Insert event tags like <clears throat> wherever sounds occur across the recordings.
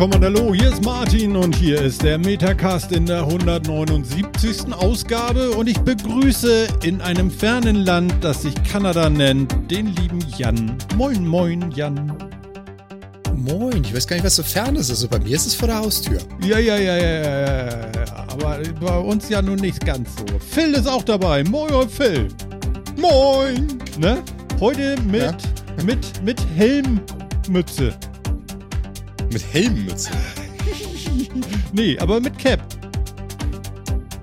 Willkommen und hallo, hier ist Martin und hier ist der Metacast in der 179. Ausgabe und ich begrüße in einem fernen Land, das sich Kanada nennt, den lieben Jan. Moin, moin, Jan. Moin, ich weiß gar nicht, was so fern ist. Also bei mir ist es vor der Haustür. Ja, ja, ja, ja, ja, ja, ja. aber bei uns ja nun nicht ganz so. Phil ist auch dabei. Moin, Phil. Moin. Ne? Heute mit, ja? mit, mit Helmmütze. Mit Helmmütze? nee, aber mit Cap.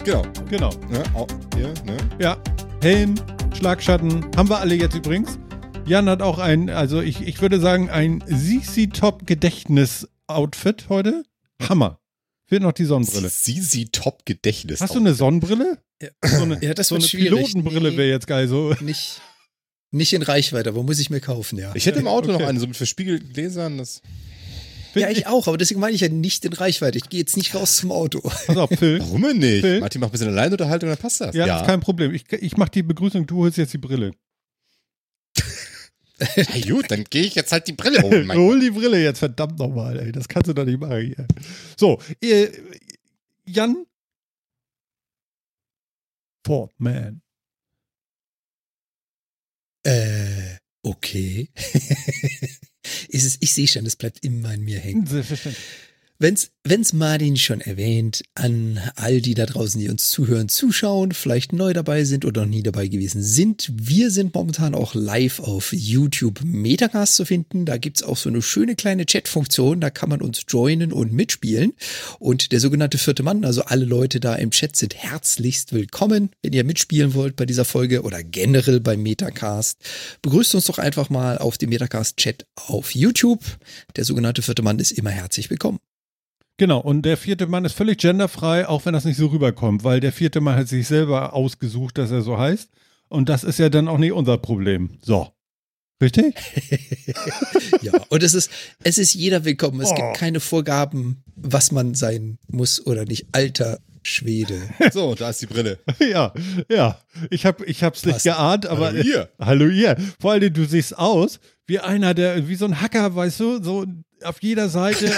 Genau. Genau. Ja, auch, ja, ne? ja, Helm, Schlagschatten, haben wir alle jetzt übrigens. Jan hat auch ein, also ich, ich würde sagen, ein ZZ Top Gedächtnis-Outfit heute. Hammer. Fehlt noch die Sonnenbrille. ZZ Top Gedächtnis. Hast du eine Sonnenbrille? Ja, so eine, ja, das so eine Pilotenbrille wäre jetzt geil. So. Nicht, nicht in Reichweite, wo muss ich mir kaufen, ja. Ich hätte im Auto okay. noch eine, so mit verspiegelten Gläsern. Das ja, ich auch, aber deswegen meine ich ja nicht in Reichweite. Ich gehe jetzt nicht raus zum Auto. Pass auf, Phil. Warum denn nicht? Phil? Martin macht ein bisschen Alleinunterhaltung, dann passt das. Ja, ja. ist kein Problem. Ich, ich mache die Begrüßung, du holst jetzt die Brille. <laughs> ja, gut, dann gehe ich jetzt halt die Brille holen. <laughs> Hol die Brille jetzt, verdammt nochmal, ey. Das kannst du doch nicht machen hier. So, ihr, Jan. Ford Man. Äh, okay. <laughs> ist es, ich sehe schon, es bleibt immer in mir hängen. Selbstverständlich. <laughs> Wenn's, wenn's Martin schon erwähnt, an all die da draußen, die uns zuhören, zuschauen, vielleicht neu dabei sind oder noch nie dabei gewesen sind, wir sind momentan auch live auf YouTube Metacast zu finden. Da gibt's auch so eine schöne kleine Chat-Funktion, da kann man uns joinen und mitspielen. Und der sogenannte vierte Mann, also alle Leute da im Chat sind herzlichst willkommen. Wenn ihr mitspielen wollt bei dieser Folge oder generell beim Metacast, begrüßt uns doch einfach mal auf dem Metacast-Chat auf YouTube. Der sogenannte vierte Mann ist immer herzlich willkommen. Genau, und der vierte Mann ist völlig genderfrei, auch wenn das nicht so rüberkommt, weil der vierte Mann hat sich selber ausgesucht, dass er so heißt. Und das ist ja dann auch nicht unser Problem. So. Richtig? <laughs> ja, und es ist, es ist jeder willkommen. Es oh. gibt keine Vorgaben, was man sein muss oder nicht. Alter Schwede. <laughs> So, da ist die Brille. <laughs> ja, ja. Ich habe ich hab's nicht geahnt, aber. Hallo ihr. Hallo ihr. Vor allem, du siehst aus wie einer, der, wie so ein Hacker, weißt du, so auf jeder Seite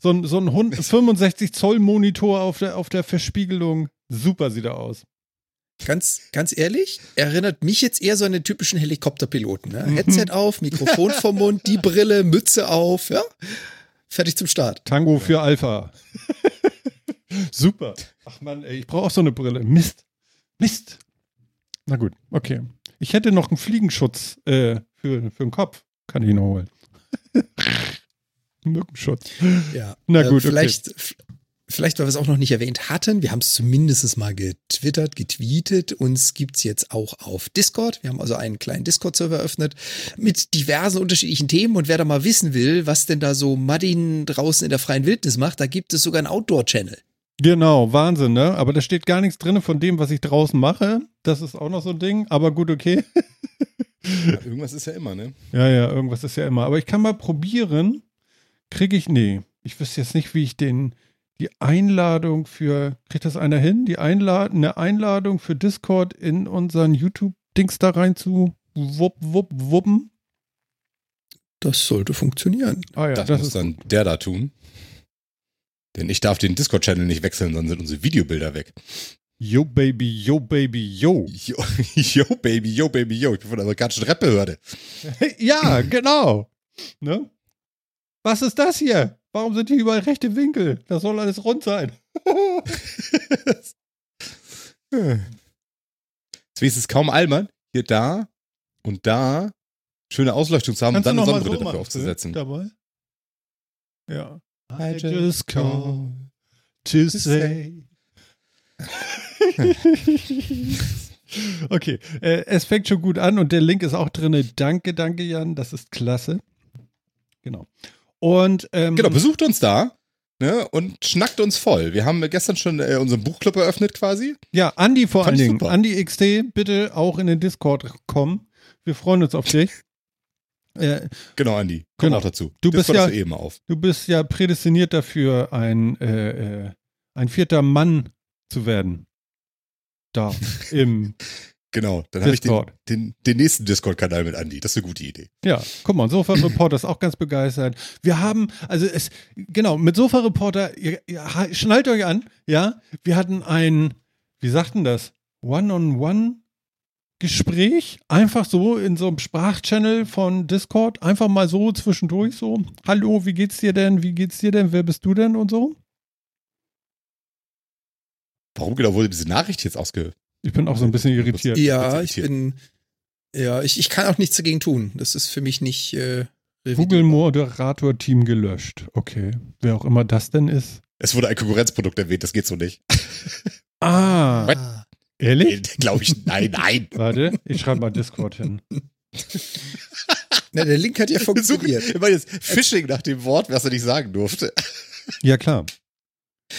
so ein, so ein 65 <laughs> Zoll Monitor auf der, auf der Verspiegelung. Super sieht er aus. Ganz, ganz ehrlich, erinnert mich jetzt eher so an den typischen Helikopterpiloten. Ne? Headset auf, Mikrofon vom Mund, die Brille, Mütze auf, ja. Fertig zum Start. Tango für Alpha. <laughs> Super. Ach man, ich brauche auch so eine Brille. Mist. Mist. Na gut, okay. Ich hätte noch einen Fliegenschutz äh, für, für den Kopf. Kann ich ihn holen. <laughs> Mückenschutz. Ja. Na gut, äh, vielleicht, okay. Vielleicht, weil wir es auch noch nicht erwähnt hatten, wir haben es zumindest mal getwittert, getweetet. Uns gibt es jetzt auch auf Discord. Wir haben also einen kleinen Discord-Server eröffnet mit diversen unterschiedlichen Themen. Und wer da mal wissen will, was denn da so Madin draußen in der freien Wildnis macht, da gibt es sogar einen Outdoor-Channel. Genau, Wahnsinn, ne? Aber da steht gar nichts drin von dem, was ich draußen mache. Das ist auch noch so ein Ding, aber gut, okay. <laughs> ja, irgendwas ist ja immer, ne? Ja, ja, irgendwas ist ja immer. Aber ich kann mal probieren, kriege ich, nee, ich wüsste jetzt nicht, wie ich den, die Einladung für, kriegt das einer hin? Die Einlad eine Einladung für Discord in unseren YouTube-Dings da rein zu wupp, wupp, wuppen? Das sollte funktionieren. Ah ja, das, das muss dann der da tun. Denn ich darf den Discord-Channel nicht wechseln, sonst sind unsere Videobilder weg. Yo, Baby, yo, Baby, yo. <laughs> Yo, yo Baby, yo, Baby, yo. Ich bin von der amerikanischen Rap-Behörde. <laughs> ja, genau. Ne? Was ist das hier? Warum sind hier überall rechte Winkel? Das soll alles rund sein. <laughs> Jetzt ist kaum Allmann. Hier, da und da schöne Ausleuchtung zu haben Kannst und dann eine Sonnenbrille so dafür aufzusetzen. Dabei? Ja. I just call to say. <laughs> okay, äh, es fängt schon gut an und der Link ist auch drin. Danke, danke, Jan, das ist klasse. Genau. Und ähm, genau, besucht uns da. Ne, und schnackt uns voll. Wir haben gestern schon äh, unseren Buchclub eröffnet quasi. Ja, Andi vor Fand allen Dingen. Super. Andi XT, bitte auch in den Discord kommen. Wir freuen uns auf dich. <laughs> Äh, genau, Andi. Komm genau. auch dazu. Du bist, ja, du, auf. du bist ja prädestiniert dafür, ein, äh, äh ein vierter Mann zu werden. Da. <laughs> Im Genau, dann habe ich den, den, den nächsten Discord-Kanal mit Andi. Das ist eine gute Idee. Ja, guck mal, Sofa Reporter ist auch ganz begeistert. Wir haben, also es, genau, mit Sofa Reporter, ihr, ihr, schnallt euch an, ja, wir hatten ein, wie sagten das? One-on-one Gespräch, einfach so in so einem Sprachchannel von Discord, einfach mal so zwischendurch so, hallo, wie geht's dir denn, wie geht's dir denn, wer bist du denn und so. Warum genau wurde diese Nachricht jetzt ausge... Ich bin auch so ein bisschen irritiert. Ja, ich bin, ja, ich, ich kann auch nichts dagegen tun. Das ist für mich nicht, äh, Google-Moderator-Team gelöscht. Okay, wer auch immer das denn ist. Es wurde ein Konkurrenzprodukt erwähnt, das geht so nicht. <laughs> Ah, What? Ehrlich? Glaube ich, nein, nein. <laughs> Warte, ich schreibe mal Discord hin. <laughs> na, der Link hat ja funktioniert. ich meine jetzt Phishing nach dem Wort, was er nicht sagen durfte. Ja, klar.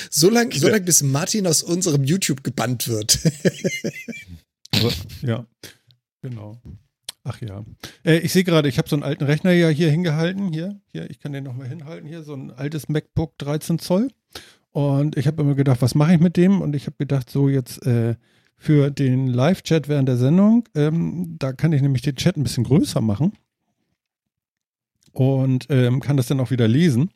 So lange, so lang, bis Martin aus unserem YouTube gebannt wird. Ja, genau. Ach ja. Äh, ich sehe gerade, ich habe so einen alten Rechner ja hier hingehalten. Hier, hier, ich kann den nochmal hinhalten. Hier, so ein altes MacBook 13 Zoll. Und ich habe immer gedacht, was mache ich mit dem? Und ich habe gedacht, so jetzt äh, für den Live-Chat während der Sendung, ähm, da kann ich nämlich den Chat ein bisschen größer machen. Und ähm, kann das dann auch wieder lesen.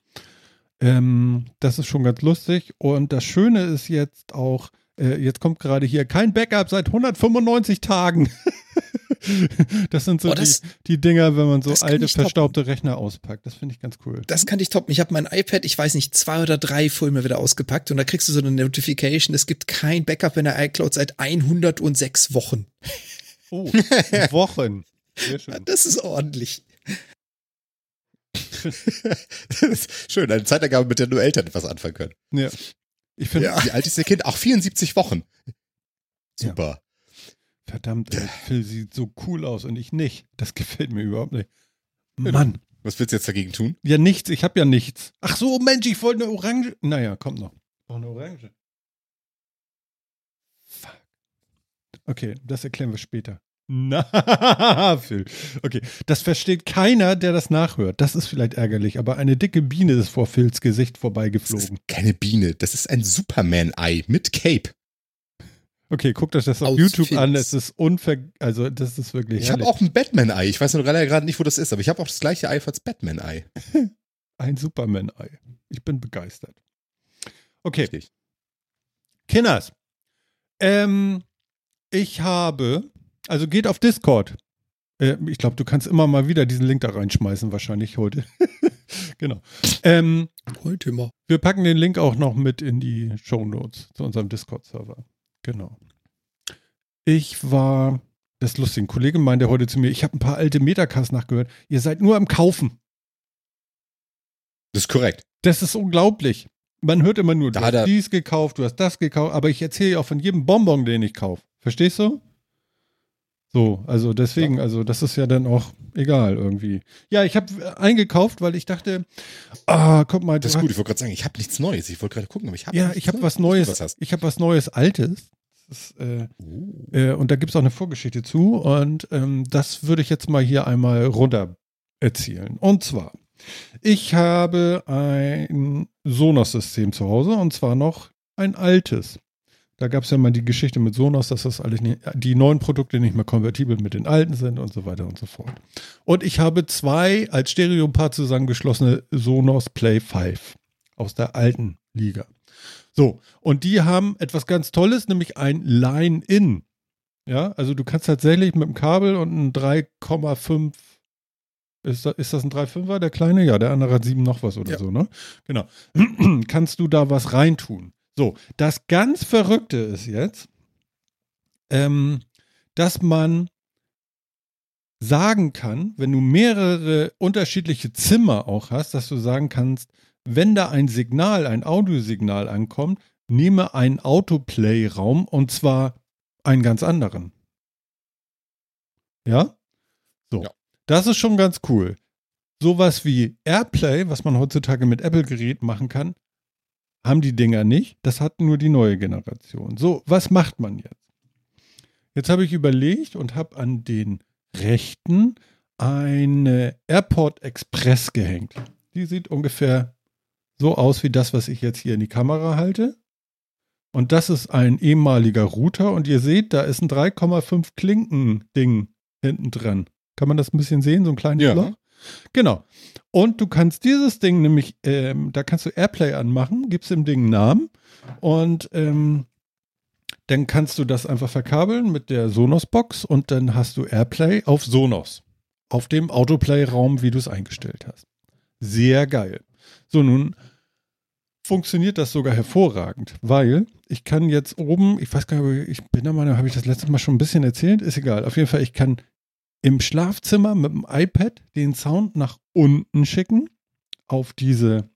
Ähm, das ist schon ganz lustig. Und das Schöne ist jetzt auch, äh, jetzt kommt gerade hier kein Backup seit 195 Tagen. <laughs> das sind so Oh, das- die, die Dinger, wenn man so alte, verstaubte Rechner auspackt. Das finde ich ganz cool. Das kann ich toppen. Ich habe mein iPad, ich weiß nicht, zwei oder drei Filme wieder ausgepackt und da kriegst du so eine Notification, es gibt kein Backup in der iCloud seit 106 Wochen. Oh, <laughs> Wochen. Sehr schön. Das ist ordentlich. <laughs> Das ist schön, eine Zeitangabe, mit der nur Eltern etwas anfangen können. Ja. Ich finde, Ja. Wie alt ist Ihr Kind? Auch 74 Wochen. Super. verdammt, ey, Phil sieht so cool aus und ich nicht. Das <laughs> gefällt mir überhaupt nicht. Mann. Was willst du jetzt dagegen tun? Ja, nichts. Ich habe ja nichts. Ach so, Mensch, ich wollte eine Orange. Naja, kommt noch. Noch eine Orange. Fuck. Okay, das erklären wir später. Na, <laughs> Phil. Okay, das versteht keiner, der das nachhört. Das ist vielleicht ärgerlich, aber eine dicke Biene ist vor Phils Gesicht Das ist vorbeigeflogen. keine Biene. Das ist ein Superman-Ei mit Cape. Okay, guckt euch das auf Aus YouTube Filz. an. Es ist unver... Also, das ist wirklich Ich habe auch ein Batman-Ei. Ich weiß nur leider gerade nicht, wo das ist, aber ich habe auch das gleiche Ei als Batman-Ei. <laughs> Ein Superman-Ei. Ich bin begeistert. Okay, Richtig. Kinders. Ähm, ich habe, also geht auf Discord. Äh, ich glaube, du kannst immer mal wieder diesen Link da reinschmeißen, wahrscheinlich heute. <laughs> genau. Ähm, Heute mal. wir packen den Link auch noch mit in die Show Notes zu unserem Discord-Server. Genau. Ich war, das ist lustig, ein Kollege meinte heute zu mir, ich habe ein paar alte Metacasts nachgehört. Ihr seid nur am Kaufen. Das ist korrekt. Das ist unglaublich. Man hört immer nur, du Da hast dies gekauft, du hast das gekauft, aber ich erzähle ja auch von jedem Bonbon, den ich kaufe. Verstehst du? So, also deswegen, also das ist ja dann auch egal irgendwie. Ja, ich habe eingekauft, weil ich dachte, ah, guck mal, Das ist gut. Ich wollte gerade sagen, ich habe nichts Neues. Ich wollte gerade gucken, aber ich habe ja, ich habe was Neues, Was hast. ich habe was Neues Altes. Ist, äh, Oh. äh, und da gibt es auch eine Vorgeschichte zu und ähm, das würde ich jetzt mal hier einmal runter erzählen. Und zwar, ich habe ein Sonos-System zu Hause und zwar noch ein altes. Da gab es ja mal die Geschichte mit Sonos, dass das alles nicht, die neuen Produkte nicht mehr kompatibel mit den alten sind und so weiter und so fort. Und ich habe zwei als Stereopaar zusammengeschlossene Sonos Play 5 aus der alten Liga. So, und die haben etwas ganz Tolles, nämlich ein Line-In. Ja, also du kannst tatsächlich mit dem Kabel und ein 3,5 ist das, ist das ein 3,5er, der kleine? Ja, der andere hat 7 noch was oder Ja. so, ne? Genau. <clears throat> kannst du da was reintun. So, das ganz Verrückte ist jetzt, ähm, dass man sagen kann, wenn du mehrere unterschiedliche Zimmer auch hast, dass du sagen kannst, wenn da ein Signal, ein Audiosignal ankommt, nehme einen Autoplay-Raum und zwar einen ganz anderen. Ja? So. Ja. Das ist schon ganz cool. Sowas wie Airplay, was man heutzutage mit Apple-Geräten machen kann, haben die Dinger nicht. Das hat nur die neue Generation. So, was macht man jetzt? Jetzt habe ich überlegt und habe an den rechten eine Airport Express gehängt. Die sieht ungefähr so aus wie das, was ich jetzt hier in die Kamera halte. Und das ist ein ehemaliger Router und ihr seht, da ist ein 3,5 Klinken-Ding hinten dran. Kann man das ein bisschen sehen, so ein kleines Ja. Loch? Genau. Und du kannst dieses Ding nämlich, ähm, da kannst du Airplay anmachen, gibst dem Ding einen Namen und ähm, dann kannst du das einfach verkabeln mit der Sonos-Box und dann hast du Airplay auf Sonos. Auf dem Autoplay-Raum, wie du es eingestellt hast. Sehr geil. So, nun funktioniert das sogar hervorragend, weil ich kann jetzt oben, ich weiß gar nicht, ich bin der Meinung, habe ich das letzte Mal schon ein bisschen erzählt, ist egal. Auf jeden Fall, ich kann im Schlafzimmer mit dem iPad den Sound nach unten schicken auf diese,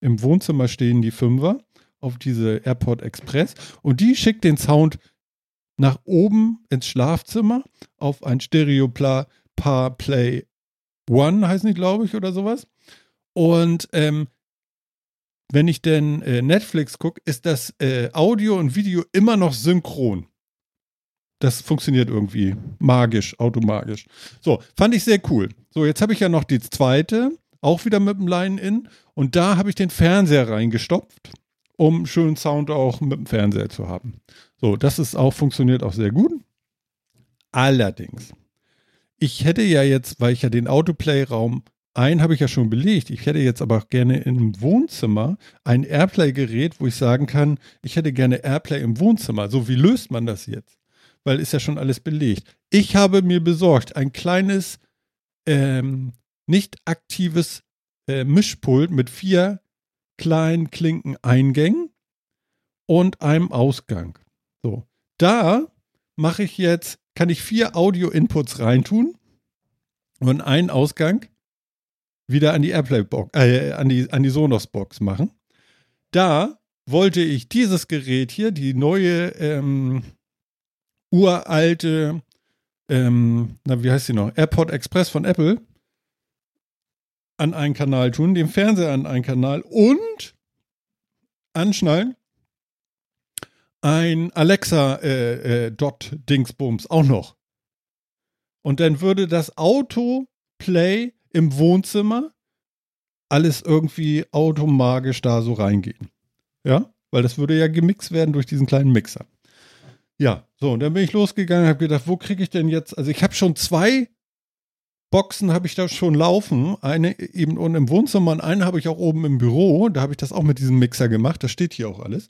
im Wohnzimmer stehen die Fünfer, auf diese AirPod Express und die schickt den Sound nach oben ins Schlafzimmer auf ein Stereo Paar Play One, heißen die, glaube ich, oder sowas. Und ähm, wenn ich denn äh, Netflix gucke, ist das äh, Audio und Video immer noch synchron. Das funktioniert irgendwie magisch, automagisch. So, fand ich sehr cool. So, jetzt habe ich ja noch die zweite, auch wieder mit dem Line-In. Und da habe ich den Fernseher reingestopft, um schönen Sound auch mit dem Fernseher zu haben. So, das ist auch, funktioniert auch sehr gut. Allerdings, ich hätte ja jetzt, weil ich ja den Autoplay-Raum einen habe ich ja schon belegt. Ich hätte jetzt aber auch gerne im Wohnzimmer ein Airplay-Gerät, wo ich sagen kann, ich hätte gerne Airplay im Wohnzimmer. So, wie löst man das jetzt? Weil ist ja schon alles belegt. Ich habe mir besorgt ein kleines, ähm, nicht aktives äh, Mischpult mit vier kleinen Klinkeneingängen und einem Ausgang. So, da mache ich jetzt, kann ich vier Audio-Inputs reintun und einen Ausgang wieder an die Airplay-Box, äh, an die, an die Sonos-Box machen. Da wollte ich dieses Gerät hier, die neue ähm, uralte, ähm, na, wie heißt sie noch? AirPod Express von Apple an einen Kanal tun, den Fernseher an einen Kanal und anschnallen ein Alexa äh, äh, Dot Dingsbums auch noch. Und dann würde das Autoplay im Wohnzimmer alles irgendwie automagisch da so reingehen. Ja, weil das würde ja gemixt werden durch diesen kleinen Mixer. Ja, so, und dann bin ich losgegangen, habe gedacht, wo kriege ich denn jetzt, also ich habe schon zwei Boxen habe ich da schon laufen, eine eben unten im Wohnzimmer und eine habe ich auch oben im Büro, da habe ich das auch mit diesem Mixer gemacht, das steht hier auch alles.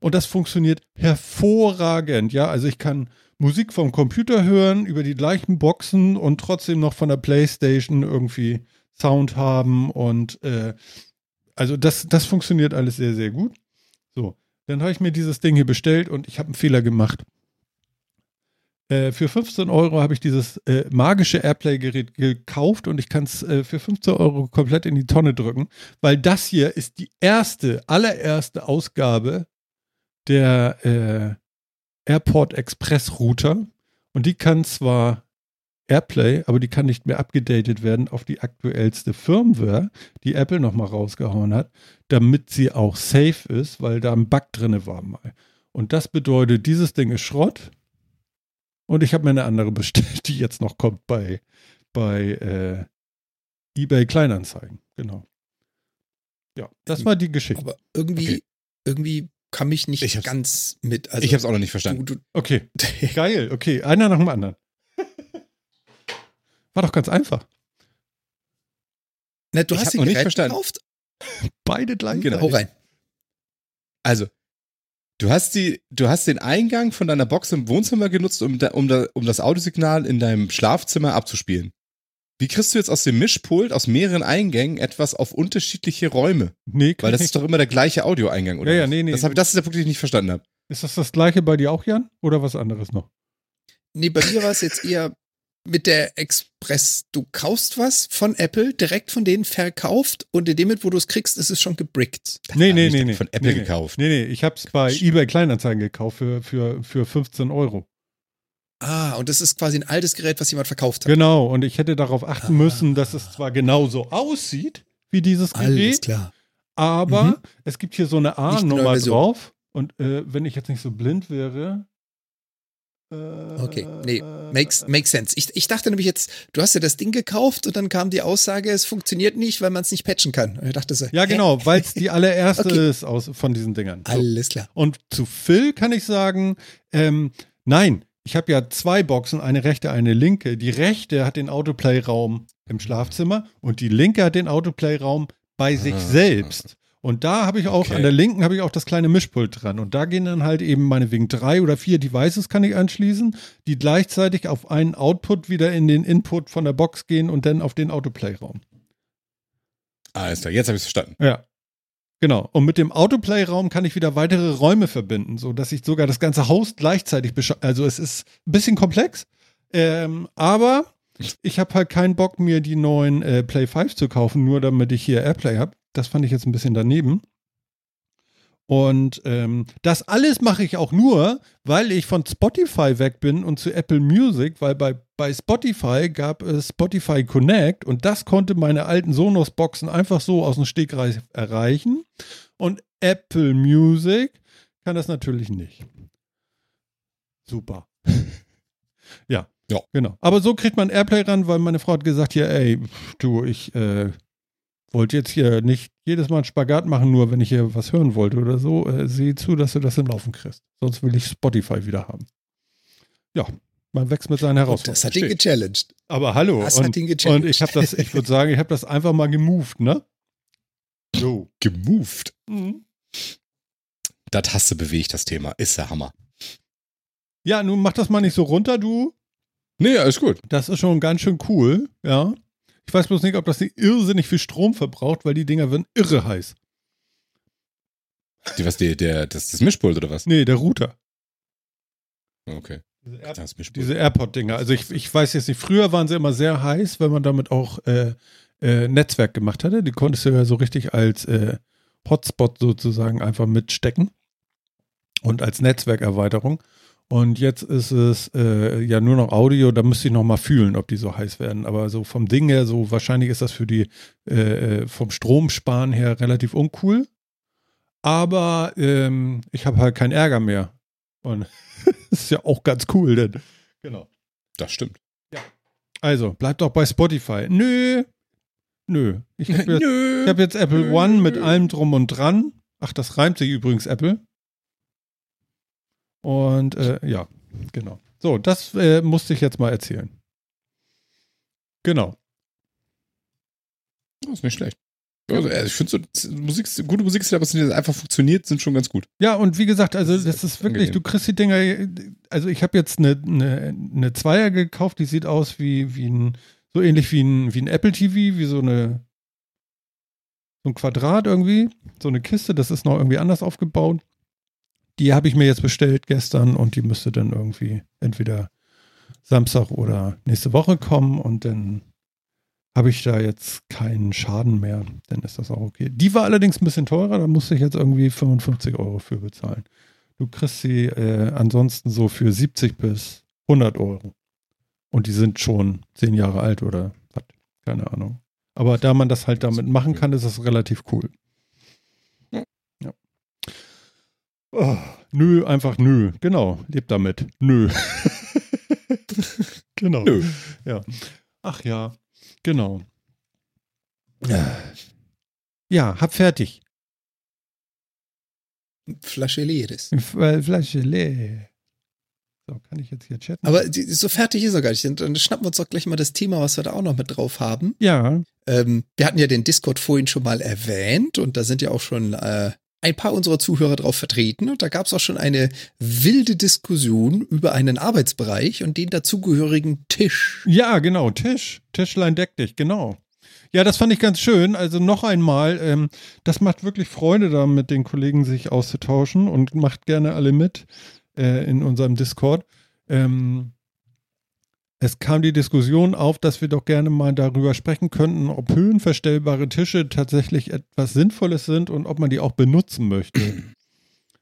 Und das funktioniert hervorragend, ja, also ich kann Musik vom Computer hören über die gleichen Boxen und trotzdem noch von der Playstation irgendwie Sound haben und äh, also das, das funktioniert alles sehr, sehr gut. Dann habe ich mir dieses Ding hier bestellt und ich habe einen Fehler gemacht. Äh, für 15 Euro habe ich dieses äh, magische Airplay-Gerät gekauft und ich kann es äh, für 15 Euro komplett in die Tonne drücken, weil das hier ist die erste, allererste Ausgabe der äh, Airport Express Router und die kann zwar Airplay, aber die kann nicht mehr abgedatet werden auf die aktuellste Firmware, die Apple nochmal rausgehauen hat, damit sie auch safe ist, weil da ein Bug drinne war mal. Und das bedeutet, dieses Ding ist Schrott. Und ich habe mir eine andere <laughs> bestellt, die jetzt noch kommt bei, bei äh, eBay Kleinanzeigen. Genau. Ja, das war die Geschichte. Aber irgendwie, Okay. irgendwie kam ich nicht Ich ganz mit. Also, ich habe es auch noch nicht du, verstanden. du, Okay, <laughs> geil. Okay, einer nach dem anderen. War doch ganz einfach. na, du Ich hast die noch nicht verstanden. gekauft? <laughs> Beide gleich. Genau. Hau rein. Also, du hast die, du hast den Eingang von deiner Box im Wohnzimmer genutzt, um, da, um, da, um das Audiosignal in deinem Schlafzimmer abzuspielen. Wie kriegst du jetzt aus dem Mischpult aus mehreren Eingängen etwas auf unterschiedliche Räume? Nee, Weil das ist doch immer der gleiche Audioeingang, oder? Ja, ja, nee, nee. Das, hab, das ist der Punkt, den ich nicht verstanden habe. Ist das das gleiche bei dir auch, Jan? Oder was anderes noch? Nee, bei mir war es jetzt eher mit der Express. Du kaufst was von Apple, direkt von denen verkauft und in dem Moment, wo du es kriegst, ist es schon gebrickt. Nee, nee, nee, nee. von Apple nee, gekauft. Nee, nee, ich habe es bei eBay Kleinanzeigen gekauft für, für, für 15 Euro. Ah, und das ist quasi ein altes Gerät, was jemand verkauft hat. Genau, und ich hätte darauf achten Ah. müssen, dass es zwar genauso aussieht wie dieses Alles Gerät, klar. aber Mhm. es gibt hier so eine A-Nummer drauf. Und äh, wenn ich jetzt nicht so blind wäre, Okay, nee, makes, makes sense. Ich, ich dachte nämlich jetzt, du hast ja das Ding gekauft und dann kam die Aussage, es funktioniert nicht, weil man es nicht patchen kann. Und ich dachte so, Ja, hä? genau, weil es die allererste Okay. ist aus, von diesen Dingern. So. Alles klar. Und zu Phil kann ich sagen, ähm, nein, ich habe ja zwei Boxen, eine rechte, eine linke. Die rechte hat den Autoplay-Raum im Schlafzimmer und die linke hat den Autoplay-Raum bei sich Ah. selbst. Und da habe ich auch, Okay. an der linken habe ich auch das kleine Mischpult dran. Und da gehen dann halt eben meinetwegen drei oder vier Devices kann ich anschließen, die gleichzeitig auf einen Output wieder in den Input von der Box gehen und dann auf den Autoplay-Raum. Alles klar, jetzt habe ich es verstanden. Ja. Genau. Und mit dem Autoplay-Raum kann ich wieder weitere Räume verbinden, so dass ich sogar das ganze Haus gleichzeitig Also es ist ein bisschen komplex, ähm, aber ich habe halt keinen Bock, mir die neuen äh, Play 5 zu kaufen, nur damit ich hier Airplay habe. Das fand ich jetzt ein bisschen daneben. Und ähm, das alles mache ich auch nur, weil ich von Spotify weg bin und zu Apple Music, weil bei, bei Spotify gab es Spotify Connect und das konnte meine alten Sonos-Boxen einfach so aus dem Stegreif erreichen. Und Apple Music kann das natürlich nicht. Super. <laughs> ja. Ja. Genau. Aber so kriegt man Airplay ran, weil meine Frau hat gesagt, hier, ey, du, ich äh, wollte jetzt hier nicht jedes Mal einen Spagat machen, nur wenn ich hier was hören wollte oder so. Äh, sieh zu, dass du das im Laufen kriegst. Sonst will ich Spotify wieder haben. Ja, man wächst mit seinen Herausforderungen. das hat ihn gechallenged. Aber hallo. Das und, hat ihn gechallenged. und ich habe das, ich würde sagen, ich habe das einfach mal gemoved, ne? So. Gemoved. Mhm. Das hast du bewegt, das Thema. Ist der Hammer. Ja, nun mach das mal nicht so runter, du. Nee, alles gut. Das ist schon ganz schön cool, ja. Ich weiß bloß nicht, ob das nicht irrsinnig viel Strom verbraucht, weil die Dinger werden irre heiß. Die, was, die, der, das, das Mischpult oder was? Nee, der Router. Okay. Diese, Air Das Mischpult. diese AirPod-Dinger. Also ich, ich weiß jetzt nicht, früher waren sie immer sehr heiß, wenn man damit auch äh, äh, Netzwerk gemacht hatte. Die konntest du ja so richtig als äh, Hotspot sozusagen einfach mitstecken. Und als Netzwerkerweiterung. Und jetzt ist es äh, ja nur noch Audio, da müsste ich noch mal fühlen, ob die so heiß werden. Aber so vom Ding her, so wahrscheinlich ist das für die äh, äh, vom Stromsparen her relativ uncool. Aber ähm, ich habe halt keinen Ärger mehr. Und das <laughs> ist ja auch ganz cool, denn. Genau. Das stimmt. Also, bleibt doch bei Spotify. Nö. Nö. Ich habe <laughs> jetzt, Nö. ich hab jetzt Apple One mit allem drum und dran. Ach, das reimt sich übrigens Apple. Und äh, ja, genau. So, das äh, musste ich jetzt mal erzählen. Genau. Das ist nicht schlecht. Also, äh, ich finde so Musik, gute Musikstile, die einfach funktioniert, sind schon ganz gut. Ja, und wie gesagt, also Das ist das ist wirklich, angenehm. du kriegst die Dinger, also ich habe jetzt eine, eine, eine Zweier gekauft, die sieht aus wie, wie ein, so ähnlich wie ein, wie ein Apple TV, wie so eine, so ein Quadrat irgendwie, so eine Kiste, das ist noch irgendwie anders aufgebaut. Die habe ich mir jetzt bestellt gestern und die müsste dann irgendwie entweder Samstag oder nächste Woche kommen und dann habe ich da jetzt keinen Schaden mehr, dann ist das auch okay. Die war allerdings ein bisschen teurer, da musste ich jetzt irgendwie 55 Euro für bezahlen. Du kriegst sie äh, ansonsten so für 70 bis 100 Euro. Und die sind schon 10 Jahre alt oder was, keine Ahnung. Aber da man das halt damit machen kann, ist das relativ cool. Ja. Ja. Oh, nö, einfach nö. Genau, lebt damit. Nö. <laughs> genau. Nö. Ja. Ach ja, genau. Ja, hab fertig. Flasche leeres. F- äh, Flasche leer. So, kann ich jetzt hier chatten? Aber die, so fertig ist er gar nicht. Dann schnappen wir uns doch gleich mal das Thema, was wir da auch noch mit drauf haben. ja, Ähm, wir hatten ja den Discord vorhin schon mal erwähnt und da sind ja auch schon äh, ein paar unserer Zuhörer drauf vertreten und da gab es auch schon eine wilde Diskussion über einen Arbeitsbereich und den dazugehörigen Tisch. ja, genau. Tisch. Tischlein deck dich, genau. Ja, das fand ich ganz schön. Also noch einmal, ähm, das macht wirklich Freude, da mit den Kollegen sich auszutauschen und macht gerne alle mit äh, in unserem Discord. Ähm, es kam die Diskussion auf, dass wir doch gerne mal darüber sprechen könnten, ob höhenverstellbare Tische tatsächlich etwas Sinnvolles sind und ob man die auch benutzen möchte. <clears throat>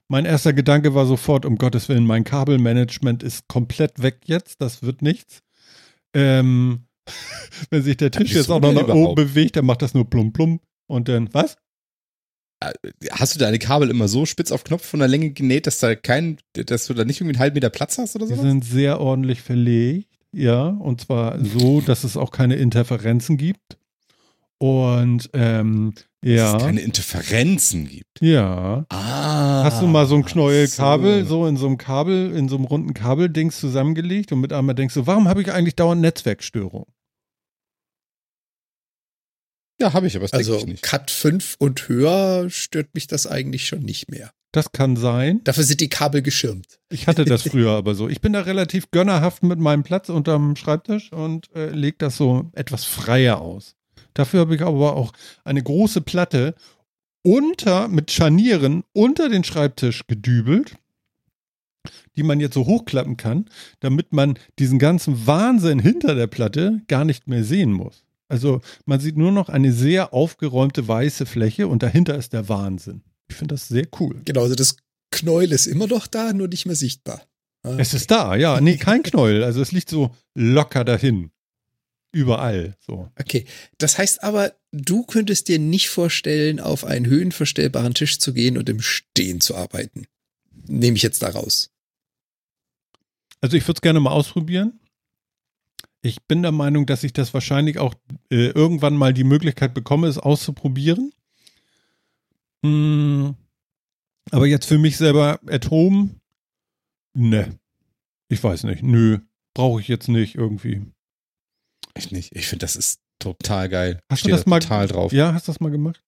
Mein erster Gedanke war sofort, um Gottes Willen, mein Kabelmanagement ist komplett weg jetzt, das wird nichts. Ähm, <laughs> wenn sich der Tisch jetzt auch noch nach oben bewegt, dann macht das nur plum plum und dann, was? äh, hast du deine Kabel immer so spitz auf Knopf von der Länge genäht, dass da kein, dass du da nicht irgendwie einen halben Meter Platz hast oder Die so? sind sehr ordentlich verlegt, ja, und zwar so, dass es auch keine Interferenzen gibt. Und ähm, Dass ja, es keine Interferenzen gibt. ja. Ah. Hast du mal so ein Knäuel so. Kabel so in so einem Kabel, in so einem runden Kabeldings zusammengelegt und mit einmal denkst du, warum habe ich eigentlich dauernd Netzwerkstörung? Ja, habe ich, aber das Also denke ich nicht. Cut 5 und höher stört mich das eigentlich schon nicht mehr. Das kann sein. Dafür sind die Kabel geschirmt. Ich hatte das <laughs> früher aber so. Ich bin da relativ gönnerhaft mit meinem Platz unterm Schreibtisch und äh, lege das so etwas freier aus. Dafür habe ich aber auch eine große Platte unter, mit Scharnieren unter den Schreibtisch gedübelt, die man jetzt so hochklappen kann, damit man diesen ganzen Wahnsinn hinter der Platte gar nicht mehr sehen muss. Also man sieht nur noch eine sehr aufgeräumte weiße Fläche und dahinter ist der Wahnsinn. Ich finde das sehr cool. Genau, also das Knäuel ist immer noch da, nur nicht mehr sichtbar. Ah, Es ist da, ja. Nee, kein Knäuel. Also es liegt so locker dahin. Überall. So. Okay, das heißt aber, du könntest dir nicht vorstellen, auf einen höhenverstellbaren Tisch zu gehen und im Stehen zu arbeiten. Nehme ich jetzt da raus. Also ich würde es gerne mal ausprobieren. Ich bin der Meinung, dass ich das wahrscheinlich auch äh, irgendwann mal die Möglichkeit bekomme, es auszuprobieren. Hm, aber jetzt für mich selber at home, ne. Ich weiß nicht. Nö, brauche ich jetzt nicht irgendwie. Ich nicht. Ich finde, das ist total geil. Hast ich du stehe das da mal- total drauf. Ja, hast du das mal gemacht?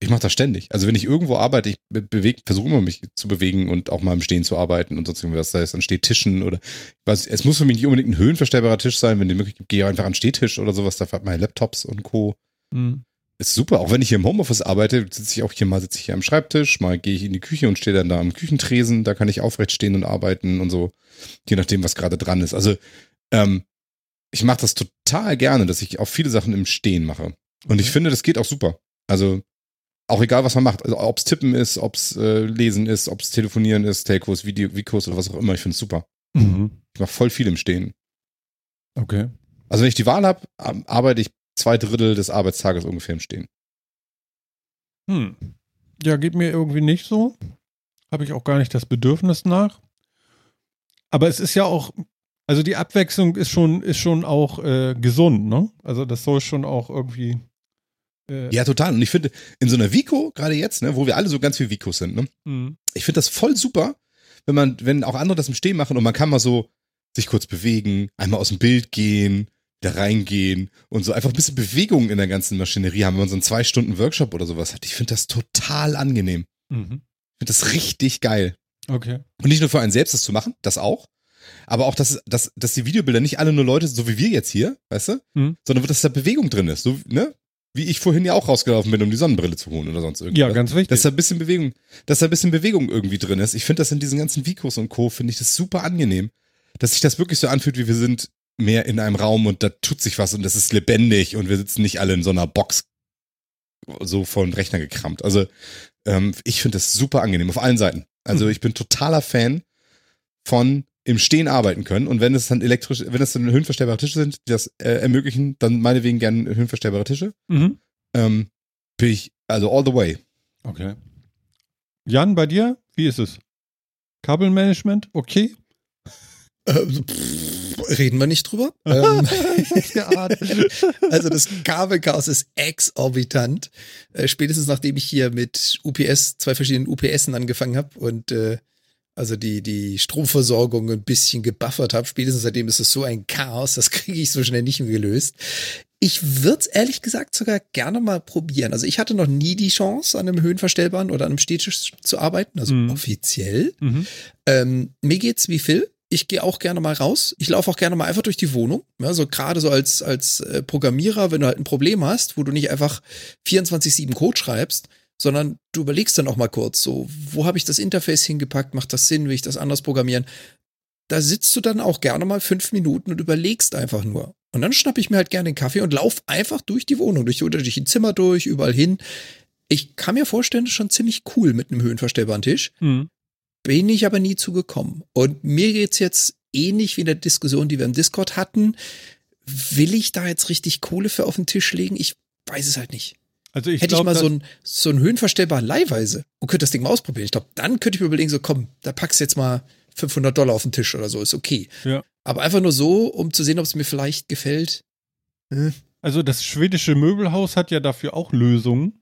Ich mache das ständig. Also wenn ich irgendwo arbeite, ich versuche immer mich zu bewegen und auch mal im Stehen zu arbeiten und sonst irgendwas. Das heißt, an Stehtischen oder was. Es muss für mich nicht unbedingt ein höhenverstellbarer Tisch sein, wenn die Möglichkeit gibt, gehe ich einfach an Stehtisch oder sowas. Dafür hat man ja Laptops und Co. Hm. Ist super. Auch wenn ich hier im Homeoffice arbeite, sitze ich auch hier mal, sitze ich hier am Schreibtisch, mal gehe ich in die Küche und stehe dann da am Küchentresen. Da kann ich aufrecht stehen und arbeiten und so. Je nachdem, was gerade dran ist. Also, ähm, ich mache das total gerne, dass ich auch viele Sachen im Stehen mache. Und ich Okay. finde, das geht auch super. Also, auch egal, was man macht. Also, ob's Tippen ist, ob's äh, Lesen ist, ob's Telefonieren ist, Telcos, Video, Vikos oder was auch immer. Ich finde es super. Mhm. Ich mache voll viel im Stehen. Okay. Also, wenn ich die Wahl habe, arbeite ich zwei Drittel des Arbeitstages ungefähr im Stehen. Hm. Ja, geht mir irgendwie nicht so. Habe ich auch gar nicht das Bedürfnis nach. Aber es ist ja auch, also die Abwechslung ist schon, ist schon auch äh, gesund, ne? Also das soll schon auch irgendwie. Äh, Ja, total. Und ich finde, in so einer Vico, gerade jetzt, ne, wo wir alle so ganz viel Vicos sind, ne, hm. ich finde das voll super, wenn man, wenn auch andere das im Stehen machen und man kann mal so sich kurz bewegen, einmal aus dem Bild gehen, da reingehen und so einfach ein bisschen Bewegung in der ganzen Maschinerie haben, wenn man so einen zwei Stunden Workshop oder sowas hat. Ich finde das total angenehm. Mhm. Ich finde das richtig geil. Okay. Und nicht nur für einen selbst das zu machen, das auch, aber auch, dass, dass, dass die Videobilder nicht alle nur Leute, so wie wir jetzt hier, weißt du, Mhm. sondern dass da Bewegung drin ist. So, ne? Wie ich vorhin ja auch rausgelaufen bin, um die Sonnenbrille zu holen oder sonst irgendwas. Ja, ganz wichtig. Dass da ein bisschen Bewegung, dass da ein bisschen Bewegung irgendwie drin ist. Ich finde das in diesen ganzen Vikos und Co. finde ich das super angenehm. Dass sich das wirklich so anfühlt, wie wir sind mehr in einem Raum und da tut sich was und das ist lebendig und wir sitzen nicht alle in so einer Box so vor den Rechner gekrammt. Also ähm, ich finde das super angenehm auf allen Seiten. Also Mhm. ich bin totaler Fan von im Stehen arbeiten können und wenn es dann elektrisch, wenn es dann höhenverstellbare Tische sind, die das äh, ermöglichen, dann meinetwegen gerne höhenverstellbare Tische. Mhm. Ähm, bin ich also all the way. Okay. Jan, bei dir? Wie ist es? Kabelmanagement? Okay. Ähm, pff, reden wir nicht drüber. <laughs> ähm, <laughs> also das Kabelchaos ist exorbitant. Äh, spätestens nachdem ich hier mit UPS, zwei verschiedenen UPSen angefangen habe und äh, also die, die Stromversorgung ein bisschen gebuffert habe, spätestens seitdem ist es so ein Chaos, das <laughs> kriege ich so schnell nicht mehr gelöst. Ich würde es ehrlich gesagt sogar gerne mal probieren. Also ich hatte noch nie die Chance, an einem höhenverstellbaren oder an einem Stehtisch zu arbeiten, also Mhm. offiziell. Mhm. Ähm, mir geht's wie Phil. Ich gehe auch gerne mal raus. Ich laufe auch gerne mal einfach durch die Wohnung. Ja, so gerade so als, als äh, Programmierer, wenn du halt ein Problem hast, wo du nicht einfach 24-7 Code schreibst, sondern du überlegst dann auch mal kurz, so, wo habe ich das Interface hingepackt? Macht das Sinn? Will ich das anders programmieren? Da sitzt du dann auch gerne mal fünf Minuten und überlegst einfach nur. Und dann schnapp ich mir halt gerne den Kaffee und lauf einfach durch die Wohnung, durch die unterschiedlichen Zimmer durch, überall hin. Ich kann mir vorstellen, das ist schon ziemlich cool mit einem höhenverstellbaren Tisch Mhm. Bin ich aber nie zugekommen. Und mir geht's jetzt ähnlich wie in der Diskussion, die wir im Discord hatten. Will ich da jetzt richtig Kohle für auf den Tisch legen? Ich weiß es halt nicht. Also ich Hätte ich glaub, mal das- so ein, so ein höhenverstellbaren Leihweise und könnte das Ding mal ausprobieren. Ich glaube, dann könnte ich mir überlegen, so komm, da packst du jetzt mal 500 Dollar auf den Tisch oder so, ist okay. Ja. Aber einfach nur so, um zu sehen, ob es mir vielleicht gefällt. Hm. Also das schwedische Möbelhaus hat ja dafür auch Lösungen.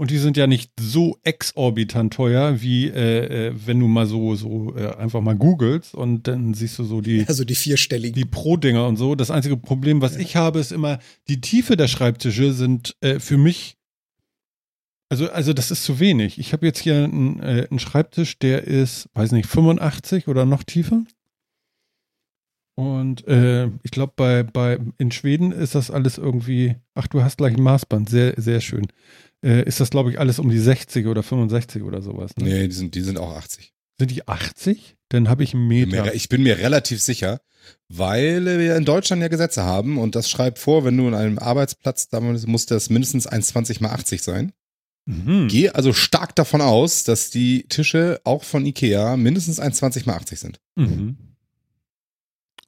Und die sind ja nicht so exorbitant teuer, wie äh, äh, wenn du mal so, so äh, einfach mal googelst und dann siehst du so die, <laughs> Also die vierstelligen. die Pro-Dinger und so. Das einzige Problem, was ich habe, ist immer, die Tiefe der Schreibtische sind äh, für mich, also, also das ist zu wenig. Ich habe jetzt hier einen, äh, einen Schreibtisch, der ist, weiß nicht, 85 oder noch tiefer. Und äh, ich glaube, bei, bei, in Schweden ist das alles irgendwie, ach, du hast gleich ein Maßband, sehr, sehr schön. Äh, ist das, glaube ich, alles um die 60 oder 65 oder sowas. Ne? Nee, die sind, die sind auch 80. Sind die 80? Dann habe ich einen Meter. mir- Ich bin mir relativ sicher, weil wir in Deutschland ja Gesetze haben und das schreibt vor, wenn du in einem Arbeitsplatz, da muss das mindestens 1,20 mal 80 sein. Mhm. Gehe also stark davon aus, dass die Tische auch von Ikea mindestens 1,20 mal 80 sind. Mhm.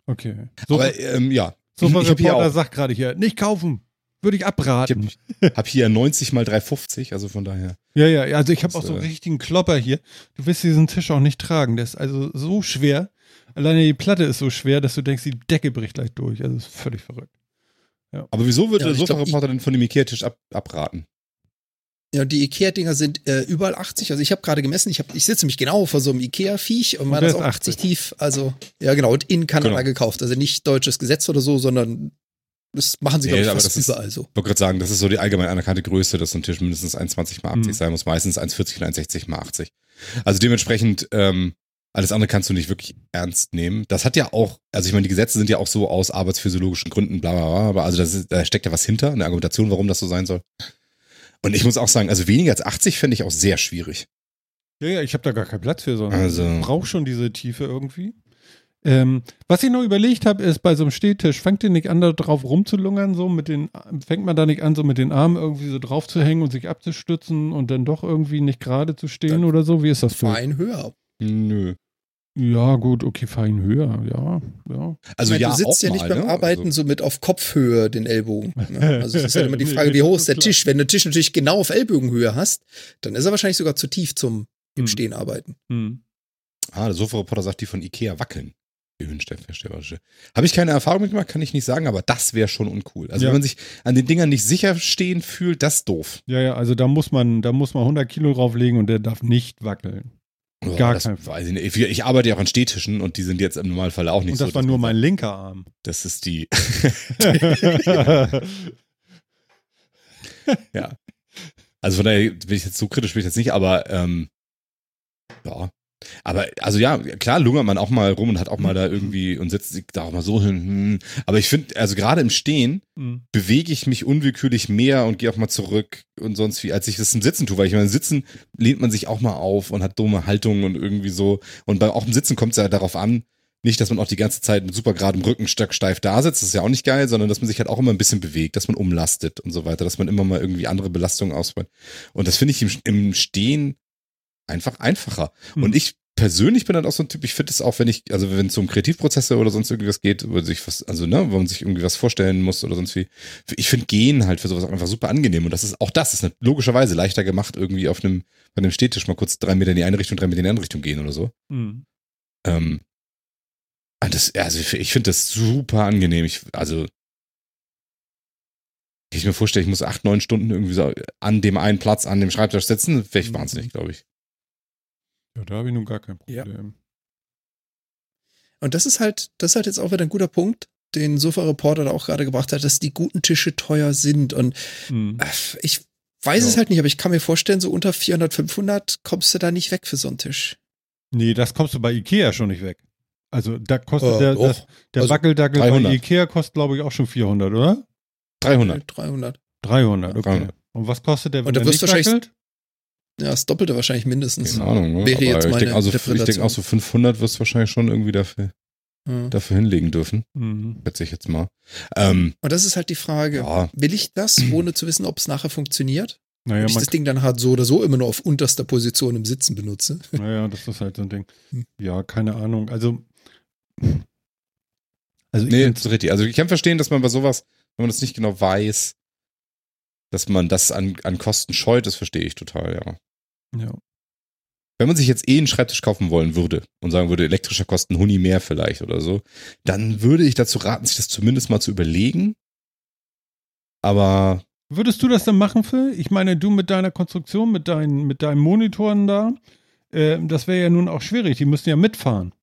Okay. So, Aber ähm, ja, so ich hier Reporter sagt gerade hier, nicht kaufen. Würde ich ich abraten. habe hab hier 90 mal 3,50, also von daher. ja, ja, ja, also ich habe Das, auch so einen äh, richtigen Klopper hier. Du wirst diesen Tisch auch nicht tragen. Der ist also so schwer. Alleine die Platte ist so schwer, dass du denkst, die Decke bricht gleich durch. Also das ist völlig verrückt. Aber wieso würde Ja, der ich Sofa-Reporter denn von dem Ikea-Tisch ab, abraten? Ja, die Ikea-Dinger sind äh, überall 80. Also ich habe gerade gemessen, ich, hab, ich sitze nämlich genau vor so einem Ikea-Viech und Und meiner ist ist auch 80 80. tief. Also, ja genau, und in Kanada Genau. gekauft. Also nicht deutsches Gesetz oder so, sondern das machen sie, Nee, glaube ich, aber fast das ist- überall so. Ich wollte gerade sagen, das ist so die allgemein anerkannte Größe, dass so ein Tisch mindestens 1,20 mal 80 Mhm. sein muss, meistens 1,40 oder 1,60 mal 80. Also dementsprechend, ähm, alles andere kannst du nicht wirklich ernst nehmen. Das hat ja auch, also ich meine, die Gesetze sind ja auch so aus arbeitsphysiologischen Gründen, bla bla bla, aber also das ist, da steckt ja was hinter, eine Argumentation, warum das so sein soll. Und ich muss auch sagen, also weniger als 80 fände ich auch sehr schwierig. Ja, ja, ich habe da gar keinen Platz für, sondern Also- ich brauche schon diese Tiefe irgendwie. Ähm, was ich noch überlegt habe, ist bei so einem Stehtisch, fängt ihr nicht an, da drauf rumzulungern, so mit den, fängt man da nicht an, so mit den Armen irgendwie so drauf zu hängen und sich abzustützen und dann doch irgendwie nicht gerade zu stehen Dann oder so? Wie ist das so? Fein höher. Nö. Ja, gut, okay, fein höher, ja, ja. Also ich meine, ja, du sitzt auch ja nicht mal, beim ne? Arbeiten Also, so mit auf Kopfhöhe den Ellbogen. Ne? <laughs> Also es ist ja immer die Frage, wie das hoch ist der. Tisch? Wenn du den Tisch natürlich genau auf Ellbogenhöhe hast, dann ist er wahrscheinlich sogar zu tief zum im Hm. Stehen arbeiten. Hm. ah, der Sofa-Reporter sagt, die von Ikea wackeln. Die Höhenverstellbarische. Habe ich keine Erfahrung mitgemacht, kann ich nicht sagen, aber das wäre schon uncool. Also Ja. wenn man sich an den Dingern nicht sicher stehen fühlt, das ist doof. Ja, ja, also da muss man, da muss man 100 Kilo drauflegen und der darf nicht wackeln. Oh, Gar das kein weiß ich nicht. Ich, arbeite ja auch an Stehtischen und die sind jetzt im Normalfall auch nicht Und so. das war nur mein linker Arm. Das ist die. <laughs> <laughs> ja. Also von daher bin ich jetzt so kritisch bin ich jetzt nicht, aber ähm, ja. Aber also ja, klar lungert man auch mal rum und hat auch mal da irgendwie und setzt sich da auch mal so hin. hm. Aber ich finde, also gerade im Stehen Hm. bewege ich mich unwillkürlich mehr und gehe auch mal zurück und sonst wie, als ich das im Sitzen tue, weil ich meine, im Sitzen lehnt man sich auch mal auf und hat dumme Haltungen und irgendwie so. Und bei, auch im Sitzen kommt es ja darauf an, nicht, dass man auch die ganze Zeit mit super geradem Rücken stock steif da sitzt, das ist ja auch nicht geil, sondern dass man sich halt auch immer ein bisschen bewegt, dass man umlastet und so weiter, dass man immer mal irgendwie andere Belastungen ausbaut. Und das finde ich im, im Stehen einfach einfacher. Hm. Und ich persönlich bin dann auch so ein Typ, ich finde es auch, wenn ich, also wenn es um Kreativprozesse oder sonst irgendwas geht, wo sich was, also ne, wo man sich irgendwie was vorstellen muss oder sonst wie, ich finde Gehen halt für sowas einfach super angenehm. Und das ist, auch das ist logischerweise leichter gemacht, irgendwie auf einem, bei einem Stehtisch mal kurz drei Meter in die eine Richtung, drei Meter in die andere Richtung gehen oder so. Hm. Ähm, ah, das, also ich, finde das super angenehm. Ich, also, wenn ich mir vorstelle, ich muss acht, neun Stunden irgendwie so an dem einen Platz, an dem Schreibtisch sitzen, wäre ich Mhm. wahnsinnig, glaube ich. Ja, da habe ich nun gar kein Ja. Problem. Und das ist halt, das ist halt jetzt auch wieder ein guter Punkt, den Sofa-Reporter da auch gerade gebracht hat, dass die guten Tische teuer sind. Und Hm. äh, ich weiß Ja. es halt nicht, aber ich kann mir vorstellen, so unter 400, 500 kommst du da nicht weg für so einen Tisch. Nee, das kommst du bei Ikea schon nicht weg. Also da kostet Äh, der, doch. das, der Also Wackeldackel 300. bei Ikea kostet, glaube ich, auch schon 400, oder? 300. 300. 300, okay. 300. Und was kostet der, wenn Und der wirst nicht du wahrscheinlich- wackelt? Ja, das Doppelte wahrscheinlich mindestens. Keine Ahnung. Ne? Wäre Aber jetzt ich meine denke also, ich Interpretation. denk auch so 500 wirst du wahrscheinlich schon irgendwie dafür, Ja. dafür hinlegen dürfen. Mhm. Schätze ich jetzt mal. Ähm, Und das ist halt die Frage, ja, will ich das, ohne zu wissen, ob es nachher funktioniert? Naja, Ob ich das Ding dann halt so oder so immer nur auf unterster Position im Sitzen benutze? <laughs> naja, das ist halt so ein Ding. Hm. Ja, keine Ahnung. Also, also ich nee, das ist richtig. Also ich kann verstehen, dass man bei sowas, wenn man das nicht genau weiß, dass man das an, an Kosten scheut, das verstehe ich total, ja. Ja. Wenn man sich jetzt eh einen Schreibtisch kaufen wollen würde und sagen würde, elektrischer kosten Huni mehr vielleicht oder so, dann würde ich dazu raten, sich das zumindest mal zu überlegen. Aber Würdest du das dann machen, Phil? Ich meine, du mit deiner Konstruktion, mit deinen, mit deinen Monitoren da, äh, das wäre ja nun auch schwierig. Die müssten ja mitfahren.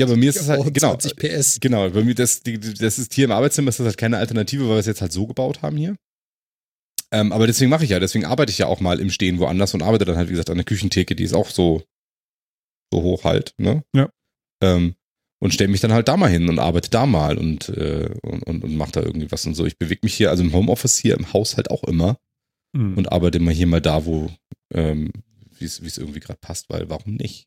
ja, bei mir ist es halt, genau, 20 PS. genau, bei mir, das, das ist hier im Arbeitszimmer, ist das halt keine Alternative, weil wir es jetzt halt so gebaut haben hier. Ähm, aber deswegen mache ich ja, deswegen arbeite ich ja auch mal im Stehen woanders und arbeite dann halt, wie gesagt, an der Küchentheke, die ist auch so, so hoch halt, ne? Ja. Ähm, und stelle mich dann halt da mal hin und arbeite da mal und, äh, und, und, und mache da irgendwie was und so. Ich bewege mich hier, also im Homeoffice hier im Haus halt auch immer Hm. und arbeite mal hier mal da, wo, ähm, wie es wie es irgendwie gerade passt, weil warum nicht?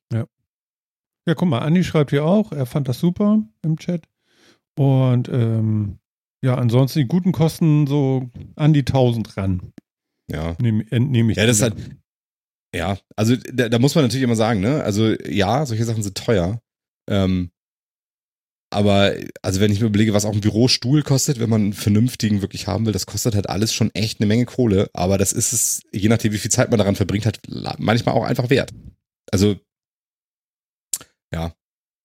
Ja, guck mal, Andi schreibt hier auch, er fand das super im Chat. Und ähm, ja, ansonsten die guten Kosten so an die 1000 ran, Ja. nehm, entnehme ich. Ja, das ist halt, ja, also da, da muss man natürlich immer sagen, ne? Also ja, solche Sachen sind teuer. Ähm, aber also wenn ich mir überlege, was auch ein Bürostuhl kostet, wenn man einen vernünftigen wirklich haben will, das kostet halt alles schon echt eine Menge Kohle. Aber das ist es, je nachdem, wie viel Zeit man daran verbringt, halt manchmal auch einfach wert. Also ja,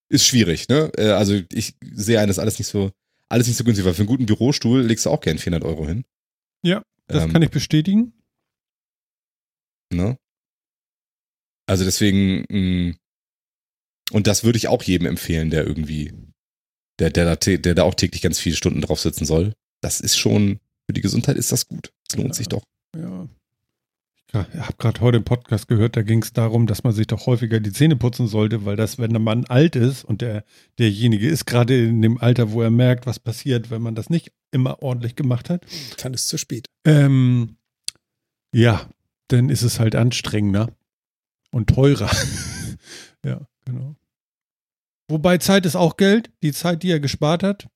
ist schwierig, ne? Äh, Also ich sehe ein, das alles nicht so, alles nicht so günstig, weil für einen guten Bürostuhl legst du auch gern 400 Euro hin. Ja, Das Ähm, kann ich bestätigen. Ne? Also deswegen, mh, und das würde ich auch jedem empfehlen, der irgendwie, der, der, da, der da auch täglich ganz viele Stunden drauf sitzen soll. Das ist schon, für die Gesundheit ist das gut. Das lohnt Ja. sich doch. Ja. Ich habe gerade heute einen Podcast gehört, da ging es darum, dass man sich doch häufiger die Zähne putzen sollte, weil das, wenn der Mann alt ist und der, derjenige ist gerade in dem Alter, wo er merkt, was passiert, wenn man das nicht immer ordentlich gemacht hat, Dann ist es zu spät. ähm, ja, dann ist es halt anstrengender und teurer. <laughs> ja, genau. Wobei Zeit ist auch Geld, die Zeit, die er gespart hat.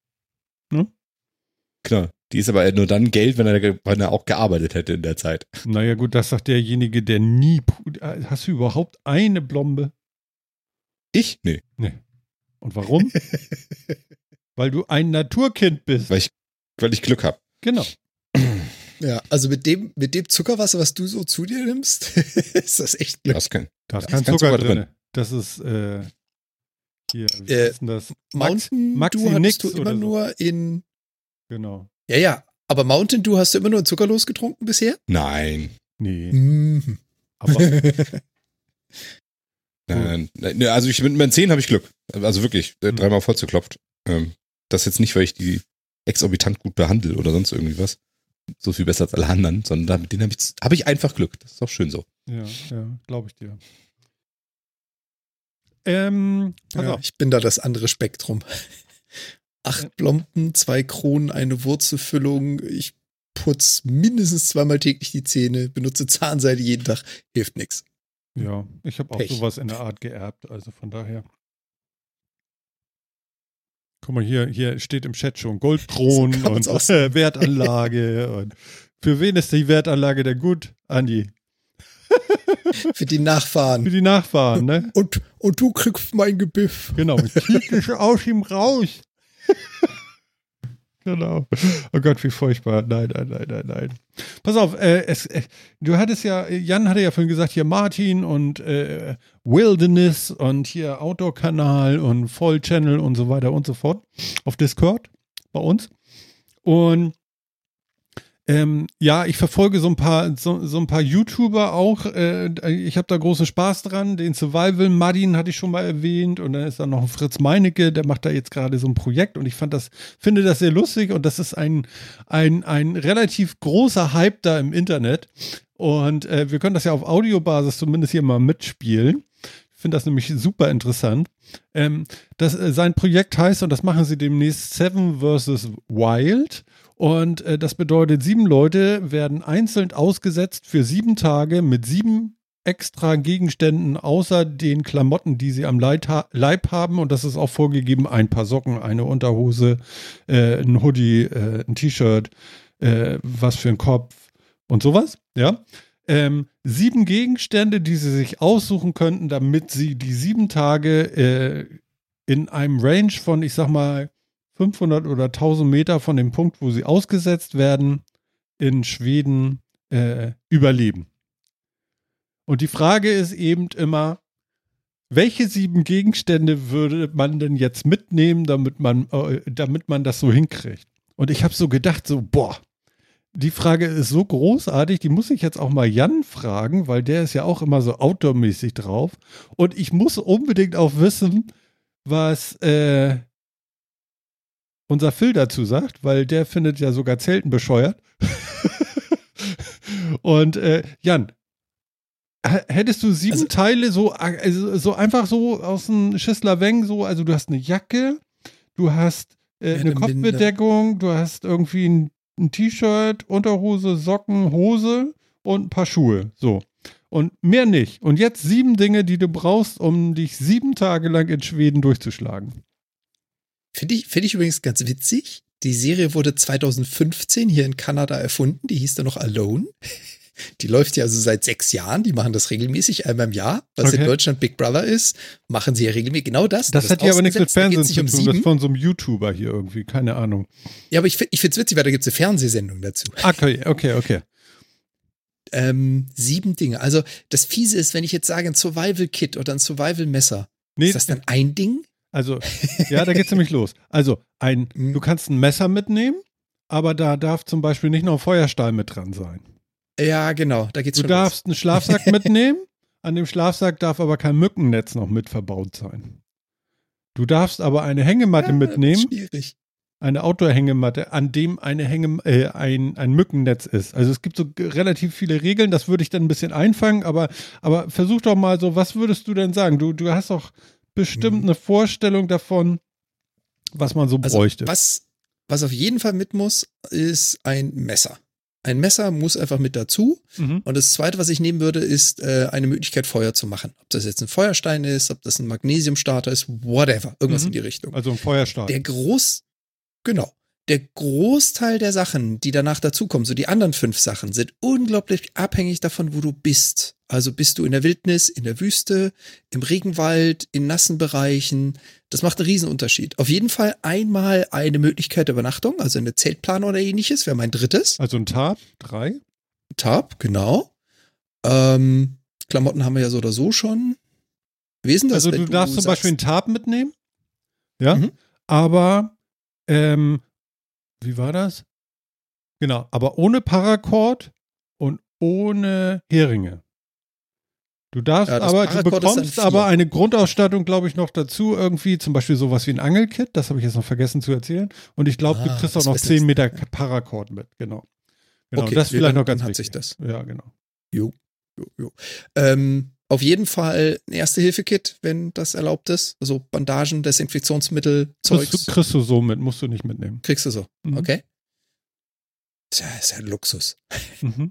Klar. Die ist aber nur dann Geld, wenn er, wenn er auch gearbeitet hätte in der Zeit. Naja, gut, das sagt derjenige, der nie. äh, Hast du überhaupt eine Blombe? Ich? Nee. Und warum? <laughs> Weil du ein Naturkind bist. Weil ich, weil ich Glück habe. Genau. Ja, also mit dem, mit dem Zuckerwasser, was du so zu dir nimmst, <laughs> ist das echt Glück. Das kann. Da ist kein Zucker, Zucker drin. drin. Das ist äh, hier, wie Äh, ist denn das? Mountain Maxi Dew hattest nix du oder immer so. nur in. Genau. Ja, ja. Aber Mountain Dew hast du immer nur in zuckerlos getrunken bisher? Nein. Nee. Mhm. Aber <laughs> Nein, nein, nein, also ich mit meinen Zähnen habe ich Glück. Also wirklich, äh, Hm. dreimal vollzuklopft. Ähm, das jetzt nicht, weil ich die exorbitant gut behandle oder sonst irgendwie was. So viel besser als alle anderen, sondern mit denen habe ich, hab ich einfach Glück. Das ist auch schön so. ja, ja, glaube ich dir. Ähm, Ja, ich bin da das andere Spektrum. Acht Blomben, zwei Kronen, eine Wurzelfüllung. Ich putz mindestens zweimal täglich die Zähne, benutze Zahnseide jeden Tag, hilft nix. Ja, ich habe auch Pech. sowas in der Art geerbt, also von daher. Guck mal, hier, hier steht im Chat schon Goldkronen <laughs> So und <laughs> Wertanlage. und für wen ist die Wertanlage denn gut, Andi? <laughs> Für die Für Nachfahren. die Nachfahren, ne? Und, und du kriegst mein Gebiff. Genau, kiek dich aus ihm raus. <laughs> genau. Oh Gott, wie furchtbar. Nein, nein, nein, nein, nein. Pass auf, äh, es, äh, du hattest ja, Jan hatte ja vorhin gesagt, hier Martin und äh, Wilderness und hier Outdoor-Kanal und Voll-Channel und so weiter und so fort auf Discord bei uns. Und ähm, ja, ich verfolge so ein paar, so, so ein paar YouTuber auch. Äh, ich habe da großen Spaß dran. Den Survival Martin hatte ich schon mal erwähnt und dann ist da noch ein Fritz Meinecke, der macht da jetzt gerade so ein Projekt und ich fand das, finde das sehr lustig und das ist ein, ein, ein relativ großer Hype da im Internet. Und äh, wir können das ja auf Audiobasis zumindest hier mal mitspielen. Ich finde das nämlich super interessant. Ähm, das, äh, sein Projekt heißt, und das machen sie demnächst, Seven vs. Wild. Und äh, das bedeutet, sieben Leute werden einzeln ausgesetzt für sieben Tage mit sieben extra Gegenständen außer den Klamotten, die sie am Leib, ha Leib haben. Und das ist auch vorgegeben, ein paar Socken, eine Unterhose, äh, ein Hoodie, äh, ein T-Shirt, äh, was für ein Kopf und sowas. Ja. Ähm, sieben Gegenstände, die sie sich aussuchen könnten, damit sie die sieben Tage äh, in einem Range von, ich sag mal, 500 oder 1000 Meter von dem Punkt, wo sie ausgesetzt werden, in Schweden äh, überleben. Und die Frage ist eben immer, welche sieben Gegenstände würde man denn jetzt mitnehmen, damit man, äh, damit man das so hinkriegt? Und ich habe so gedacht, so, boah, die Frage ist so großartig, die muss ich jetzt auch mal Jan fragen, weil der ist ja auch immer so outdoormäßig drauf. Und ich muss unbedingt auch wissen, was äh, unser Phil dazu sagt, weil der findet ja sogar Zelten bescheuert. <laughs> Und äh, Jan, hättest du sieben also, Teile so, also, so einfach so aus dem Schissler-Weng, so, also du hast eine Jacke, du hast äh, eine, Kopfbedeckung, du hast irgendwie ein, ein T-Shirt, Unterhose, Socken, Hose und ein paar Schuhe. So. Und mehr nicht. Und jetzt sieben Dinge, die du brauchst, um dich sieben Tage lang in Schweden durchzuschlagen. Finde ich, find ich übrigens ganz witzig. Die Serie wurde 2015 hier in Kanada erfunden. Die hieß dann noch Alone. <laughs> Die läuft ja also seit sechs Jahren. Die machen das regelmäßig einmal im Jahr. Was okay. in Deutschland Big Brother ist, machen sie ja regelmäßig genau das. Das, das hat ja aber nichts mit Fernsehen zu tun. Um das ist von so einem YouTuber hier irgendwie. Keine Ahnung. Ja, aber ich, ich finde es witzig, weil da gibt es eine Fernsehsendung dazu. Okay, okay, okay. Ähm, sieben Dinge. Also das Fiese ist, wenn ich jetzt sage ein Survival Kit oder ein Survival Messer. Nee, ist das dann ein Ding? Also, <laughs> ja, da geht's nämlich los. Also, ein, mhm. du kannst ein Messer mitnehmen, aber da darf zum Beispiel nicht noch ein Feuerstahl mit dran sein. Ja, genau, da geht's Du darfst los. einen Schlafsack <laughs> mitnehmen, an dem Schlafsack darf aber kein Mückennetz noch mit verbaut sein. Du darfst aber eine Hängematte ja, mitnehmen. Schwierig. Eine Outdoor-Hängematte, an dem eine Hänge, äh, ein, ein Mückennetz ist. Also es gibt so relativ viele Regeln, das würde ich dann ein bisschen einfangen, aber, aber versuch doch mal so, was würdest du denn sagen? Du, du hast doch bestimmt mhm. eine Vorstellung davon, was man so also bräuchte. Was, was auf jeden Fall mit muss, ist ein Messer. Ein Messer muss einfach mit dazu. Mhm. Und das Zweite, was ich nehmen würde, ist äh, eine Möglichkeit, Feuer zu machen. Ob das jetzt ein Feuerstein ist, ob das ein Magnesiumstarter ist, whatever. Irgendwas mhm. in die Richtung. Also ein Feuerstein. Der Groß, genau der Großteil der Sachen, die danach dazukommen, so die anderen fünf Sachen, sind unglaublich abhängig davon, wo du bist. Also bist du in der Wildnis, in der Wüste, im Regenwald, in nassen Bereichen. Das macht einen Riesenunterschied. Auf jeden Fall einmal eine Möglichkeit der Übernachtung, also eine Zeltplanung oder ähnliches, wäre mein drittes. Also ein Tarp, drei. Tarp, genau. Ähm, Klamotten haben wir ja so oder so schon. Denn das? Also du darfst du zum Beispiel ein Tarp mitnehmen. Ja. Mhm. Aber ähm, wie war das? Genau, aber ohne Paracord und ohne Heringe. Du darfst ja, aber, du bekommst aber eine Grundausstattung, glaube ich, noch dazu. Irgendwie zum Beispiel sowas wie ein Angelkit. Das habe ich jetzt noch vergessen zu erzählen. Und ich glaube, ah, du kriegst auch noch 10 Meter Paracord mit. Genau. Genau, okay, das ist vielleicht noch ganz hat wichtig. sich das. Ja, genau. Jo, jo, jo. Ähm, auf jeden Fall ein Erste-Hilfe-Kit, wenn das erlaubt ist. Also Bandagen, Desinfektionsmittel, Zeugs. Kriegst du, kriegst du so mit, musst du nicht mitnehmen. Kriegst du so, mhm. okay. Tja, ist ja ein Luxus. Mhm.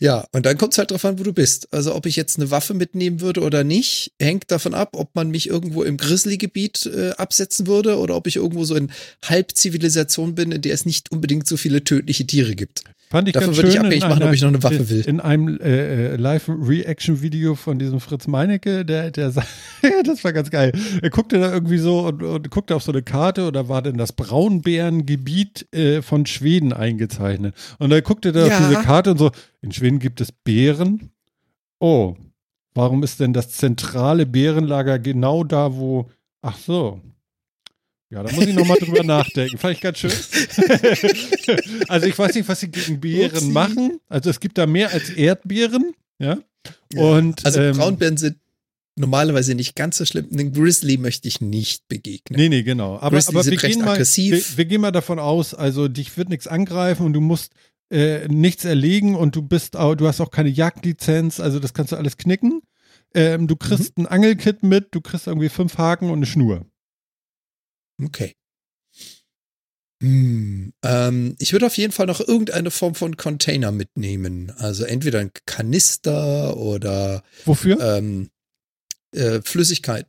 Ja, und dann kommt es halt drauf an, wo du bist. Also ob ich jetzt eine Waffe mitnehmen würde oder nicht, hängt davon ab, ob man mich irgendwo im Grizzly-Gebiet äh, absetzen würde oder ob ich irgendwo so in Halbzivilisation bin, in der es nicht unbedingt so viele tödliche Tiere gibt. Fand ich Davon würde ich abhängig machen, einer, ob ich noch eine Waffe will. In einem äh, äh, Live-Reaction-Video von diesem Fritz Meinecke, der, der <laughs> das war ganz geil. Er guckte da irgendwie so und, und guckte auf so eine Karte und da war denn das Braunbärengebiet äh, von Schweden eingezeichnet. Und er guckte da ja. auf diese Karte und so, in Schweden gibt es Bären. Oh, warum ist denn das zentrale Bärenlager genau da, wo, ach so, ja, da muss ich nochmal drüber <laughs> nachdenken. Fand ich ganz schön. <laughs> also ich weiß nicht, was sie gegen Beeren Upsi. machen. Also es gibt da mehr als Erdbeeren. Ja. Und, also ähm, Braunbären sind normalerweise nicht ganz so schlimm. Den Grizzly möchte ich nicht begegnen. Nee, nee, genau. Aber, aber wir, gehen mal, wir, wir, gehen mal davon aus, also dich wird nichts angreifen und du musst äh, nichts erlegen und du bist auch, du hast auch keine Jagdlizenz, also das kannst du alles knicken. Ähm, du kriegst mhm. ein Angelkit mit, du kriegst irgendwie fünf Haken und eine Schnur. Okay. Hm, ähm, ich würde auf jeden Fall noch irgendeine Form von Container mitnehmen. Also entweder ein Kanister oder Wofür? Ähm, äh, Flüssigkeit,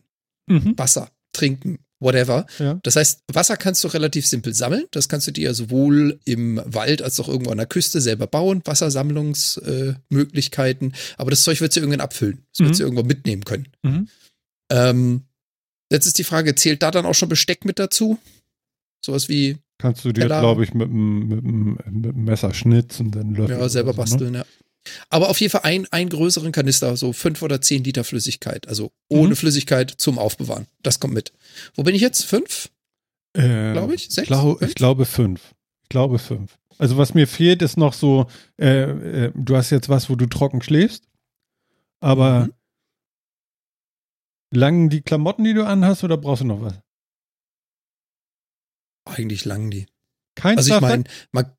mhm. Wasser, trinken, whatever. Ja. Das heißt, Wasser kannst du relativ simpel sammeln. Das kannst du dir sowohl im Wald als auch irgendwo an der Küste selber bauen. Wassersammlungsmöglichkeiten. Äh, Aber das Zeug wird du irgendwann abfüllen. Das mhm. wird du irgendwo mitnehmen können. Mhm. Ähm, Jetzt ist die Frage, zählt da dann auch schon Besteck mit dazu? Sowas wie Kannst du dir, glaube ich, mit dem Messer schnitzen, dann Löffel. Ja, selber so, ne? basteln, ja. Aber auf jeden Fall ein, einen größeren Kanister, so fünf oder zehn Liter Flüssigkeit. Also ohne Mhm. Flüssigkeit zum Aufbewahren. Das kommt mit. Wo bin ich jetzt? Fünf? Äh, Glaube ich? Sechs? Glau, Fünf? ich glaube fünf. Ich glaube fünf. Also was mir fehlt, ist noch so, äh, äh, du hast jetzt was, wo du trocken schläfst, aber Mhm. langen die Klamotten, die du anhast, oder brauchst du noch was? Eigentlich lang die. Kein Also ich meine, man-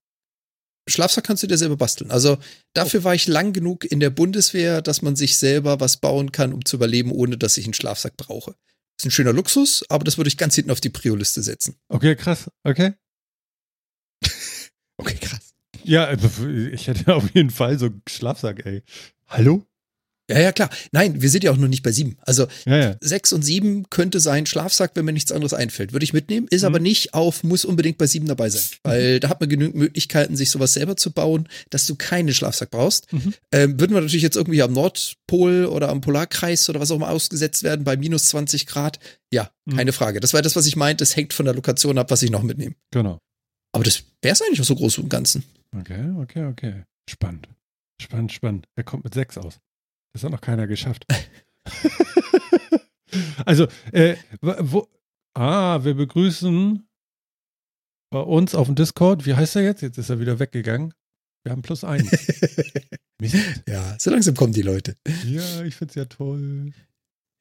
Schlafsack kannst du dir selber basteln. Also dafür war ich lang genug in der Bundeswehr, dass man sich selber was bauen kann, um zu überleben, ohne dass ich einen Schlafsack brauche. Ist ein schöner Luxus, aber das würde ich ganz hinten auf die Prio-Liste setzen. Okay, krass. Okay. <laughs> Okay, krass. Ja, also ich hätte <laughs> auf jeden Fall so einen Schlafsack, ey. Hallo? Ja, ja, klar. Nein, wir sind ja auch noch nicht bei sieben. Also Ja, ja. sechs und sieben könnte sein Schlafsack, wenn mir nichts anderes einfällt. Würde ich mitnehmen, ist Mhm. aber nicht auf, muss unbedingt bei sieben dabei sein. Weil da hat man genügend Möglichkeiten, sich sowas selber zu bauen, dass du keinen Schlafsack brauchst. Mhm. Ähm, würden wir natürlich jetzt irgendwie am Nordpol oder am Polarkreis oder was auch immer ausgesetzt werden, bei minus 20 Grad. Ja, Mhm. keine Frage. Das war das, was ich meinte. Es hängt von der Lokation ab, was ich noch mitnehme. Genau. Aber das wäre es eigentlich auch so groß im Ganzen. Okay, okay, okay. Spannend. Spannend, spannend. Er kommt mit sechs aus. Das hat noch keiner geschafft. <laughs> also, äh, wo, ah, wir begrüßen bei uns auf dem Discord, wie heißt er jetzt? Jetzt ist er wieder weggegangen. Wir haben plus eins. <laughs> Ja, so langsam kommen die Leute. Ja, ich find's ja toll.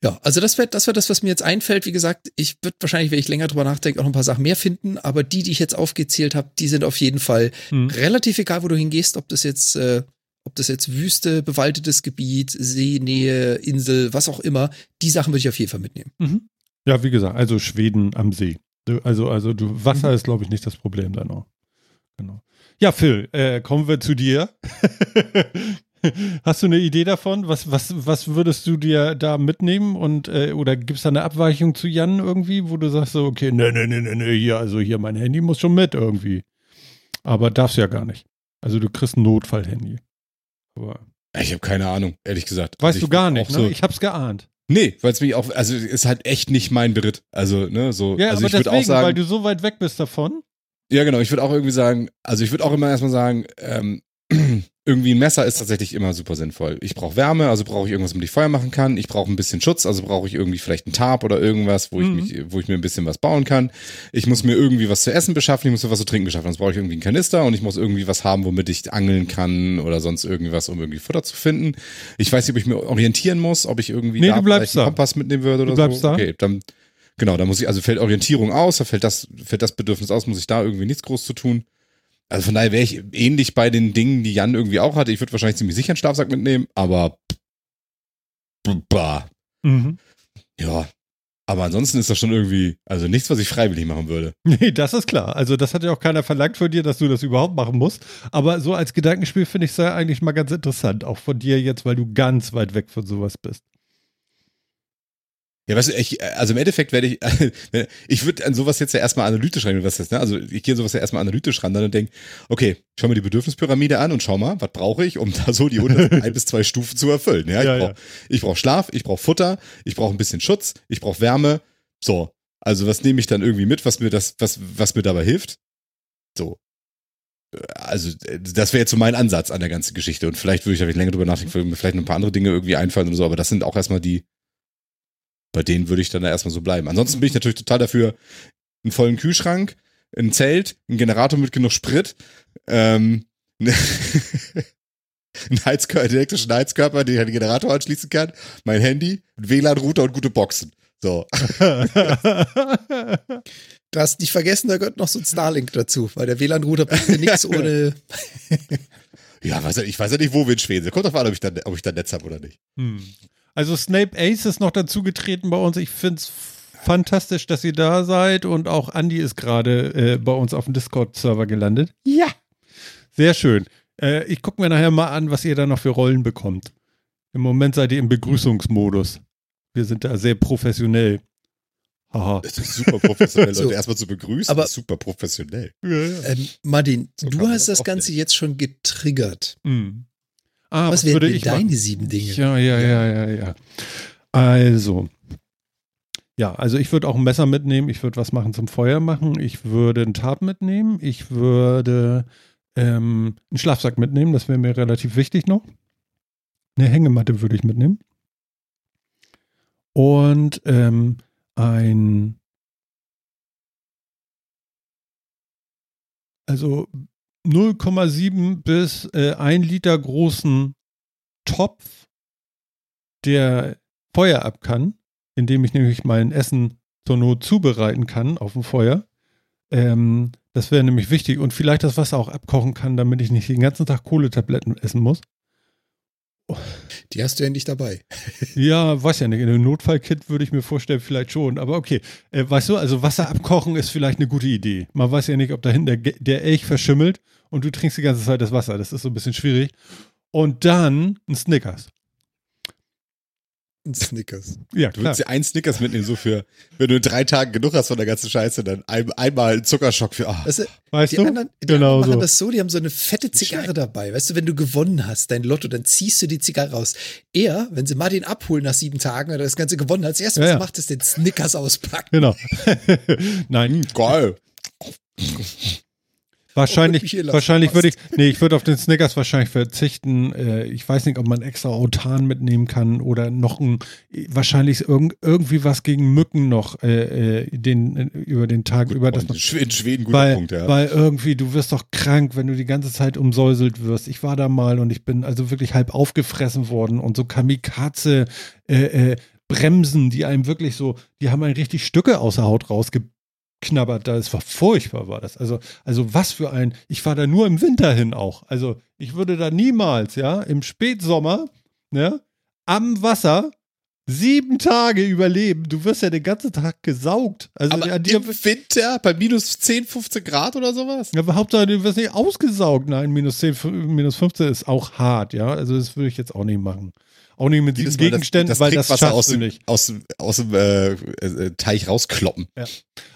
Ja, also das wäre das, wär das, was mir jetzt einfällt. Wie gesagt, ich würde wahrscheinlich, wenn ich länger drüber nachdenke, auch noch ein paar Sachen mehr finden. Aber die, die ich jetzt aufgezählt habe, die sind auf jeden Fall Hm. relativ egal, wo du hingehst, ob das jetzt, äh, ob das jetzt Wüste, bewaldetes Gebiet, Seenähe, Insel, was auch immer. Die Sachen würde ich auf jeden Fall mitnehmen. Mhm. Ja, wie gesagt, also Schweden am See. Du, also, also du, Wasser ist, glaube ich, nicht das Problem dann auch. Genau. Ja, Phil, äh, kommen wir zu dir. <laughs> Hast du eine Idee davon? Was, was, was würdest du dir da mitnehmen? Und, äh, oder gibt es da eine Abweichung zu Jan irgendwie, wo du sagst so, okay, ne, ne, ne, ne, ne, hier, also hier, mein Handy muss schon mit irgendwie. Aber darfst ja gar nicht. Also du kriegst ein Notfallhandy. Aber Ich habe keine Ahnung, ehrlich gesagt. weißt Also du gar nicht, ne? So, Ich hab's geahnt. nee, weil es mich auch, also ist halt echt nicht mein Beritt. Also, ne, so. Ja, also aber ich würde deswegen, auch sagen, weil du so weit weg bist davon. Ja, genau. Ich würde auch irgendwie sagen, also ich würde auch immer erstmal sagen, ähm, <clears throat> irgendwie ein Messer ist tatsächlich immer super sinnvoll. Ich brauche Wärme, also brauche ich irgendwas, womit ich Feuer machen kann. Ich brauche ein bisschen Schutz, also brauche ich irgendwie vielleicht einen Tarp oder irgendwas, wo Mhm. ich mich, wo ich mir ein bisschen was bauen kann. Ich muss mir irgendwie was zu essen beschaffen, ich muss mir was zu trinken beschaffen. Sonst brauche ich irgendwie einen Kanister und ich muss irgendwie was haben, womit ich angeln kann oder sonst irgendwas, um irgendwie Futter zu finden. Ich weiß nicht, ob ich mir orientieren muss, ob ich irgendwie Nee, da du bleibst da. Kompass mitnehmen würde oder Du bleibst so. da. Okay, dann Genau, da muss ich, also fällt Orientierung aus, da fällt das, fällt das Bedürfnis aus, muss ich da irgendwie nichts groß zu tun. Also von daher wäre ich ähnlich bei den Dingen, die Jan irgendwie auch hatte. Ich würde wahrscheinlich ziemlich sicher einen Schlafsack mitnehmen, aber bah, Mhm. ja. Aber ansonsten ist das schon irgendwie, also nichts, was ich freiwillig machen würde. <laughs> Nee, das ist klar. Also das hat ja auch keiner verlangt von dir, dass du das überhaupt machen musst. Aber so als Gedankenspiel finde ich es ja eigentlich mal ganz interessant. Auch von dir jetzt, weil du ganz weit weg von sowas bist. Ja, weißt du, ich, also im Endeffekt werde ich, <laughs> ich würde an sowas jetzt ja erstmal analytisch rein, was das, ne? Also ich gehe an sowas ja erstmal analytisch ran dann und denke, okay, schau mir die Bedürfnispyramide an und schau mal, was brauche ich, um da so die <laughs> 100 ein bis zwei Stufen zu erfüllen. Ja, ich Ja, brauche ja. brauch Schlaf, ich brauche Futter, ich brauche ein bisschen Schutz, ich brauche Wärme. So, also was nehme ich dann irgendwie mit, was mir das, was, was mir dabei hilft? So. Also, äh, das wäre jetzt so mein Ansatz an der ganzen Geschichte. Und vielleicht würde ich, ich länger drüber nachdenken, würde mir vielleicht noch ein paar andere Dinge irgendwie einfallen oder so, aber das sind auch erstmal die, bei denen würde ich dann da erstmal so bleiben. Ansonsten bin ich natürlich total dafür, einen vollen Kühlschrank, ein Zelt, ein Generator mit genug Sprit, ähm, <laughs> einen Heizkörper, einen elektrischen Heizkörper, den ich an den Generator anschließen kann, mein Handy, ein WLAN-Router und gute Boxen. So. <laughs> Du hast nicht vergessen, da gehört noch so ein Starlink dazu, weil der WLAN-Router bringt dir nichts ohne. <laughs> Ja, weiß ja, ich weiß ja nicht, wo wir in Schweden sind. Kommt drauf an, ob ich da, ob ich da Netz habe oder nicht. Hm. Also Snape Ace ist noch dazugetreten bei uns. Ich finde es fantastisch, dass ihr da seid. Und auch Andy ist gerade äh, bei uns auf dem Discord-Server gelandet. Ja. Sehr schön. Äh, ich gucke mir nachher mal an, was ihr da noch für Rollen bekommt. Im Moment seid ihr im Begrüßungsmodus. Wir sind da sehr professionell. Haha. Das ist super professionell, <laughs> So. Leute erstmal zu begrüßen. Aber- super professionell. Ja, ja. Ähm, Martin, So du hast das Ganze nennen. jetzt schon getriggert. Hm. Ah, was was, wären würde denn ich deine machen? sieben Dinge? Ja, ja, ja, ja, ja. Also, ja, also ich würde auch ein Messer mitnehmen, ich würde was machen zum Feuer machen, ich würde einen Tab mitnehmen, ich würde ähm, einen Schlafsack mitnehmen, das wäre mir relativ wichtig noch. Eine Hängematte würde ich mitnehmen. Und ähm, ein also 0,7 bis äh, 1 Liter großen Topf, der Feuer ab kann, indem ich nämlich mein Essen zur Not zubereiten kann auf dem Feuer. Ähm, das wäre nämlich wichtig und vielleicht das Wasser auch abkochen kann, damit ich nicht den ganzen Tag Kohletabletten essen muss. Die hast du ja nicht dabei. <laughs> Ja, weiß ja nicht. In einem Notfallkit würde ich mir vorstellen, vielleicht schon. Aber okay. Äh, weißt du, also Wasser abkochen ist vielleicht eine gute Idee. Man weiß ja nicht, ob dahin der, der Elch verschimmelt und du trinkst die ganze Zeit das Wasser. Das ist so ein bisschen schwierig. Und dann ein Snickers. Ein Snickers. Ja, du würdest dir einen Snickers mitnehmen, so für, wenn du in drei Tagen genug hast von der ganzen Scheiße, dann ein, einmal einen Zuckerschock für, ah. Weißt du, Weißt die du? anderen, die Genau anderen machen so. das so, die haben so eine fette Zigarre dabei. Weißt du, wenn du gewonnen hast, dein Lotto, dann ziehst du die Zigarre raus. Er, wenn sie Martin abholen nach sieben Tagen, oder das Ganze gewonnen hat, das erste, was Ja, er ja. macht, ist den Snickers auspacken. Genau. <laughs> Nein, Geil. Wahrscheinlich, lassen, wahrscheinlich würde ich, nee, ich würde auf den Snickers wahrscheinlich verzichten. Äh, ich weiß nicht, ob man extra Autan mitnehmen kann oder noch ein, wahrscheinlich irgend, irgendwie was gegen Mücken noch äh, äh, den, äh, über den Tag über das Und in Schweden, Schweden guter weil, Punkt, ja. weil irgendwie, du wirst doch krank, wenn du die ganze Zeit umsäuselt wirst. Ich war da mal und ich bin also wirklich halb aufgefressen worden und so Kamikaze äh, äh, Bremsen, die einem wirklich so, die haben einen richtig Stücke aus der Haut rausgeknabbert. Das war furchtbar, war das. Also, also was für ein, ich fahre da nur im Winter hin auch. Also ich würde da niemals, ja, im Spätsommer, ne, am Wasser sieben Tage überleben. Du wirst ja den ganzen Tag gesaugt. Also Aber an dir, im Winter bei minus 10, 15 Grad oder sowas? ja, Hauptsache, du wirst nicht ausgesaugt. Nein, minus 10, f- minus 15 ist auch hart, ja. Also das würde ich jetzt auch nicht machen. Auch nicht mit diesen Gegenständen, das, das weil das schaffst aus dem, nicht. aus dem, aus dem äh, äh, Teich rauskloppen.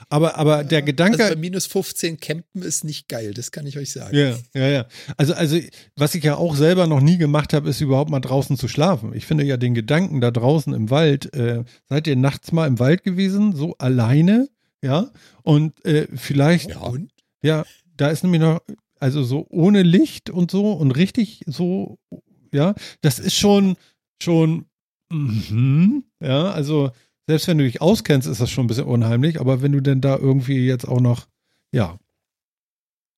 Aber, aber der Gedanke, Also bei minus 15 campen ist nicht geil, das kann ich euch sagen. Ja, ja, ja. Also, also, was ich ja auch selber noch nie gemacht habe, ist überhaupt mal draußen zu schlafen. Ich finde ja den Gedanken da draußen im Wald, äh, seid ihr nachts mal im Wald gewesen, so alleine, ja? Und äh, vielleicht, Ja. Und? ja, da ist nämlich noch, also so ohne Licht und so und richtig so, ja, das ist schon, schon, mhm, ja, also selbst wenn du dich auskennst, ist das schon ein bisschen unheimlich, aber wenn du denn da irgendwie jetzt auch noch, ja,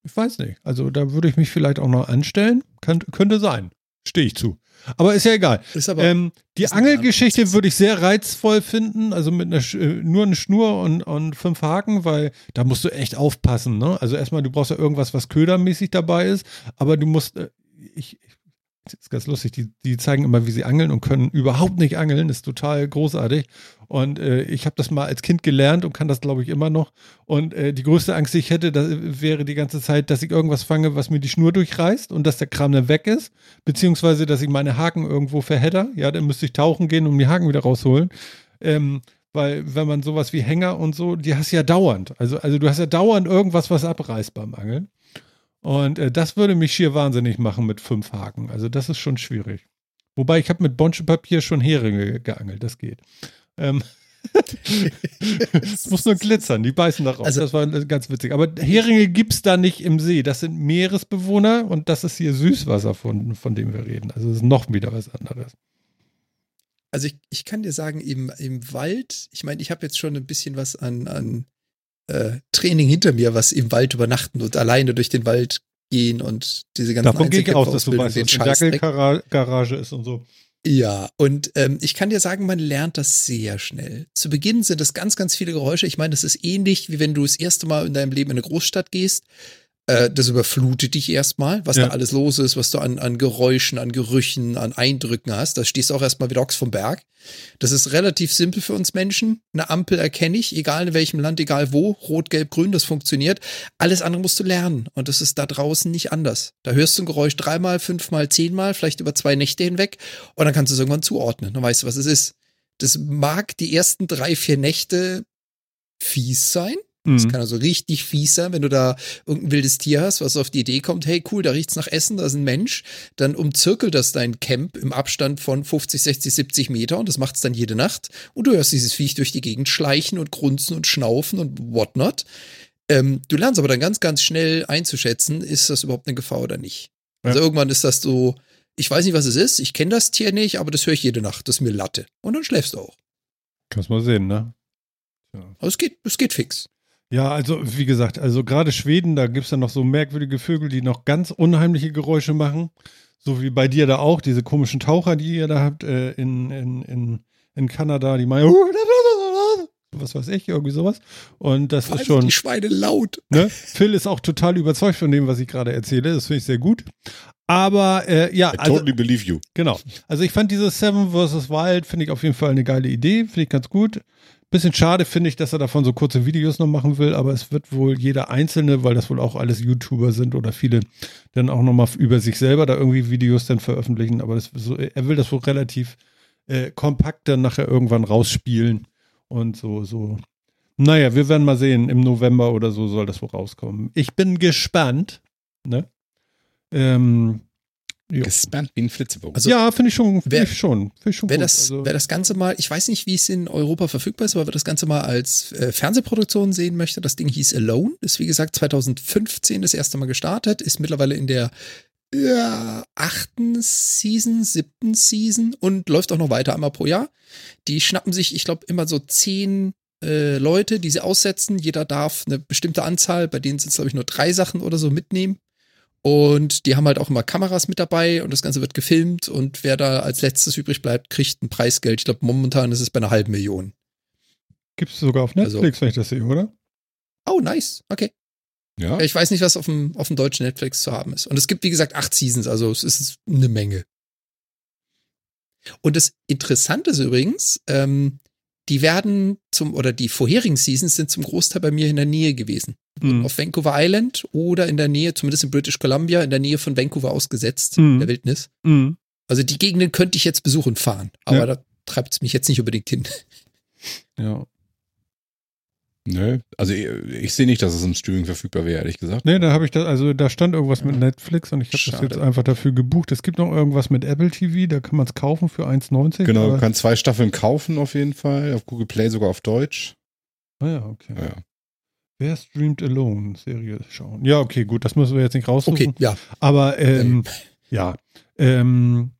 ich weiß nicht, also da würde ich mich vielleicht auch noch anstellen, Kann, könnte sein, stehe ich zu. Aber ist ja egal. Ist aber, Ähm, die Angelgeschichte würde ich sehr reizvoll finden, also mit einer, äh, nur eine Schnur und, und fünf Haken, weil da musst du echt aufpassen. Ne? Also erstmal, du brauchst ja irgendwas, was ködermäßig dabei ist, aber du musst, äh, ich, ich das ist ganz lustig, die, die zeigen immer, wie sie angeln und können überhaupt nicht angeln, ist total großartig. Und äh, ich habe das mal als Kind gelernt und kann das, glaube ich, immer noch. Und äh, die größte Angst, die ich hätte, das wäre die ganze Zeit, dass ich irgendwas fange, was mir die Schnur durchreißt und dass der Kram dann weg ist, beziehungsweise, dass ich meine Haken irgendwo verhedder. Ja, dann müsste ich tauchen gehen und die Haken wieder rausholen. Ähm, weil, wenn man sowas wie Hänger und so, die hast du ja dauernd. Also, also du hast ja dauernd irgendwas, was abreißt beim Angeln. Und äh, das würde mich schier wahnsinnig machen mit fünf Haken. Also das ist schon schwierig. Wobei ich habe mit Bonschepapier schon Heringe geangelt, das geht. Ähm, <laughs> es muss nur glitzern, die beißen darauf. Also- das war äh, ganz witzig. Aber Heringe gibt es da nicht im See. Das sind Meeresbewohner und das ist hier Süßwasser, von, von dem wir reden. Also das ist noch wieder was anderes. Also ich, ich kann dir sagen, im, im Wald, ich meine, ich habe jetzt schon ein bisschen was an, an äh, Training hinter mir, was im Wald übernachten und alleine durch den Wald gehen und diese ganzen Davon gehe ich aus, dass du weißt, den was eine. Dackelgarage ist und so. Ja, und ähm, ich kann dir sagen, man lernt das sehr schnell. Zu Beginn sind es ganz, ganz viele Geräusche. Ich meine, das ist ähnlich, wie wenn du das erste Mal in deinem Leben in eine Großstadt gehst. Äh, das überflutet dich erstmal, was Ja. da alles los ist, was du an, an Geräuschen, an Gerüchen, an Eindrücken hast. Da stehst du auch erstmal wieder Ochs vom Berg. Das ist relativ simpel für uns Menschen. Eine Ampel erkenne ich, egal in welchem Land, egal wo. Rot, gelb, grün, das funktioniert. Alles andere musst du lernen. Und das ist da draußen nicht anders. Da hörst du ein Geräusch dreimal, fünfmal, zehnmal, vielleicht über zwei Nächte hinweg. Und dann kannst du es irgendwann zuordnen. Dann weißt du, was es ist. Das mag die ersten drei, vier Nächte fies sein. Das Mhm. kann also richtig fies sein, wenn du da irgendein wildes Tier hast, was auf die Idee kommt, hey cool, da riecht's nach Essen, da ist ein Mensch, dann umzirkelt das dein Camp im Abstand von 50, 60, 70 Meter und das macht's dann jede Nacht und du hörst dieses Viech durch die Gegend schleichen und grunzen und schnaufen und whatnot. Ähm, du lernst aber dann ganz, ganz schnell einzuschätzen, ist das überhaupt eine Gefahr oder nicht. Also Ja. irgendwann ist das so, ich weiß nicht, was es ist, ich kenne das Tier nicht, aber das höre ich jede Nacht, das ist mir Latte. Und dann schläfst du auch. Kannst mal sehen, ne? Also es geht, es geht fix. Ja, also wie gesagt, also gerade Schweden, da gibt's dann noch so merkwürdige Vögel, die noch ganz unheimliche Geräusche machen. So wie bei dir da auch, diese komischen Taucher, die ihr da habt äh, in, in, in, in Kanada, die meinen, <laughs> was weiß ich, irgendwie sowas. Und das ist schon. die Schweine laut. Ne? Phil ist auch total überzeugt von dem, was ich gerade erzähle. Das finde ich sehr gut. Aber äh, ja, I also, totally believe you. genau. Also ich fand dieses Seven vs. Wild, finde ich auf jeden Fall eine geile Idee. Finde ich ganz gut. Bisschen schade finde ich, dass er davon so kurze Videos noch machen will, aber es wird wohl jeder Einzelne, weil das wohl auch alles YouTuber sind oder viele, dann auch nochmal über sich selber da irgendwie Videos dann veröffentlichen. Aber das, so, er will das wohl relativ äh, kompakt dann nachher irgendwann rausspielen und so, so. Naja, wir werden mal sehen. Im November oder so soll das wohl rauskommen. Ich bin gespannt. Ne? Ähm, Ja. Gespannt wie ein Flitzebogen. Also- ja, finde ich schon. Find Wer- ich schon. Find ich schon Wer gut. das, Also- wer das Ganze mal, ich weiß nicht, wie es in Europa verfügbar ist, aber wer das Ganze mal als äh, Fernsehproduktion sehen möchte, das Ding hieß Alone, ist wie gesagt 2015 das erste Mal gestartet, ist mittlerweile in der ja, achten Season, siebten Season und läuft auch noch weiter einmal pro Jahr. Die schnappen sich, ich glaube, immer so zehn äh, Leute, die sie aussetzen. Jeder darf eine bestimmte Anzahl, bei denen sind es, glaube ich, nur drei Sachen oder so mitnehmen. Und die haben halt auch immer Kameras mit dabei und das Ganze wird gefilmt und wer da als letztes übrig bleibt, kriegt ein Preisgeld. Ich glaube, momentan ist es bei einer halben Million. Gibt es sogar auf Also- Netflix, wenn ich das sehe, oder? Oh, nice. Okay. ja. Ja, Ich weiß nicht, was auf dem, auf dem deutschen Netflix zu haben ist. Und es gibt, wie gesagt, acht Seasons, also es ist eine Menge. Und das Interessante ist übrigens, ähm, die werden zum, oder die vorherigen Seasons sind zum Großteil bei mir in der Nähe gewesen. Mhm. Auf Vancouver Island oder in der Nähe, zumindest in British Columbia, in der Nähe von Vancouver ausgesetzt, Mhm. der Wildnis. Mhm. Also die Gegenden könnte ich jetzt besuchen fahren, aber Ja. da treibt es mich jetzt nicht unbedingt hin. Ja. Nö. Also ich, ich sehe nicht, dass es im Streaming verfügbar wäre, ehrlich gesagt. Nee, da habe ich das, also da stand irgendwas mit Netflix und ich habe das jetzt einfach dafür gebucht. Es gibt noch irgendwas mit Apple TV, da kann man es kaufen für 1,90. Genau, du kannst zwei Staffeln kaufen auf jeden Fall. Auf Google Play sogar auf Deutsch. Ah ja, okay. Ja. Wer streamt Alone? Serie schauen. Ja, okay, gut, das müssen wir jetzt nicht raussuchen. Okay, ja. Aber ähm, ja, ähm,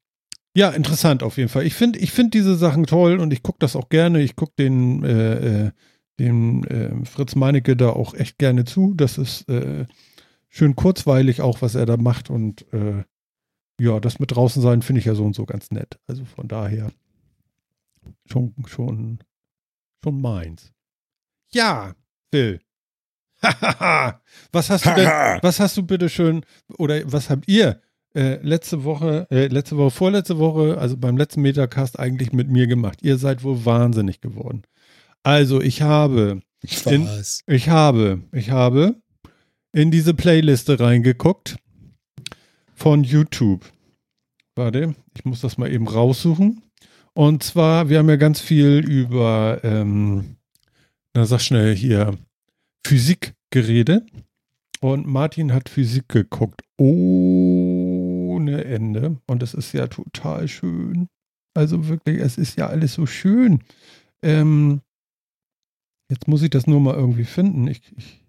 ja, interessant auf jeden Fall. Ich finde, ich finde diese Sachen toll und ich gucke das auch gerne. Ich gucke den, äh, äh, den äh, Fritz Meinecke da auch echt gerne zu. Das ist äh, schön kurzweilig auch, was er da macht und äh, ja, das mit draußen sein finde ich ja so und so ganz nett. Also von daher schon, schon, schon meins. Ja, Phil. <laughs> was hast du denn? <laughs> Was hast du bitte schön oder was habt ihr äh, letzte Woche, äh, letzte Woche, vorletzte Woche, also beim letzten Metacast eigentlich mit mir gemacht? Ihr seid wohl wahnsinnig geworden. Also ich habe, In- ich habe, ich habe in diese Playliste reingeguckt von YouTube. Warte, ich muss das mal eben raussuchen. Und zwar, wir haben ja ganz viel über, ähm, na sag schnell hier, Physik geredet. Und Martin hat Physik geguckt. Ohne Ende. Und es ist ja total schön. Also wirklich, es ist ja alles so schön. Ähm, jetzt muss ich das nur mal irgendwie finden. Ich, ich,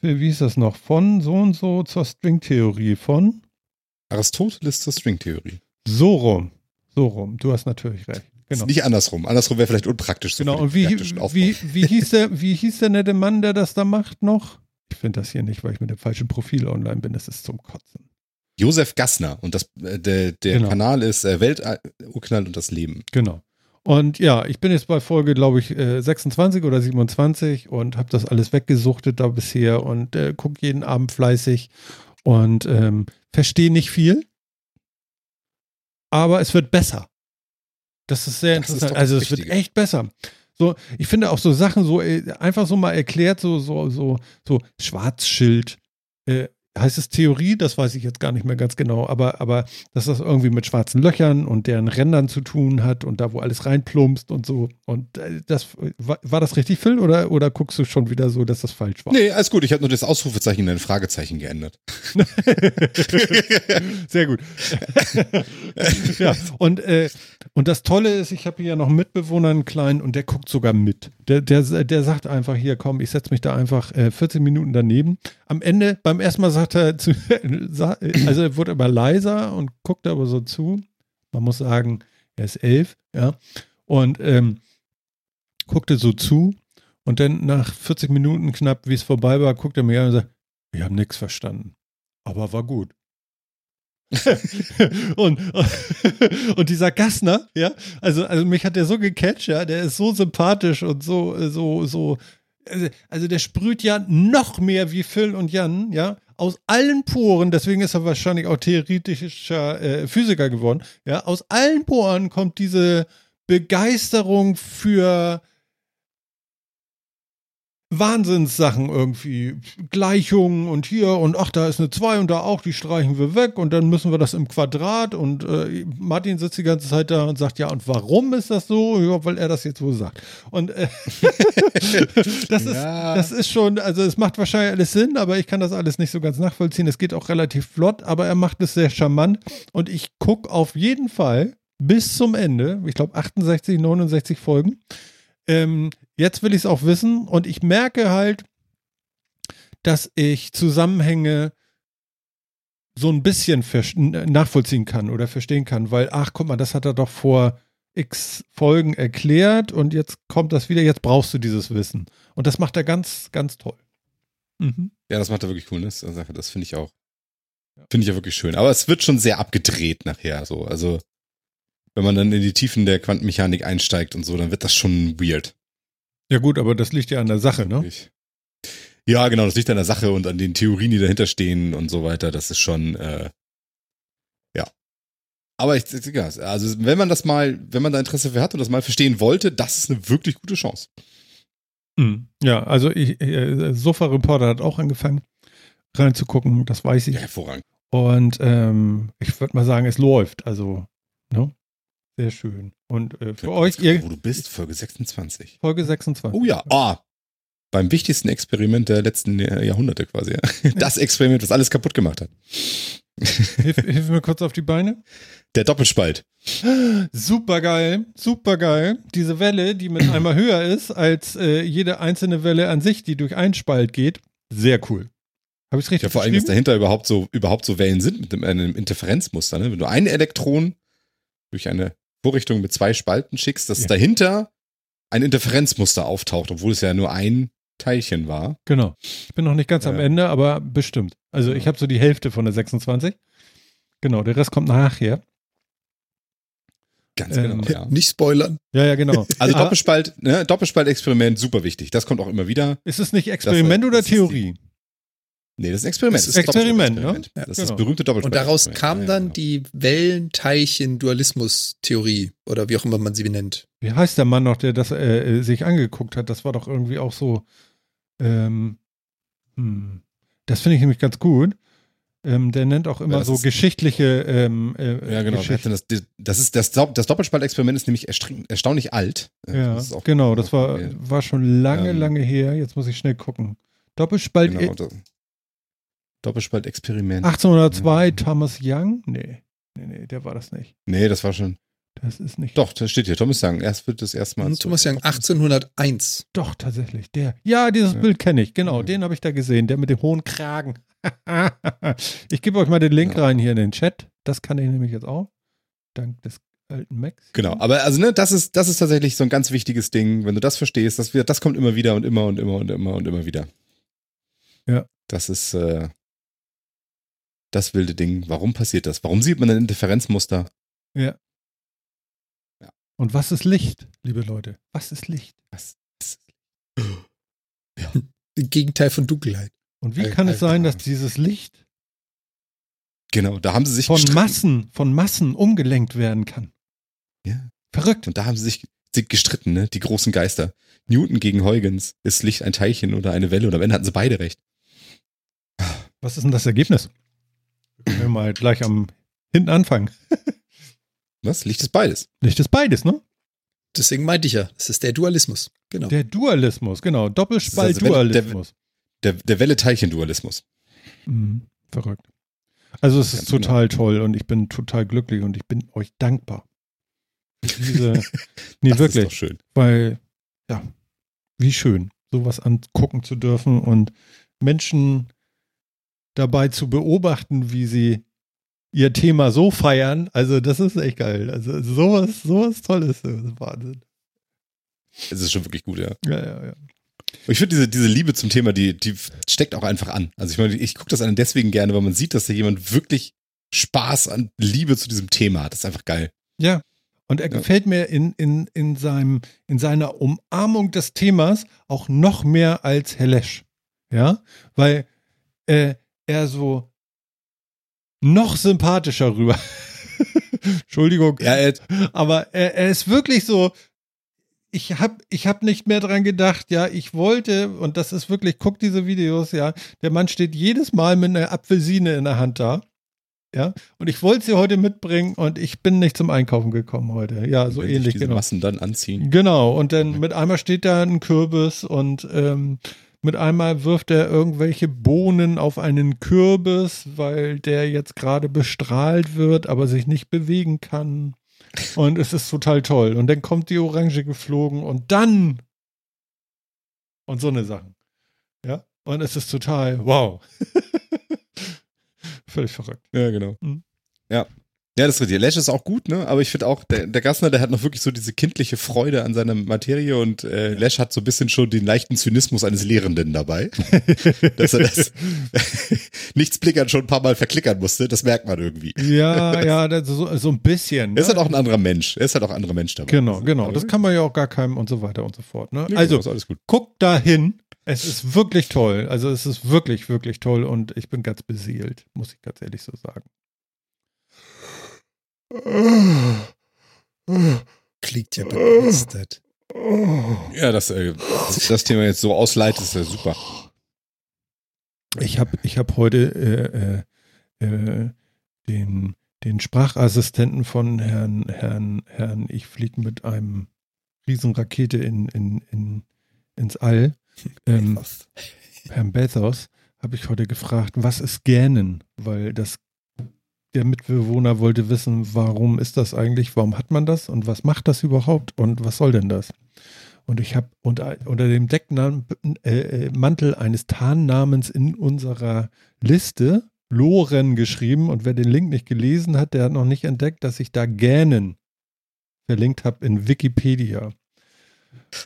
wie ist das noch? Von so und so zur Stringtheorie. Von Aristoteles zur Stringtheorie. so rum. So rum. Du hast natürlich recht. Genau. Nicht andersrum. Andersrum wäre vielleicht unpraktisch. so Genau, und wie, wie, wie, hieß der, wie hieß der nette Mann, der das da macht noch? Ich finde das hier nicht, weil ich mit dem falschen Profil online bin. Das ist zum Kotzen. Josef Gassner. Und das, äh, der, der Genau. Kanal ist äh, Welturknall und das Leben. Genau. Und ja, ich bin jetzt bei Folge, glaube ich, äh, 26 oder 27 und habe das alles weggesuchtet da bisher und äh, gucke jeden Abend fleißig und ähm, verstehe nicht viel. Aber es wird besser. Das ist sehr Das ist interessant. doch also es wird echt besser. So, ich finde auch so Sachen so äh, einfach so mal erklärt, so, so, so, so Schwarzschild. Äh, heißt es Theorie, das weiß ich jetzt gar nicht mehr ganz genau, aber, aber dass das irgendwie mit schwarzen Löchern und deren Rändern zu tun hat und da, wo alles reinplumpst und so. Und äh, das war, war das richtig, Phil, oder, oder guckst du schon wieder so, dass das falsch war? Nee, alles gut. Ich habe nur das Ausrufezeichen in ein Fragezeichen geändert. <laughs> Sehr gut. <laughs> ja, und, äh, und das Tolle ist, ich habe hier ja noch einen Mitbewohner, einen kleinen, und der guckt sogar mit. Der, der, der sagt einfach, hier, komm, ich setze mich da einfach äh, 14 Minuten daneben. Am Ende, beim ersten Mal sagt er, zu, <laughs> also er wurde immer leiser und guckte aber so zu. Man muss sagen, er ist elf, ja. Und ähm, guckte so zu. Und dann nach 40 Minuten knapp, wie es vorbei war, guckt er mir an und sagt, ich habe nichts verstanden. Aber war gut. <laughs> und, <laughs> und dieser Gassner, ja, also, also mich hat der so gecatcht, ja, der ist so sympathisch und so, so, so, also, also der sprüht ja noch mehr wie Phil und Jan, ja, aus allen Poren, deswegen ist er wahrscheinlich auch theoretischer äh, Physiker geworden, ja, aus allen Poren kommt diese Begeisterung für Wahnsinnssachen irgendwie. Gleichungen und hier und ach, da ist eine 2 und da auch, die streichen wir weg und dann müssen wir das im Quadrat und äh, Martin sitzt die ganze Zeit da und sagt, ja, und warum ist das so? Ja, weil er das jetzt so sagt. Und äh, <laughs> das, ist, ja. das ist schon, also es macht wahrscheinlich alles Sinn, aber ich kann das alles nicht so ganz nachvollziehen. Es geht auch relativ flott, aber er macht es sehr charmant und ich gucke auf jeden Fall bis zum Ende, ich glaube 68, 69 Folgen. Ähm, jetzt will ich es auch wissen und ich merke halt, dass ich Zusammenhänge so ein bisschen nachvollziehen kann oder verstehen kann, weil, ach, guck mal, das hat er doch vor x Folgen erklärt und jetzt kommt das wieder, jetzt brauchst du dieses Wissen. Und das macht er ganz, ganz toll. Mhm. Ja, das macht er wirklich cool, ne? Das finde ich auch. Finde ich ja wirklich schön. Aber es wird schon sehr abgedreht nachher, so. Also, wenn man dann in die Tiefen der Quantenmechanik einsteigt und so, dann wird das schon weird. Ja gut, aber das liegt ja an der Sache, ne? Ja, genau, das liegt an der Sache und an den Theorien, die dahinter stehen und so weiter. Das ist schon, äh, ja. Aber ich, also wenn man das mal, wenn man da Interesse für hat und das mal verstehen wollte, das ist eine wirklich gute Chance. Mhm. Ja, also ich, äh, Sofa Reporter hat auch angefangen reinzugucken, das weiß ich. Ja, hervorragend. Und ähm, ich würde mal sagen, es läuft. Also, ne? Sehr schön. Und äh, für euch, ihr. Wo du bist, Folge 26. Folge 26. Oh ja, ah. Beim wichtigsten Experiment der letzten Jahrhunderte quasi. Ja. Das Experiment, was alles kaputt gemacht hat. Hilf, hilf mir kurz auf die Beine. Der Doppelspalt. Super geil, super geil. Diese Welle, die mit einmal höher ist als äh, jede einzelne Welle an sich, die durch einen Spalt geht. Sehr cool. Habe ich richtig Ja, vor allem, dass dahinter überhaupt so, überhaupt so Wellen sind mit einem Interferenzmuster. Ne? Wenn du ein Elektron durch eine Vorrichtung mit zwei Spalten schickst, dass ja. dahinter ein Interferenzmuster auftaucht, obwohl es ja nur ein Teilchen war. Genau. Ich bin noch nicht ganz äh, am Ende, aber bestimmt. Also ich habe so die Hälfte von der 26. Genau, der Rest kommt nachher. Ganz genau, ähm, ja. Nicht spoilern. Ja, ja, genau. <laughs> Also Doppelspalt, ne, Doppelspaltexperiment, super wichtig. Das kommt auch immer wieder. Ist es nicht Experiment das, oder Theorie? Nee, das ist ein Experiment. Das ist Experiment, ne? Ja, das genau. ist das berühmte Doppelspalten. Und daraus kam dann ja, genau. die Wellenteilchen-Dualismus-Theorie oder wie auch immer man sie benennt. Wie heißt der Mann noch, der das äh, sich angeguckt hat? Das war doch irgendwie auch so. Ähm, hm, das finde ich nämlich ganz gut. Ähm, der nennt auch immer ja, so geschichtliche. Ähm, äh, ja, genau. Das, das, ist das, das Doppelspaltexperiment ist nämlich erstaunlich alt. Ja, das genau. Das war, war schon lange, ähm, lange her. Jetzt muss ich schnell gucken. Doppelspalt. Genau, Doppelspaltexperiment. 1802 mhm. Thomas Young? Nee. Nee, nee, der war das nicht. Nee, das war schon. Das ist nicht. Doch, das steht hier. Thomas Young. Erst wird das erstmal. Hm, Thomas Young 1801. Doch, tatsächlich. Der. Ja, dieses ja. Bild kenne ich. Genau, mhm. den habe ich da gesehen. Der mit dem hohen Kragen. <laughs> ich gebe euch mal den Link ja. rein hier in den Chat. Das kann ich nämlich jetzt auch. Dank des alten Max. Genau, aber also ne, das ist das ist tatsächlich so ein ganz wichtiges Ding, wenn du das verstehst, das, das kommt immer wieder und immer und immer und immer und immer wieder. Ja. Das ist äh, das wilde Ding. Warum passiert das? Warum sieht man ein Interferenzmuster? Ja. ja. Und was ist Licht, liebe Leute? Was ist Licht? Was ist <gasps> Ja. Das Gegenteil von Dunkelheit. Und wie Al kann es sein, dass dieses Licht Genau, da haben sie sich von gestritten. Massen, von Massen umgelenkt werden kann? Ja. Verrückt. Und da haben sie sich gestritten, ne? Die großen Geister. Newton gegen Huygens. Ist Licht ein Teilchen oder eine Welle? Oder wenn hatten sie beide recht? Was ist denn das Ergebnis? Können wir mal gleich am hinten anfangen. <laughs> Was? Licht ist beides. Licht ist beides, ne? Deswegen meinte ich ja, es ist der Dualismus. Genau. Der Dualismus, genau. Ist also, Doppelspalt-Dualismus. Der, der Welle-Teilchen-Dualismus. Mhm. Verrückt. Also es ist genau. total toll und ich bin total glücklich und ich bin euch dankbar. Diese, <laughs> nee, Das wirklich. ist doch schön. weil, ja, wie schön, sowas angucken zu dürfen und Menschen dabei zu beobachten, wie sie ihr Thema so feiern. Also, das ist echt geil. Also, sowas, sowas Tolles. Das ist Wahnsinn. Es ist schon wirklich gut, ja. Ja, ja, ja. Und ich finde diese, diese Liebe zum Thema, die, die steckt auch einfach an. Also ich meine, ich gucke das an deswegen gerne, weil man sieht, dass da jemand wirklich Spaß an Liebe zu diesem Thema hat. Das ist einfach geil. Ja. Und er Ja. gefällt mir in, in, in, seinem, in seiner Umarmung des Themas auch noch mehr als Helesch. Ja, weil äh, er so noch sympathischer rüber. <laughs> Entschuldigung. Ja, er, Aber er, er ist wirklich so. Ich habe ich hab nicht mehr dran gedacht, ja, ich wollte, und das ist wirklich, guck diese Videos, ja, der Mann steht jedes Mal mit einer Apfelsine in der Hand da, ja, und ich wollte sie heute mitbringen und ich bin nicht zum Einkaufen gekommen heute, ja, so sich ähnlich, diese genau. Massen dann anziehen. Genau, und dann mit einmal steht da ein Kürbis und ähm, mit einmal wirft er irgendwelche Bohnen auf einen Kürbis, weil der jetzt gerade bestrahlt wird, aber sich nicht bewegen kann. Und es ist total toll. Und dann kommt die Orange geflogen und dann und so eine Sachen. Ja, und es ist total wow. <laughs> Völlig verrückt. Ja, genau. Mhm. Ja. Ja, das ist richtig. Lash ist auch gut, ne? Aber ich finde auch, der, der Gassner, der hat noch wirklich so diese kindliche Freude an seiner Materie und äh, Lash hat so ein bisschen schon den leichten Zynismus eines Lehrenden dabei. <laughs> dass er das <laughs> Nichtsblickern schon ein paar Mal verklickern musste, das merkt man irgendwie. Ja, <laughs> ja, das so, so ein bisschen. Er ist ne? halt auch ein anderer Mensch. Er ist halt auch ein anderer Mensch dabei. Genau, genau. Das kann man ja auch gar keinem und so weiter und so fort. Ne? Ja, Also, alles gut. guckt da hin. Es ist wirklich toll. Also, es ist wirklich, wirklich toll und ich bin ganz beseelt, muss ich ganz ehrlich so sagen. Klingt ja begeistert. Ja, das, äh, das, Thema jetzt so ausleitet, ist ja super. Ich habe ich hab heute äh, äh, äh, den, den Sprachassistenten von Herrn, Herrn, Herrn, ich fliege mit einem Riesenrakete in, in, in, ins All. Ähm, Herrn Bezos habe ich heute gefragt, was ist Gähnen? Weil das der Mitbewohner wollte wissen, warum ist das eigentlich, warum hat man das und was macht das überhaupt und was soll denn das? Und ich habe unter, unter dem Decknamen, äh, äh, Mantel eines Tarnnamens in unserer Liste Loren geschrieben und wer den Link nicht gelesen hat, der hat noch nicht entdeckt, dass ich da Gähnen verlinkt habe in Wikipedia.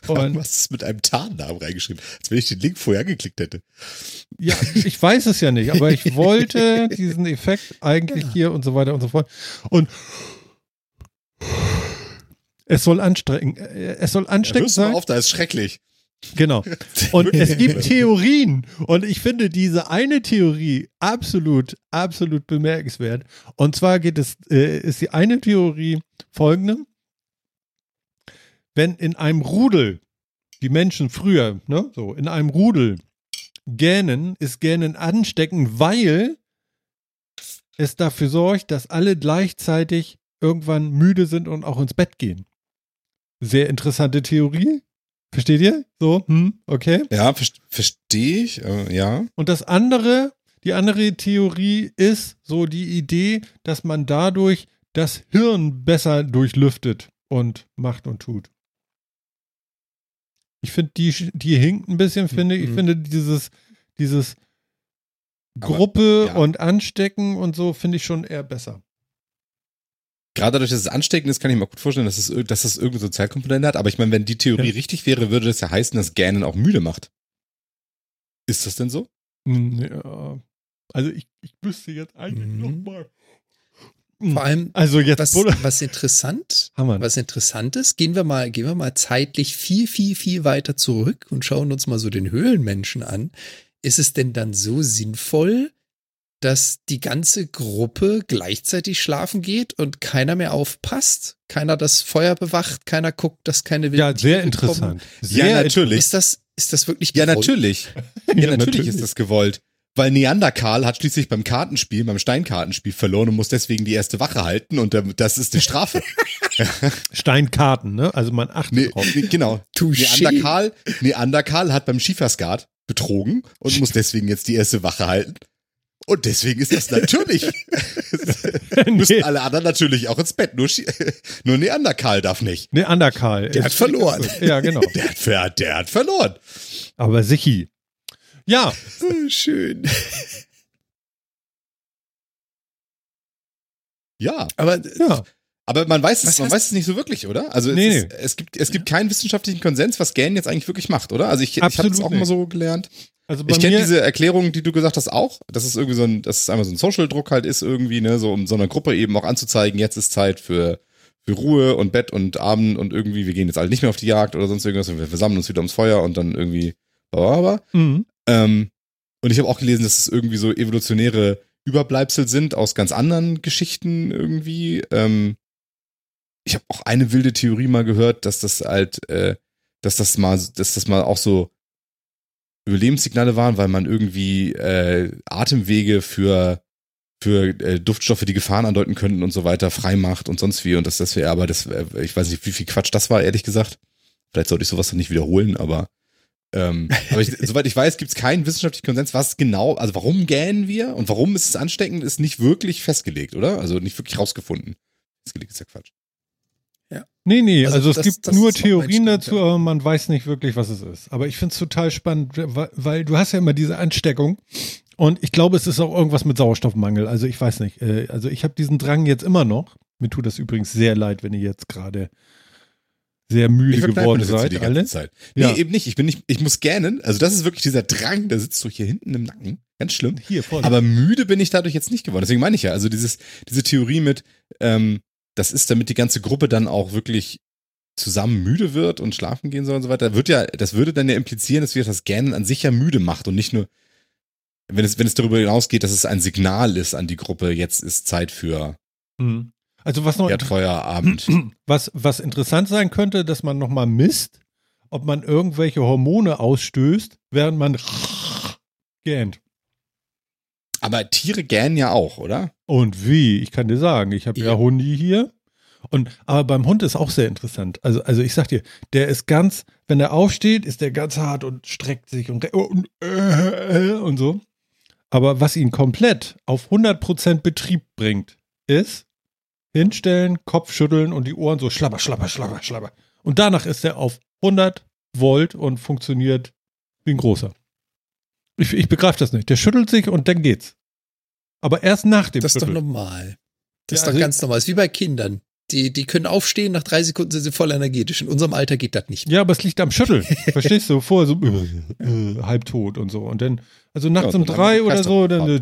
Und <laughs> was ist mit einem Tarnnamen reingeschrieben? Als wenn ich den Link vorher angeklickt hätte. Ja, ich weiß es ja nicht, aber ich <laughs> wollte diesen Effekt eigentlich hier und so weiter und so fort. Und es soll anstrengend, äh, es soll Ja, ansteckend du mal sein. auf, da ist schrecklich. Genau. <laughs> Und es gibt Theorien. Und ich finde diese eine Theorie absolut, absolut bemerkenswert. Und zwar geht es, äh, ist die eine Theorie folgende. Wenn in einem Rudel, die Menschen früher, ne, so, in einem Rudel gähnen, ist Gähnen ansteckend, weil es dafür sorgt, dass alle gleichzeitig irgendwann müde sind und auch ins Bett gehen. Sehr interessante Theorie. Versteht ihr? So, hm, okay. Ja, ver verstehe ich. Äh, ja. Und das andere, die andere Theorie ist so die Idee, dass man dadurch das Hirn besser durchlüftet und macht und tut. Ich finde, die, die hinkt ein bisschen, finde ich. Ich Mhm. finde dieses, dieses Aber, Gruppe ja. und Anstecken und so finde ich schon eher besser. Gerade dadurch, dass es ansteckend ist, kann ich mir gut vorstellen, dass, es, dass das irgendeine Sozialkomponente hat. Aber ich meine, wenn die Theorie Ja. richtig wäre, würde das ja heißen, dass Gähnen auch müde macht. Ist das denn so? Hm, Ja. Also ich, ich wüsste jetzt eigentlich Mhm. noch mal. Vor allem, Also jetzt was, was interessant, Hammer. was interessant ist, gehen wir mal, gehen wir mal zeitlich viel, viel, viel weiter zurück und schauen uns mal so den Höhlenmenschen an. Ist es denn dann so sinnvoll, dass die ganze Gruppe gleichzeitig schlafen geht und keiner mehr aufpasst? Keiner das Feuer bewacht, keiner guckt, dass keine wilden Ja, sehr Tiere interessant. Sehr ja, natürlich. Ist das, ist das wirklich Ja, gewollt? natürlich. <laughs> Ja, Ja, natürlich, natürlich. ist das gewollt. Weil Neanderkarl hat schließlich beim Kartenspiel, beim Steinkartenspiel verloren und muss deswegen die erste Wache halten und das ist die Strafe. <laughs> Steinkarten, ne? Also man achtet nee, drauf. nee, genau. Touché. Neanderkarl, Neanderkarl hat beim Schieferskat betrogen und muss deswegen jetzt die erste Wache halten. Und deswegen ist das natürlich. <laughs> Müssen nee, alle anderen natürlich auch ins Bett. Nur, <laughs> nur Neanderkarl darf nicht. Neanderkarl. Der hat verloren. Ja, genau. Der hat, ver- der hat verloren. Aber Sichi. Ja, Schön. Ja. Aber ja. Aber man weiß es, Was man weiß es nicht so wirklich, oder? Also es, Nee, ist, es gibt, es gibt keinen wissenschaftlichen Konsens, was Gan jetzt eigentlich wirklich macht, oder? Also ich, ich habe es auch nicht. immer so gelernt. Also Ich kenne diese Erklärung, die du gesagt hast, auch. Das ist irgendwie so ein, dass es einmal so ein Social-Druck halt ist irgendwie, ne, so um so einer Gruppe eben auch anzuzeigen, jetzt ist Zeit für, für Ruhe und Bett und Abend und irgendwie, wir gehen jetzt alle nicht mehr auf die Jagd oder sonst irgendwas und wir versammeln uns wieder ums Feuer und dann irgendwie, aber, Mhm. Ähm, und ich habe auch gelesen, dass es irgendwie so evolutionäre Überbleibsel sind aus ganz anderen Geschichten irgendwie. Ähm, ich habe auch eine wilde Theorie mal gehört, dass das halt, äh, dass das mal, dass das mal auch so Überlebenssignale waren, weil man irgendwie äh, Atemwege für für äh, Duftstoffe, die Gefahren andeuten könnten und so weiter, frei macht und sonst wie und das das wäre aber das äh, ich weiß nicht, wie viel Quatsch das war, ehrlich gesagt. Vielleicht sollte ich sowas dann nicht wiederholen, aber ähm, aber ich, <laughs> soweit ich weiß, gibt es keinen wissenschaftlichen Konsens, was genau, also warum gähnen wir und warum ist es ansteckend, ist nicht wirklich festgelegt, oder? Also nicht wirklich rausgefunden. Festgelegt ist ja Quatsch. Nee, nee, Also also, es das- gibt das nur Theorien dazu, ja. aber man weiß nicht wirklich, was es ist. Aber ich finde es total spannend, weil, weil du hast ja immer diese Ansteckung und ich glaube, es ist auch irgendwas mit Sauerstoffmangel. Also ich weiß nicht. äh, Also ich habe diesen Drang jetzt immer noch. Mir tut das übrigens sehr leid, wenn ihr jetzt gerade sehr müde geworden seid, die ganze alle. Zeit. Nee, Ja. eben nicht. Ich bin nicht, ich muss gähnen. Also das ist wirklich dieser Drang, der sitzt so hier hinten im Nacken. Ganz schlimm. Hier, voll. Aber müde bin ich dadurch jetzt nicht geworden. Deswegen meine ich ja, also dieses, diese Theorie mit, ähm, das ist, damit die ganze Gruppe dann auch wirklich zusammen müde wird und schlafen gehen soll und so weiter, wird ja, das würde dann ja implizieren, dass wir das Gähnen an sich ja müde macht und nicht nur, wenn es, wenn es darüber hinausgeht, dass es ein Signal ist an die Gruppe, jetzt ist Zeit für Mhm. Also was noch Erdfeuerabend. <clears throat> was, was interessant sein könnte, dass man nochmal misst, ob man irgendwelche Hormone ausstößt, während man <laughs> gähnt. Aber Tiere gähnen ja auch, oder? Und wie? Ich kann dir sagen, ich habe ja. Ja. Hundi hier. Und, aber beim Hund ist auch sehr interessant. Also, also ich sag dir, der ist ganz, wenn er aufsteht, ist der ganz hart und streckt sich und, und, äh, und so. Aber was ihn komplett auf 100% Betrieb bringt, ist hinstellen, Kopf schütteln und die Ohren so schlapper, schlapper, schlapper, schlapper. Und danach ist er auf 100 Volt und funktioniert wie ein großer. Ich, ich begreife das nicht. Der schüttelt sich und dann geht's. Aber erst nach dem Das ist doch Schütteln. normal. Das Ja, ist also- doch ganz normal. Das ist wie bei Kindern. Die, die können aufstehen, nach drei Sekunden sind sie voll energetisch. In unserem Alter geht das nicht. Ja, aber es liegt am Schütteln. Verstehst du? Vorher so äh, äh, halbtot und so. Und dann, also nachts Ja, um drei oder so, dann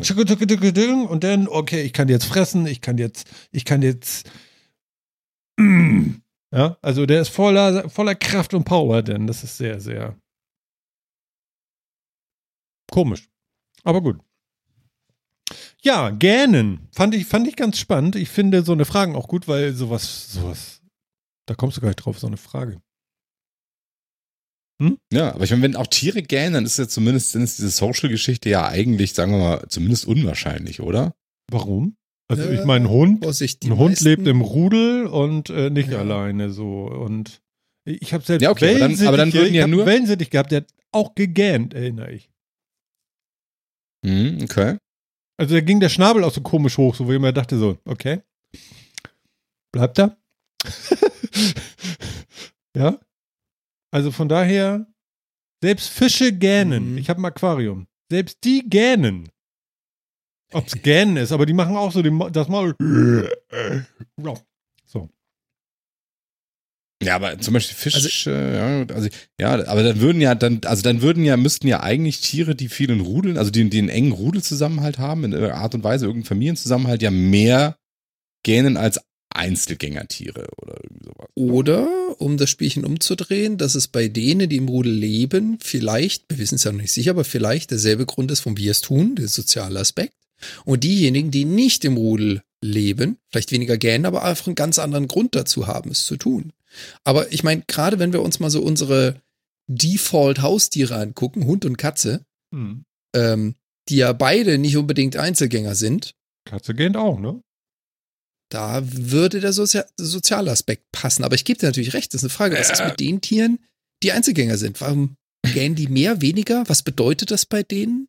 und dann, okay, ich kann jetzt fressen, ich kann jetzt, ich kann jetzt. <clears throat> Ja, also der ist voller, voller Kraft und Power, denn das ist sehr, sehr komisch. Aber gut. Ja, Gähnen. Fand ich, fand ich ganz spannend. Ich finde so eine Fragen auch gut, weil sowas, sowas, da kommst du gar nicht drauf, so eine Frage. Ja, aber ich meine, wenn auch Tiere gähnen, dann ist ja zumindest, dann ist diese Social-Geschichte ja eigentlich, sagen wir mal, zumindest unwahrscheinlich, oder? Warum? Also Äh, ich meine, Hund, Vorsicht, ein Hund meisten- lebt im Rudel und äh, nicht Ja. alleine so. Und ich habe selbst Ja, okay, aber dann- aber dann würden ja nur- Wellensittich gehabt, der hat auch gegähnt, erinnere ich. Hm, okay. Also da ging der Schnabel auch so komisch hoch, so wo ich mir dachte so, okay, bleibt da. <laughs> ja. Also von daher, selbst Fische gähnen. Mhm. Ich habe ein Aquarium. Selbst die gähnen. Ob es gähnen ist, aber die machen auch so den, das Maul. <laughs> Ja. Aber zum Beispiel Fisch, äh, ja, also, ja, aber dann würden ja dann, also dann würden ja, müssten ja eigentlich Tiere, die viel in Rudeln, also die, die einen engen Rudelzusammenhalt haben, in irgendeiner Art und Weise, irgendeinen Familienzusammenhalt, ja mehr gähnen als Einzelgängertiere oder irgendwie sowas. Oder, um das Spielchen umzudrehen, dass es bei denen, die im Rudel leben, vielleicht, wir wissen es ja noch nicht sicher, aber vielleicht derselbe Grund ist, warum wir es tun, der soziale Aspekt. Und diejenigen, die nicht im Rudel leben, vielleicht weniger gähnen, aber einfach einen ganz anderen Grund dazu haben, es zu tun. Aber ich meine, gerade wenn wir uns mal so unsere Default-Haustiere angucken, Hund und Katze, Hm. ähm, die ja beide nicht unbedingt Einzelgänger sind, Katze gähnt auch, ne? da würde der Sozia soziale Aspekt passen. Aber ich gebe dir natürlich recht, das ist eine Frage, was ist mit den Tieren, die Einzelgänger sind? Warum gähnen die mehr, weniger? Was bedeutet das bei denen?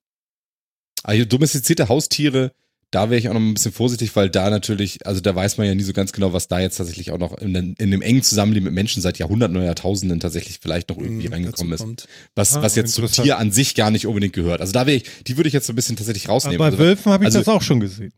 Also domestizierte Haustiere, da wäre ich auch noch ein bisschen vorsichtig, weil da natürlich, also da weiß man ja nie so ganz genau, was da jetzt tatsächlich auch noch in, in einem engen Zusammenleben mit Menschen seit Jahrhunderten oder Jahrtausenden tatsächlich vielleicht noch irgendwie Hm, reingekommen ist. kommt. Was, Ah, was jetzt zum. Tier an sich gar nicht unbedingt gehört. Also da wäre ich, die würde ich jetzt so ein bisschen tatsächlich Aber rausnehmen. bei Also, Wölfen habe ich also- das auch schon gesehen.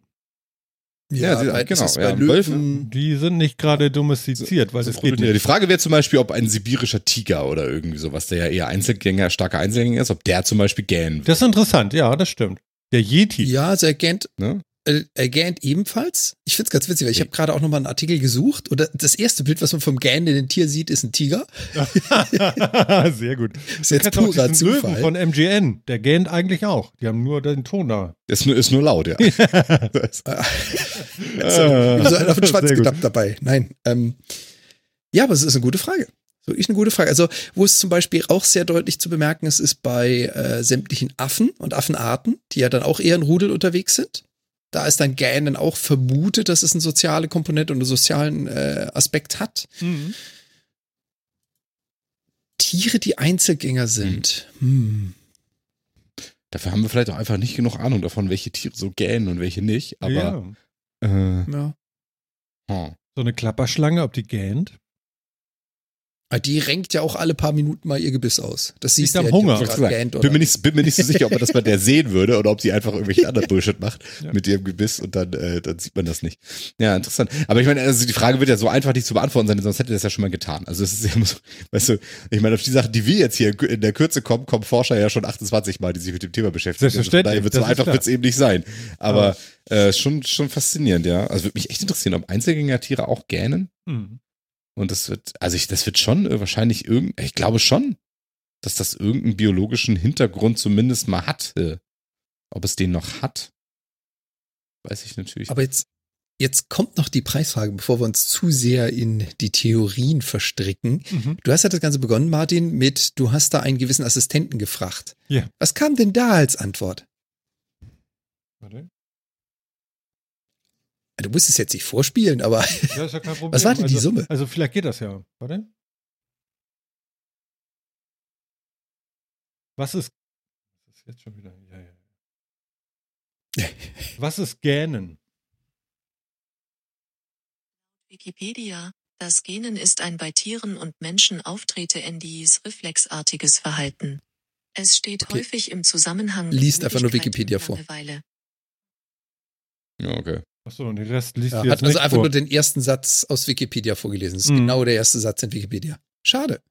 Ja, sie- bei- genau, ist es ja, bei Löwen, Wölfe- Die sind nicht gerade domestiziert, weil so das geht Die nicht. Frage wäre zum Beispiel, ob ein sibirischer Tiger oder irgendwie sowas, der ja eher Einzelgänger, starker Einzelgänger ist, ob der zum Beispiel gähnen würde. Das ist interessant, ja, das stimmt. Der Yeti. Ja, also er gähnt, Ne? äh, er gähnt ebenfalls. Ich find's ganz witzig, weil ich habe gerade auch nochmal einen Artikel gesucht und das erste Bild, was man vom gähnenden Tier sieht, ist ein Tiger. <laughs> Sehr gut. ist jetzt purer diesen Löwen Zufall. von MGN. Der gähnt eigentlich auch. Die haben nur den Ton da. Ist nur, ist nur laut, ja. <laughs> Das- Also, <laughs> so einen auf den Schwanz gedappt dabei. Nein. Ähm, ja, aber es ist eine gute Frage. Wirklich eine gute Frage. Also, wo es zum Beispiel auch sehr deutlich zu bemerken ist, ist bei äh, sämtlichen Affen und Affenarten, die ja dann auch eher in Rudel unterwegs sind. Da ist dann Gähnen auch vermutet, dass es eine soziale Komponente und einen sozialen äh, Aspekt hat. Mhm. Tiere, die Einzelgänger sind. Hm. Dafür haben wir vielleicht auch einfach nicht genug Ahnung davon, welche Tiere so gähnen und welche nicht. Aber ja. äh, Ja. hm. So eine Klapperschlange, ob die gähnt. Ah, Die renkt ja auch alle paar Minuten mal ihr Gebiss aus. Das siehst du am ja, Hunger. gähnt bin, mir nicht, bin mir nicht so sicher, ob man das bei der sehen würde oder ob sie einfach irgendwelche anderen Bullshit macht <laughs> Ja. mit ihrem Gebiss und dann, äh, dann sieht man das nicht. Ja, interessant. Aber ich meine, also die Frage wird ja so einfach nicht zu beantworten sein, sonst hätte das ja schon mal getan. Also es ist ja immer so, weißt du, ich meine, auf die Sachen, die wir jetzt hier in der Kürze kommen, kommen Forscher ja schon 28 Mal, die sich mit dem Thema beschäftigen. Selbstverständlich, Also von daher wird so einfach wird es eben nicht sein. Aber äh, schon, schon faszinierend, ja. Also würde mich echt interessieren, ob Einzelgängertiere auch gähnen. Mhm. Und das wird, also ich, das wird schon äh, wahrscheinlich irgend, ich glaube schon, dass das irgendeinen biologischen Hintergrund zumindest mal hat. Äh, ob es den noch hat, weiß ich natürlich. Aber jetzt, jetzt kommt noch die Preisfrage, bevor wir uns zu sehr in die Theorien verstricken. Mhm. Du hast ja das Ganze begonnen, Martin, mit, du hast da einen gewissen Assistenten gefragt. Ja. Was kam denn da als Antwort? Warte. Du musst es jetzt nicht vorspielen, aber Ja, ist ja kein <laughs> Problem. Was war denn die also, Summe? Also vielleicht geht das ja. Warte. Was ist. Was ist jetzt schon wieder? Ja, ja. <laughs> Was ist Gähnen? Wikipedia. Das Gähnen ist ein bei Tieren und Menschen auftretendes reflexartiges Verhalten. Es steht Okay. häufig im Zusammenhang mit Liest einfach nur Wikipedia vor. Ja, okay. Achso, und den Rest liest ja, hat also einfach vor. nur den ersten Satz aus Wikipedia vorgelesen. Das ist Mhm. genau der erste Satz in Wikipedia. Schade.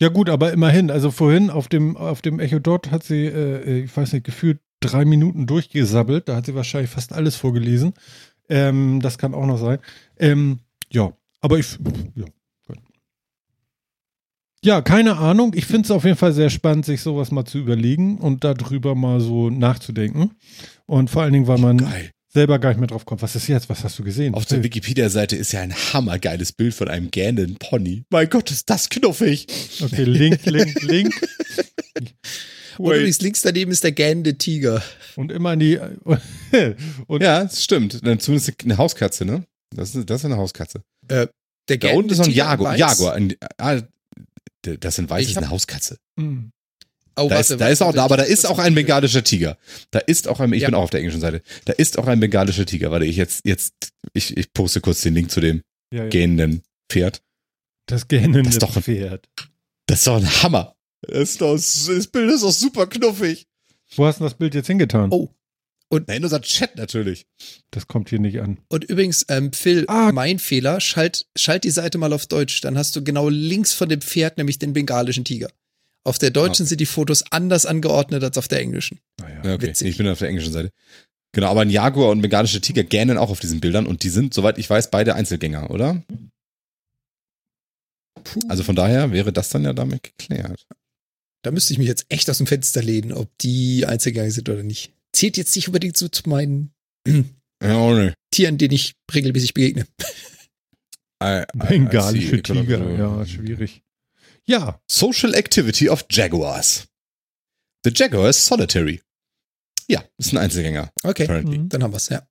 Ja gut, aber immerhin, also vorhin auf dem, auf dem Echo Dot hat sie, äh, ich weiß nicht, gefühlt drei Minuten durchgesabbelt. Da hat sie wahrscheinlich fast alles vorgelesen. Ähm, das kann auch noch sein. Ähm, ja, aber ich, ja. Ja, keine Ahnung. Ich finde es auf jeden Fall sehr spannend, sich sowas mal zu überlegen und darüber mal so nachzudenken. Und vor allen Dingen, weil man Geil. Selber gar nicht mehr drauf kommt. Was ist jetzt? Was hast du gesehen? Auf der Wikipedia-Seite ist ja ein hammergeiles Bild von einem gähnenden Pony. Mein Gott, ist das knuffig. Okay, Link, Link, Link. <laughs> Und übrigens links daneben ist der gähnende Tiger. Und immer in die. <laughs> Und Ja, das stimmt. Dann zumindest eine Hauskatze, ne? Das ist, das ist eine Hauskatze. Der Da unten ist noch ein Jaguar. Jaguar. Ein, ah, das in weiß Ich ist hab- eine Hauskatze. Mm. Oh, Da warte, ist, da ist auch, warte, aber da ist auch ein bengalischer Tiger. Da ist auch ein, ich Ja. bin auch auf der englischen Seite. Da ist auch ein bengalischer Tiger. Warte, ich jetzt, jetzt, ich, ich poste kurz den Link zu dem Ja, ja. gähnenden Pferd. Das gähnende Das ist doch ein- Pferd. Das ist doch ein Hammer. Das, ist doch, das Bild ist doch super knuffig. Wo hast du das Bild jetzt hingetan? Oh. Nein, unser Chat natürlich. Das kommt hier nicht an. Und übrigens, ähm, Phil, Ah. mein Fehler, schalt, schalt die Seite mal auf Deutsch. Dann hast du genau links von dem Pferd nämlich den bengalischen Tiger. Auf der deutschen sind die Fotos anders angeordnet als auf der englischen. Naja. Ja, okay. witzig. Ich bin auf der englischen Seite. Genau, aber ein Jaguar und ein bengalischer Tiger gähnen auch auf diesen Bildern und die sind, soweit ich weiß, beide Einzelgänger, oder? Puh. Also von daher wäre das dann ja damit geklärt. Da müsste ich mich jetzt echt aus dem Fenster lehnen, ob die Einzelgänger sind oder nicht. Zählt jetzt nicht unbedingt so zu meinen Ja, nicht. Tieren, denen ich regelmäßig begegne. I- I- I Bengalische. Tiger. Ja, schwierig. Ja, Social Activity of Jaguars. The Jaguar is solitary. Ja, ist ein Einzelgänger, Okay, apparently. Mhm. dann haben wir's, ja.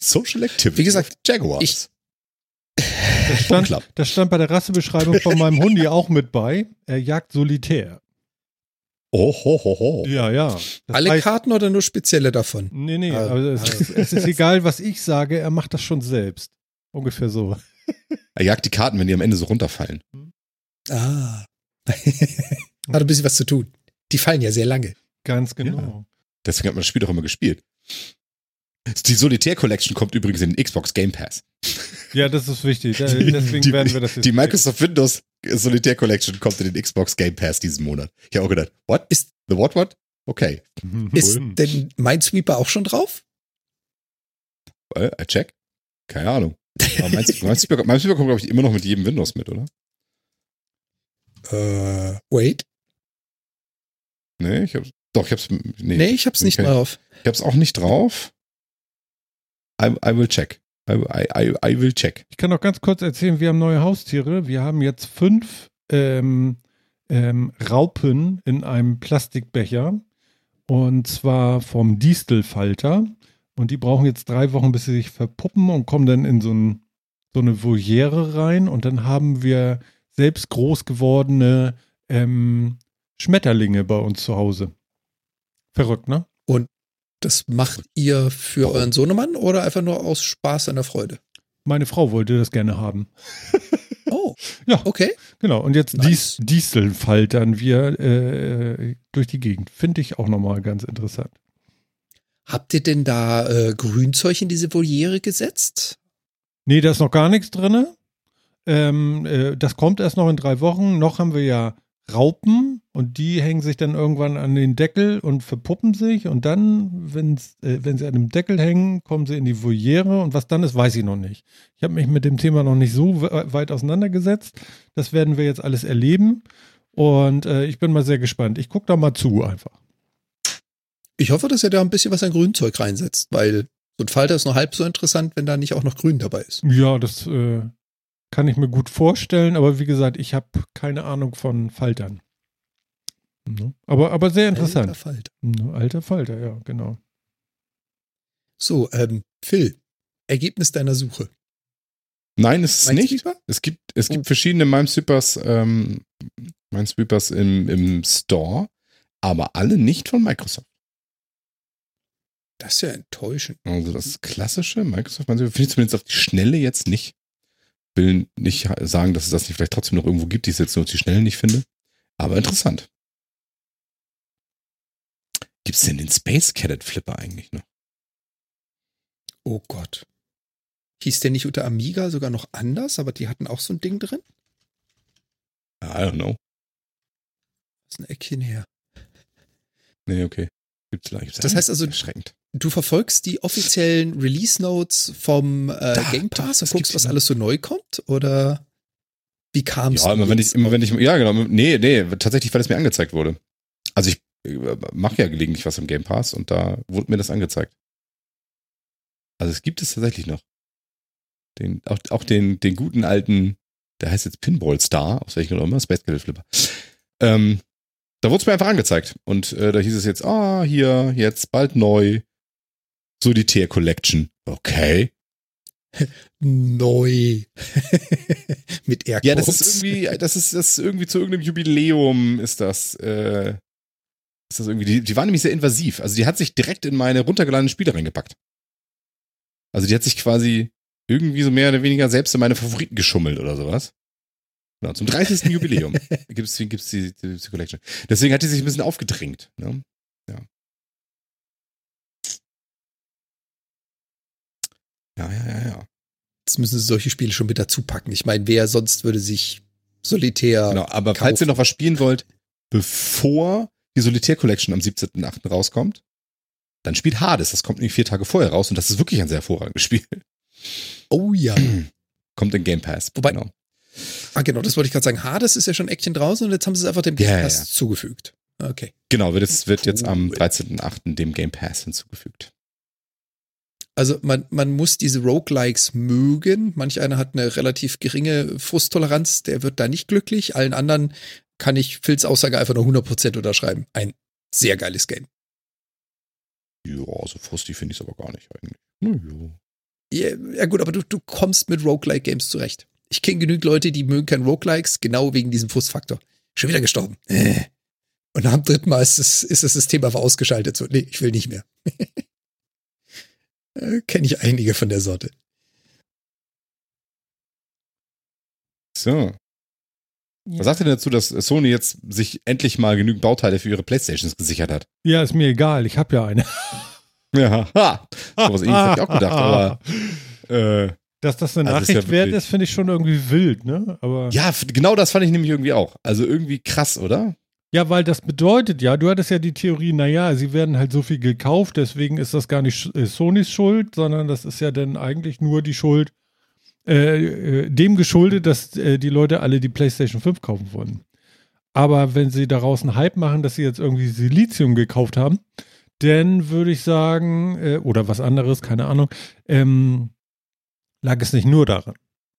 Social Activity. Wie gesagt, Jaguars. ich- Das <laughs> stand, das stand bei der Rassebeschreibung von meinem Hundi auch mit bei. Er jagt solitär. oh, ho, ho, ho. Ja, ja. Das Alle heißt- Karten oder nur spezielle davon? Nee, nee, Ah, aber es, ah. ist, es ist egal, was ich sage, er macht das schon selbst. Ungefähr so. Er jagt die Karten, wenn die am Ende so runterfallen. Ah. <laughs> Hat ein bisschen was zu tun. Die fallen ja sehr lange. Ganz genau. Deswegen hat man das Spiel auch immer gespielt. Die Solitaire Collection kommt übrigens in den Xbox Game Pass. <laughs> Ja, das ist wichtig. Deswegen die, werden wir das jetzt. Die Microsoft Windows Solitaire Collection kommt in den Xbox Game Pass diesen Monat. Ich habe auch gedacht, what? Ist- The what what? Okay. Mhm. Ist denn Minesweeper auch schon drauf? Äh, I check. Keine Ahnung. Aber mein Speaker kommt, glaube ich, immer noch mit jedem Windows mit, oder? Äh, wait. Nee, ich hab's. Doch, ich hab's. Nee, Nee, ich hab's nicht okay. drauf. Ich hab's auch nicht drauf. I, I will check. I, I, I, I will check. Ich kann noch ganz kurz erzählen, wir haben neue Haustiere. Wir haben jetzt fünf ähm, ähm, Raupen in einem Plastikbecher. Und zwar vom Distelfalter. Und die brauchen jetzt drei Wochen, bis sie sich verpuppen und kommen dann in so, ein, so eine Voliere rein. Und dann haben wir selbst groß gewordene ähm, Schmetterlinge bei uns zu Hause. Verrückt, ne? Das macht ihr für euren Sohnemann oder einfach nur aus Spaß an der Freude? Meine Frau wollte das gerne haben. <laughs> Oh, <laughs> Ja. okay. Genau, und jetzt Nice. Dies, Dieselfaltern wir äh, durch die Gegend. Finde ich auch nochmal ganz interessant. Habt ihr denn da äh, Grünzeug in diese Voliere gesetzt? Nee, da ist noch gar nichts drin. Ähm, äh, das kommt erst noch in drei Wochen. Noch haben wir ja Raupen und die hängen sich dann irgendwann an den Deckel und verpuppen sich. Und dann, wenn's, äh, wenn sie an dem Deckel hängen, kommen sie in die Voliere. Und was dann ist, weiß ich noch nicht. Ich habe mich mit dem Thema noch nicht so we- weit auseinandergesetzt. Das werden wir jetzt alles erleben. Und äh, ich bin mal sehr gespannt. Ich gucke da mal zu einfach. Ich hoffe, dass ihr da ein bisschen was an Grünzeug reinsetzt, weil so ein Falter ist nur halb so interessant, wenn da nicht auch noch Grün dabei ist. Ja, das äh, kann ich mir gut vorstellen, aber wie gesagt, ich habe keine Ahnung von Faltern. Ne? Aber, aber sehr Alter interessant. Falter. Ne, Alter Falter, ja, genau. So, ähm, Phil, Ergebnis deiner Suche. Nein, ist es nicht. Es gibt, es gibt Oh. verschiedene Minesweepers, ähm, Minesweepers im, im Store, aber alle nicht von Microsoft. Das ist ja enttäuschend. Also das klassische Microsoft Minesweeper finde ich zumindest auf die Schnelle jetzt nicht. Will nicht sagen, dass es das nicht vielleicht trotzdem noch irgendwo gibt, die ich jetzt nur auf die Schnelle nicht finde. Aber interessant. Gibt es denn den Space Cadet Flipper eigentlich noch? Oh Gott. Hieß der nicht unter Amiga sogar noch anders, aber die hatten auch so ein Ding drin? I don't know. Das ist ein Eckchen her. Nee, okay. Gibt's gibt's Das heißt also-. Du verfolgst die offiziellen Release Notes vom äh, Da, Game da, Pass das und guckst, was alles so neu kommt? Oder wie kam es? Ja, immer wenn ich, immer wenn ich, ja genau, nee, nee, tatsächlich, weil es mir angezeigt wurde. Also ich äh, mache ja gelegentlich was im Game Pass und da wurde mir das angezeigt. Also es gibt es tatsächlich noch. Den, auch, auch den, den guten alten, der heißt jetzt Pinball Star, aus welchem auch immer, Space Cadet Flipper. Ähm, da wurde es mir einfach angezeigt. Und äh, da hieß es jetzt, ah, hier, jetzt bald neu. Solitaire Collection. Okay. <laughs> neu. <laughs> Mit Airquotes. Ja, das ist irgendwie, das ist, das ist irgendwie zu irgendeinem Jubiläum ist das, äh, ist das irgendwie, die, die war nämlich sehr invasiv. Also die hat sich direkt in meine runtergeladenen Spiele reingepackt. Also die hat sich quasi irgendwie so mehr oder weniger selbst in meine Favoriten geschummelt oder sowas. Genau, zum 30. Jubiläum <laughs> gibt's, gibt's die, die, die Collection. Deswegen hat die sich ein bisschen aufgedrängt. Ne? Ja. Ja, ja, ja, ja. Jetzt müssen sie solche Spiele schon mit dazu packen. Ich meine, wer sonst würde sich Solitär. Genau, aber falls ihr noch was spielen wollt, bevor die Solitaire Collection am 17.8. rauskommt, dann spielt Hades. Das kommt nämlich vier Tage vorher raus und das ist wirklich ein sehr hervorragendes Spiel. Oh ja. <clears throat> Kommt in Game Pass. Wobei- genau. Ah, genau, das wollte ich gerade sagen. Hades ist ja schon Action draußen und jetzt haben sie es einfach dem Game Ja, Pass ja. zugefügt. Okay. Genau, wird, es, wird jetzt am Cool. 13.8. dem Game Pass hinzugefügt. Also man, man muss diese Roguelikes mögen. Manch einer hat eine relativ geringe Frusttoleranz, der wird da nicht glücklich. Allen anderen kann ich Phils Aussage einfach nur 100% unterschreiben. Ein sehr geiles Game. Ja, so frustig finde ich es aber gar nicht eigentlich. Naja. Ja, ja gut, aber du, du kommst mit Roguelike-Games zurecht. Ich kenne genügend Leute, die mögen kein Roguelikes, genau wegen diesem Frustfaktor. Schon wieder gestorben. Äh. Und dem dritten Mal ist das, ist das System einfach ausgeschaltet. So, nee, ich will nicht mehr. <laughs> äh, kenne ich einige von der Sorte. So. Was sagt ihr denn dazu, dass Sony jetzt sich endlich mal genügend Bauteile für ihre Playstations gesichert hat? Ja, ist mir egal, ich habe ja eine. Ja, ha. So was ähnliches hätte ich auch gedacht, aber <laughs> äh, Dass das eine Also ist ja Nachricht wert ist, finde ich schon irgendwie wild, ne? Aber ja, genau das fand ich nämlich irgendwie auch. Also irgendwie krass, oder? Ja, weil das bedeutet ja, du hattest ja die Theorie, naja, sie werden halt so viel gekauft, deswegen ist das gar nicht äh, Sonys Schuld, sondern das ist ja dann eigentlich nur die Schuld, äh, äh, dem geschuldet, dass äh, die Leute alle die PlayStation 5 kaufen wollen. Aber wenn sie daraus einen Hype machen, dass sie jetzt irgendwie Silizium gekauft haben, dann würde ich sagen, oder was anderes, keine Ahnung, ähm, lag es nicht nur daran.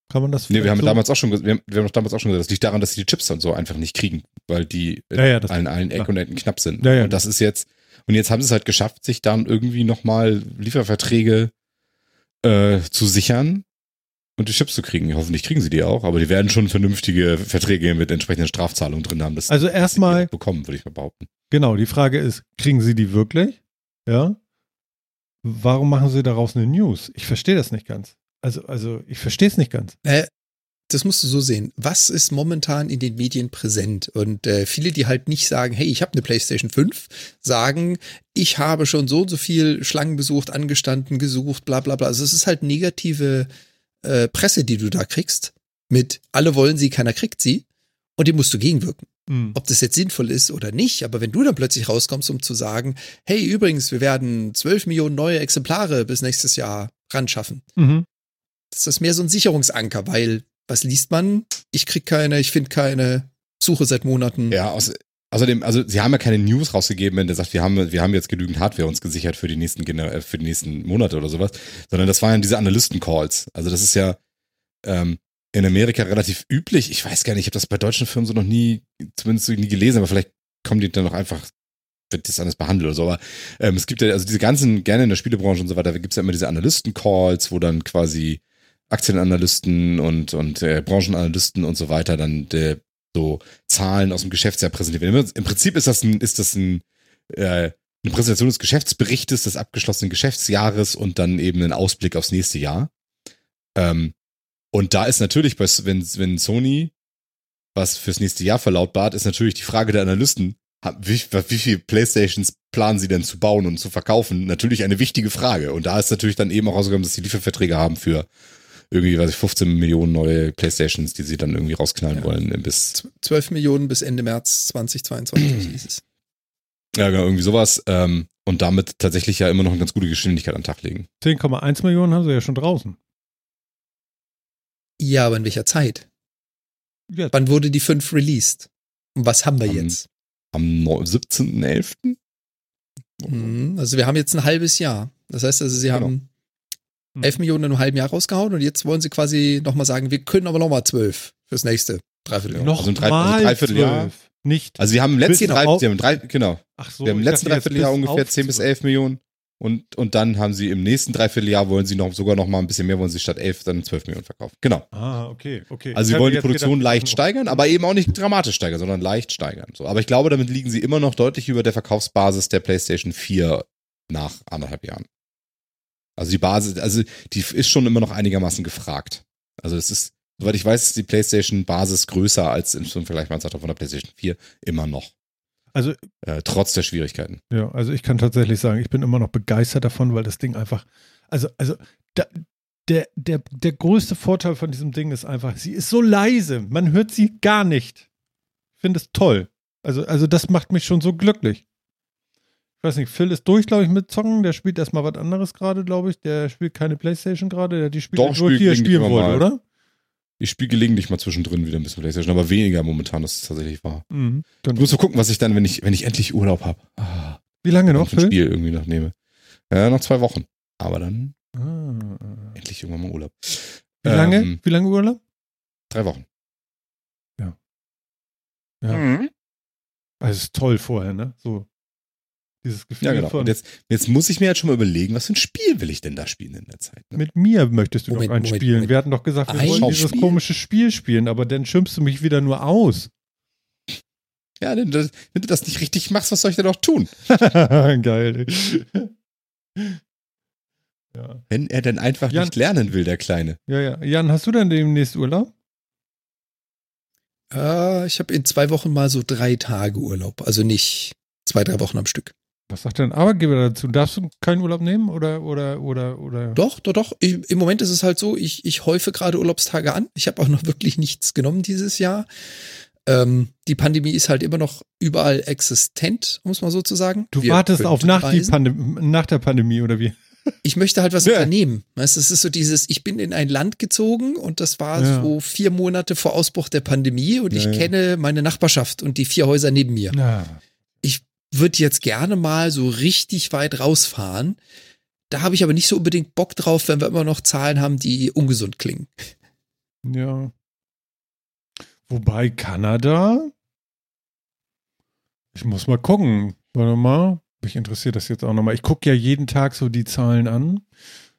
Kann man das Nee, wir haben so- damals auch schon, wir haben, wir haben damals auch schon gesagt, das liegt daran, dass sie die Chips dann so einfach nicht kriegen, weil die Ja, ja, das- an allen Ecken ja. und Enden knapp sind. Ja, ja. Und das ist jetzt, und jetzt haben sie es halt geschafft, sich dann irgendwie nochmal Lieferverträge äh, zu sichern und die Chips zu kriegen. Hoffentlich kriegen sie die auch, aber die werden schon vernünftige Verträge mit entsprechenden Strafzahlungen drin haben. Das Also erstmal- bekommen, würde ich mal behaupten. Genau, die Frage ist, kriegen sie die wirklich? Ja. Warum machen sie daraus eine News? Ich verstehe das nicht ganz. Also, also ich verstehe es nicht ganz. Äh, das musst du so sehen. Was ist momentan in den Medien präsent? Und äh, viele, die halt nicht sagen, hey, ich habe eine PlayStation 5, sagen, ich habe schon so und so viel Schlangen besucht, angestanden, gesucht, bla bla bla. Also es ist halt negative äh, Presse, die du da kriegst. Mit alle wollen sie, keiner kriegt sie. Und dem musst du gegenwirken. Ob das jetzt sinnvoll ist oder nicht, aber wenn du dann plötzlich rauskommst, um zu sagen, hey, übrigens, wir werden 12 Millionen neue Exemplare bis nächstes Jahr ran schaffen, Mhm. Das mehr so ein Sicherungsanker, weil was liest man? Ich krieg keine, ich finde keine, suche seit Monaten. Ja, außerdem, also sie haben ja keine News rausgegeben, wenn der sagt, wir haben, wir haben jetzt genügend Hardware uns gesichert für die nächsten äh, für die nächsten Monate oder sowas, sondern das waren diese Analysten-Calls. Also das ist ja ähm, in Amerika relativ üblich. Ich weiß gar nicht, ich habe das bei deutschen Firmen so noch nie, zumindest nie gelesen, aber vielleicht kommen die dann noch einfach wird das anders behandelt oder so. Aber ähm, es gibt ja, also diese ganzen, gerne in der Spielebranche und so weiter, gibt es ja immer diese Analysten-Calls, wo dann quasi Aktienanalysten und, und äh, Branchenanalysten und so weiter dann äh, so Zahlen aus dem Geschäftsjahr präsentiert werden. Im Prinzip ist das ein, ist das ein, äh, eine Präsentation des Geschäftsberichtes des abgeschlossenen Geschäftsjahres und dann eben ein Ausblick aufs nächste Jahr. Ähm, und da ist natürlich, bei, wenn, wenn Sony was fürs nächste Jahr verlautbart, ist natürlich die Frage der Analysten, wie, wie viel Playstations planen sie denn zu bauen und zu verkaufen? Natürlich eine wichtige Frage. Und da ist natürlich dann eben auch rausgekommen, dass sie Lieferverträge haben für irgendwie, weiß ich, 15 Millionen neue Playstations, die sie dann irgendwie rausknallen Ja. wollen bis 12 Millionen bis Ende März 2022 hieß es. Ja, genau, irgendwie sowas. Ähm, und damit tatsächlich ja immer noch eine ganz gute Geschwindigkeit an den Tag legen. 10,1 Millionen haben sie ja schon draußen. Ja, aber in welcher Zeit? Ja, Wann wurde die 5 released? Und was haben wir Am- jetzt? Am neu- 17.11. Mhm, Also wir haben jetzt ein halbes Jahr. Das heißt also, sie Genau. haben. 11 Millionen in einem halben Jahr rausgehauen und jetzt wollen sie quasi nochmal sagen, wir können aber nochmal 12 fürs nächste Dreivierteljahr. noch also ein Drei- also mal Dreivierteljahr. 12. Nicht. Also wir haben im letzten, Genau, drei, auf- sie haben drei, genau, Ach so, wir haben im letzten Dreivierteljahr bis ungefähr auf 10 bis 12. 11 Millionen. Und, und dann haben sie im nächsten Dreivierteljahr wollen sie noch sogar noch mal ein bisschen mehr, wollen sie statt 11 dann 12 Millionen verkaufen. Genau. Ah, okay, okay. Also sie wollen die Produktion leicht steigern, aber eben auch nicht dramatisch steigern, sondern leicht steigern. So, aber ich glaube, damit liegen sie immer noch deutlich über der Verkaufsbasis der PlayStation 4 nach anderthalb Jahren. Also die Basis, also die ist schon immer noch einigermaßen gefragt. Also es ist, soweit ich weiß, ist die PlayStation Basis größer als im Vergleich von der PlayStation 4 immer noch. Also Äh, trotz der Schwierigkeiten. Ja, also ich kann tatsächlich sagen, ich bin immer noch begeistert davon, weil das Ding einfach, also, also da, der, der, der größte Vorteil von diesem Ding ist einfach, sie ist so leise, man hört sie gar nicht. Ich finde es toll. Also, also das macht mich schon so glücklich. Ich weiß nicht, Phil ist durch, glaube ich, mit Zocken, der spielt erstmal was anderes gerade, glaube ich. Der spielt keine Playstation gerade, der die spielt Doch, nur, spielt die er gelegentlich spielen wollte, mal. oder? Ich spiele gelegentlich mal zwischendrin wieder ein bisschen PlayStation, aber weniger momentan, das ist tatsächlich wahr. Mhm. Ich Dann, muss mal gucken, was ich dann, wenn ich, wenn ich endlich Urlaub habe, ah, wie lange noch, noch ein Phil? Spiel irgendwie noch nehme. Ja, noch zwei Wochen. Aber dann Ah, endlich irgendwann mal Urlaub. wie lange? Ähm, wie lange Urlaub? Drei Wochen. Ja. Also es ist toll vorher, ne? So Dieses Gefühl Ja, genau. von, Und jetzt, jetzt muss ich mir halt schon mal überlegen, was für ein Spiel will ich denn da spielen in der Zeit? Ne? mit mir möchtest du Moment, doch ein Moment, spielen. Moment. Wir hatten doch gesagt, wir Ein wollen dieses Spiel? komische Spiel spielen, aber dann schimpfst du mich wieder nur aus. Ja, wenn du, wenn du das nicht richtig machst, was soll ich denn auch tun? <laughs> Geil. <laughs> ja. Wenn er denn einfach Jan- nicht lernen will, der Kleine. ja, ja. Jan, hast du denn demnächst Urlaub? Äh, ich habe in zwei Wochen mal so drei Tage Urlaub. Also nicht zwei, drei Wochen am Stück. Was sagt dein Arbeitgeber dazu? Darfst du keinen Urlaub nehmen oder oder oder oder? Doch, doch, doch. Ich, Im Moment ist es halt so, ich, ich häufe gerade Urlaubstage an. Ich habe auch noch <laughs> wirklich nichts genommen dieses Jahr. Ähm, die Pandemie ist halt immer noch überall existent, muss man so zu sagen. Du Wir wartest auf nach, nach der Pandemie oder wie? <laughs> Ich möchte halt was Ja. unternehmen. Weißt, es ist so dieses, ich bin in ein Land gezogen und das war Ja. so vier Monate vor Ausbruch der Pandemie und ich Ja, ja. kenne meine Nachbarschaft und die vier Häuser neben mir. Na, Würde jetzt gerne mal so richtig weit rausfahren. Da habe ich aber nicht so unbedingt Bock drauf, wenn wir immer noch Zahlen haben, die ungesund klingen. ja. Wobei Kanada, ich muss mal gucken. Warte mal, mich interessiert das jetzt auch nochmal. Ich gucke ja jeden Tag so die Zahlen an.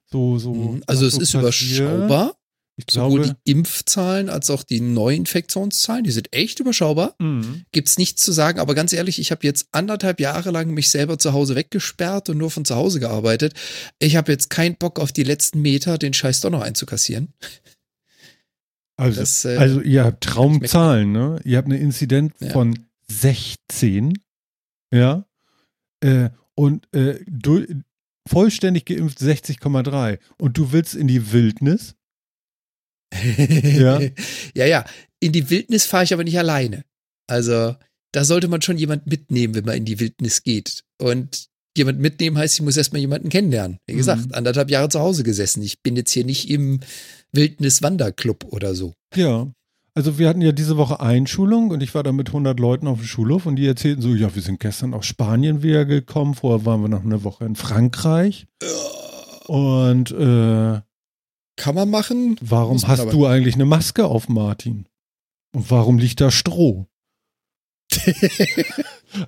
So, so. Also was es so ist passiert. überschaubar. Ich Sowohl glaube. die Impfzahlen als auch die Neuinfektionszahlen, die sind echt überschaubar. Mhm. Gibt's nichts zu sagen, aber ganz ehrlich, ich habe jetzt anderthalb Jahre lang mich selber zu Hause weggesperrt und nur von zu Hause gearbeitet. Ich habe jetzt keinen Bock auf die letzten Meter, den Scheiß doch noch einzukassieren. <laughs> Also, Das, äh, also ihr habt Traumzahlen, ne? Ihr habt eine Inzidenz Ja. von 16, ja, äh, und äh, vollständig geimpft 60,3 und du willst in die Wildnis? Ja. <laughs> ja, ja. In die Wildnis fahre ich aber nicht alleine. Also da sollte man schon jemand mitnehmen, wenn man in die Wildnis geht. Und jemand mitnehmen heißt, ich muss erstmal jemanden kennenlernen. Wie gesagt, Mhm. anderthalb Jahre zu Hause gesessen. Ich bin jetzt hier nicht im Wildnis-Wanderclub oder so. Ja. Also wir hatten ja diese Woche Einschulung und ich war da mit 100 Leuten auf dem Schulhof und die erzählten so, ja, wir sind gestern aus Spanien wieder gekommen, vorher waren wir noch eine Woche in Frankreich und äh, Kann man machen. Warum man hast du eigentlich eine Maske auf, Martin? Und warum liegt da Stroh? <laughs>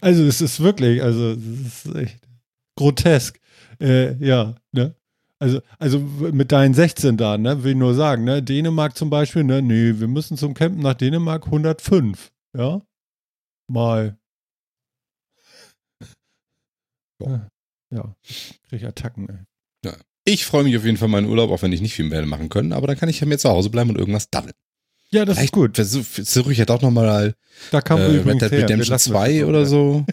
also es ist wirklich, also es ist echt grotesk. Äh, ja, ne? Also, also mit deinen 16 da, ne, will ich nur sagen, ne, Dänemark zum Beispiel, ne, nee, wir müssen zum Campen nach Dänemark 105, ja, mal. Ja, ja. krieg ich Attacken, ey. Ich freue mich auf jeden Fall meinen Urlaub, auch wenn ich nicht viel mehr machen können, aber dann kann ich ja mir zu Hause bleiben und irgendwas daddeln. Ja, das ist gut. Versuche ich ja doch nochmal Da kam äh, Red Dead Redemption lassen das 2 so. oder <laughs> so.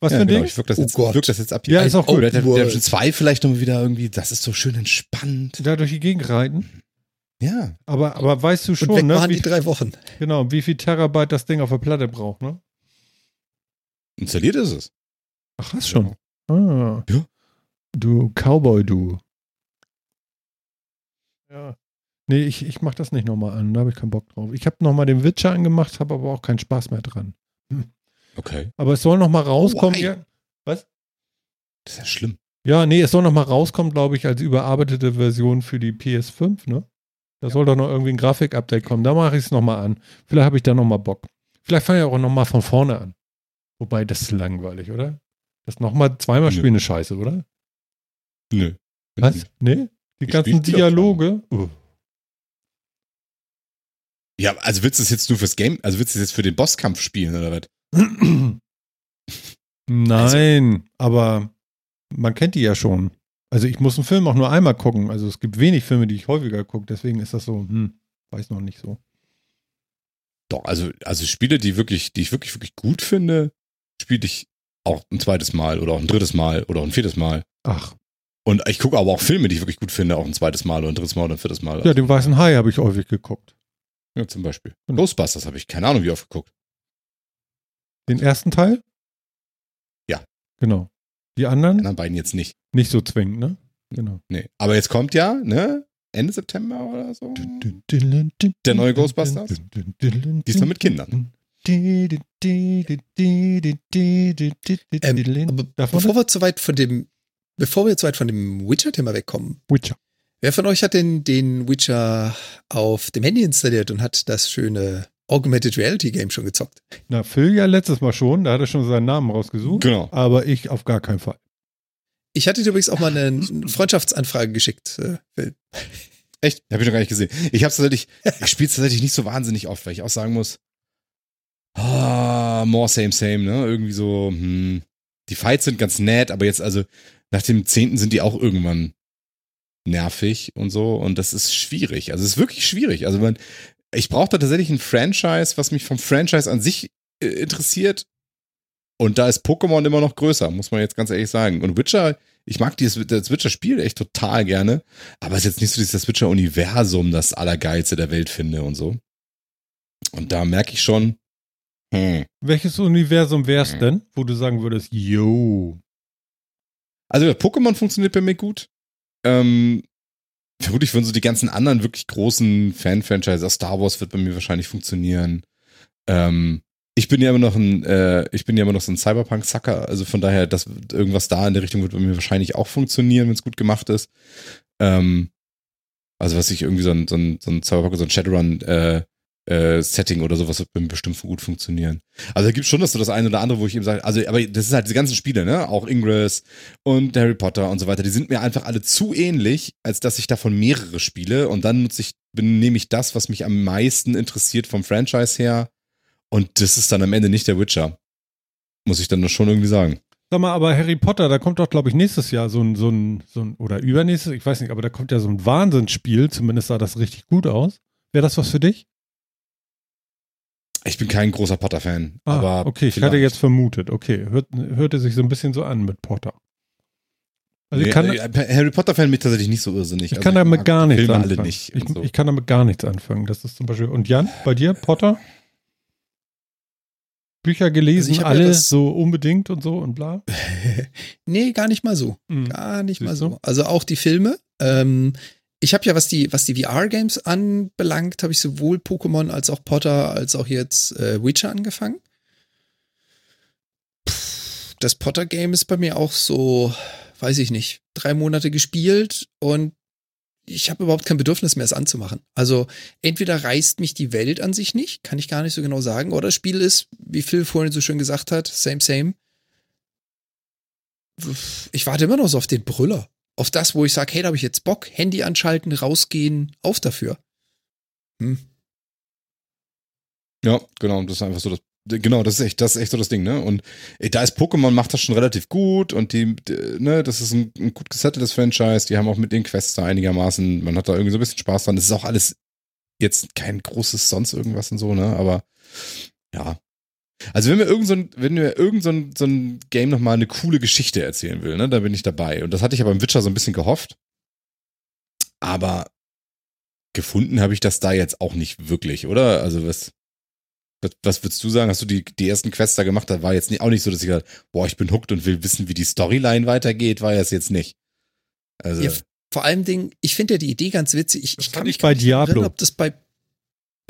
Was ja, für ein genau, Ding? ich wirk das, Oh jetzt, Gott. wirk das jetzt ab Ja, ist auch oh, gut. Red Dead. Redemption 2 vielleicht nochmal wieder irgendwie, das ist so schön entspannt. Da durch die Gegend reiten. Ja. Aber, aber weißt du Und schon, weg ne, waren wie, die drei Wochen. genau, wie viel Terabyte das Ding auf der Platte braucht, ne? Installiert ist es. Ach, hast schon. Ah. Ja. Du Cowboy, du. Ja. Nee, ich, ich mach das nicht nochmal an, da habe ich keinen Bock drauf. Ich habe nochmal den Witcher angemacht, habe aber auch keinen Spaß mehr dran. Okay. Aber es soll nochmal rauskommen. Why? ja, was? Das ist ja schlimm. Ja, nee, es soll nochmal rauskommen, glaube ich, als überarbeitete Version für die PS5, ne? Da soll doch noch irgendwie ein Grafik-Update kommen. Da mache ich es nochmal an. Vielleicht habe ich da nochmal Bock. Vielleicht fange ich auch nochmal von vorne an. Wobei, das ist langweilig, oder? Das nochmal zweimal Nö. spielen ist scheiße, oder? Nö. Was? Nee? Die Ich ganzen Dialoge? Uh. Ja, also willst du es jetzt nur fürs Game, also willst du es jetzt für den Bosskampf spielen oder was? <clears throat> Nein, aber man kennt die ja schon. Also ich muss einen Film auch nur einmal gucken. Also es gibt wenig Filme, die ich häufiger gucke. Deswegen ist das so, hm, weiß noch nicht so. Doch, also, also Spiele, die wirklich, die ich wirklich, wirklich gut finde, spiele ich auch ein zweites Mal oder auch ein drittes Mal oder auch ein viertes Mal. Ach, Und ich gucke aber auch Filme, die ich wirklich gut finde, auch ein zweites Mal oder ein drittes Mal oder ein viertes Mal. ja, den Weißen Hai habe ich häufig geguckt. Ja, zum Beispiel. Genau. Ghostbusters habe ich keine Ahnung, wie oft geguckt. Den ersten Teil? Ja. Genau. Die Die anderen anderen beiden jetzt nicht. nicht so zwingend, ne? Genau. Nee. Aber jetzt kommt ja, ne? Ende September oder so. Der neue Ghostbusters? Diesmal mit Kindern. Ähm, bevor wir zu weit von dem, bevor wir zu weit von dem Witcher-Thema wegkommen, Witcher. wer von euch hat denn den Witcher auf dem Handy installiert und hat das schöne Augmented Reality Game schon gezockt? Na, Phil ja letztes Mal schon, da hat er schon seinen Namen rausgesucht. Genau. Aber ich auf gar keinen Fall. Ich hatte dir übrigens auch mal eine Freundschaftsanfrage geschickt, äh, Phil. Echt? Hab ich noch gar nicht gesehen. Ich hab's tatsächlich, ich spiele tatsächlich nicht so wahnsinnig oft, weil ich auch sagen muss, ah, more same same, ne? Irgendwie so, hm, die Fights sind ganz nett, aber jetzt also nach dem zehnten sind die auch irgendwann nervig und so und das ist schwierig. Also es ist wirklich schwierig. Also man, ich brauche da tatsächlich ein Franchise, was mich vom Franchise an sich äh, interessiert. Und da ist Pokémon immer noch größer, muss man jetzt ganz ehrlich sagen. Und Witcher, ich mag dieses, das Witcher-Spiel echt total gerne, aber es ist jetzt nicht so, dass ich das Witcher-Universum das Allergeilste der Welt finde und so. Und da merke ich schon, hm. Welches Universum wär's denn, wo du sagen würdest, yo. Also Pokémon funktioniert bei mir gut. Ähm, vermutlich würden so die ganzen anderen wirklich großen Fan-Franchises, Star Wars wird bei mir wahrscheinlich funktionieren. Ähm, ich bin ja immer noch ein, äh, ich bin ja immer noch so ein Cyberpunk-Sucker, also von daher, dass irgendwas da in der Richtung wird bei mir wahrscheinlich auch funktionieren, wenn es gut gemacht ist. Ähm, also was ich irgendwie so ein, so ein, so ein Cyberpunk, so ein Shadowrun äh, äh, Setting oder sowas wird bestimmt gut funktionieren. Also da gibt schon das so das eine oder andere, wo ich eben sage, also aber das ist halt diese ganzen Spiele, ne? Auch Ingress und Harry Potter und so weiter, die sind mir einfach alle zu ähnlich, als dass ich davon mehrere spiele und dann nutze ich, nehme ich das, was mich am meisten interessiert vom Franchise her und das ist dann am Ende nicht der Witcher. Muss ich dann nur schon irgendwie sagen. Sag mal, aber Harry Potter, da kommt doch, glaube ich, nächstes Jahr so ein, so ein, so ein, oder übernächstes, ich weiß nicht, aber da kommt ja so ein Wahnsinnsspiel, zumindest sah das richtig gut aus. Wäre das was für dich? Ich bin kein großer Potter-Fan, Ah, aber. okay, ich vielleicht. hatte jetzt vermutet. Okay, hört, hörte sich so ein bisschen so an mit Potter. Also ich Nee, kann, äh, Harry Potter-Fan bin ich tatsächlich nicht so irrsinnig. ich Also kann damit mag gar nichts Filme anfangen. nicht. ich, und so. ich kann damit gar nichts anfangen. Das ist zum Beispiel. Und Jan, bei dir, Potter? Bücher gelesen, Also ja alle das- so unbedingt und so und bla. <laughs> Nee, gar nicht mal so. Hm. Gar nicht mal Siehst du? so. Also auch die Filme. Ähm, ich habe ja, was die, was die VR-Games anbelangt, habe ich sowohl Pokémon als auch Potter als auch jetzt äh, Witcher angefangen. Pff, Das Potter-Game ist bei mir auch so, weiß ich nicht, drei Monate gespielt und ich habe überhaupt kein Bedürfnis mehr, es anzumachen. Also entweder reißt mich die Welt an sich nicht, kann ich gar nicht so genau sagen, oder das Spiel ist, wie Phil vorhin so schön gesagt hat, same, same ich warte immer noch so auf den Brüller. Auf das, wo ich sage, hey, da habe ich jetzt Bock, Handy anschalten, rausgehen, auf dafür. Hm. Ja, genau, das ist einfach so das. Genau, das ist echt, das ist echt so das Ding, ne? Und äh, da ist Pokémon macht das schon relativ gut und die, d- ne, das ist ein, ein gut gesetteltes Franchise. Die haben auch mit den Quests da einigermaßen, man hat da irgendwie so ein bisschen Spaß dran. Das ist auch alles jetzt kein großes sonst irgendwas und so, ne? Aber ja. Also wenn mir irgend so ein, wenn mir irgend so ein, so ein Game nochmal eine coole Geschichte erzählen will, ne, da bin ich dabei. Und das hatte ich aber im Witcher so ein bisschen gehofft. Aber gefunden habe ich das da jetzt auch nicht wirklich, oder? Also was, was, was würdest du sagen? Hast du die, die ersten Quests da gemacht? Da war jetzt nicht, auch nicht so, dass ich gesagt boah, ich bin hooked und will wissen, wie die Storyline weitergeht, war es jetzt nicht. Also, Ja, Vor allem Ding, ich finde ja die Idee ganz witzig. Ich, Das ich kann ich mich bei nicht erinnern, Diablo. ob das bei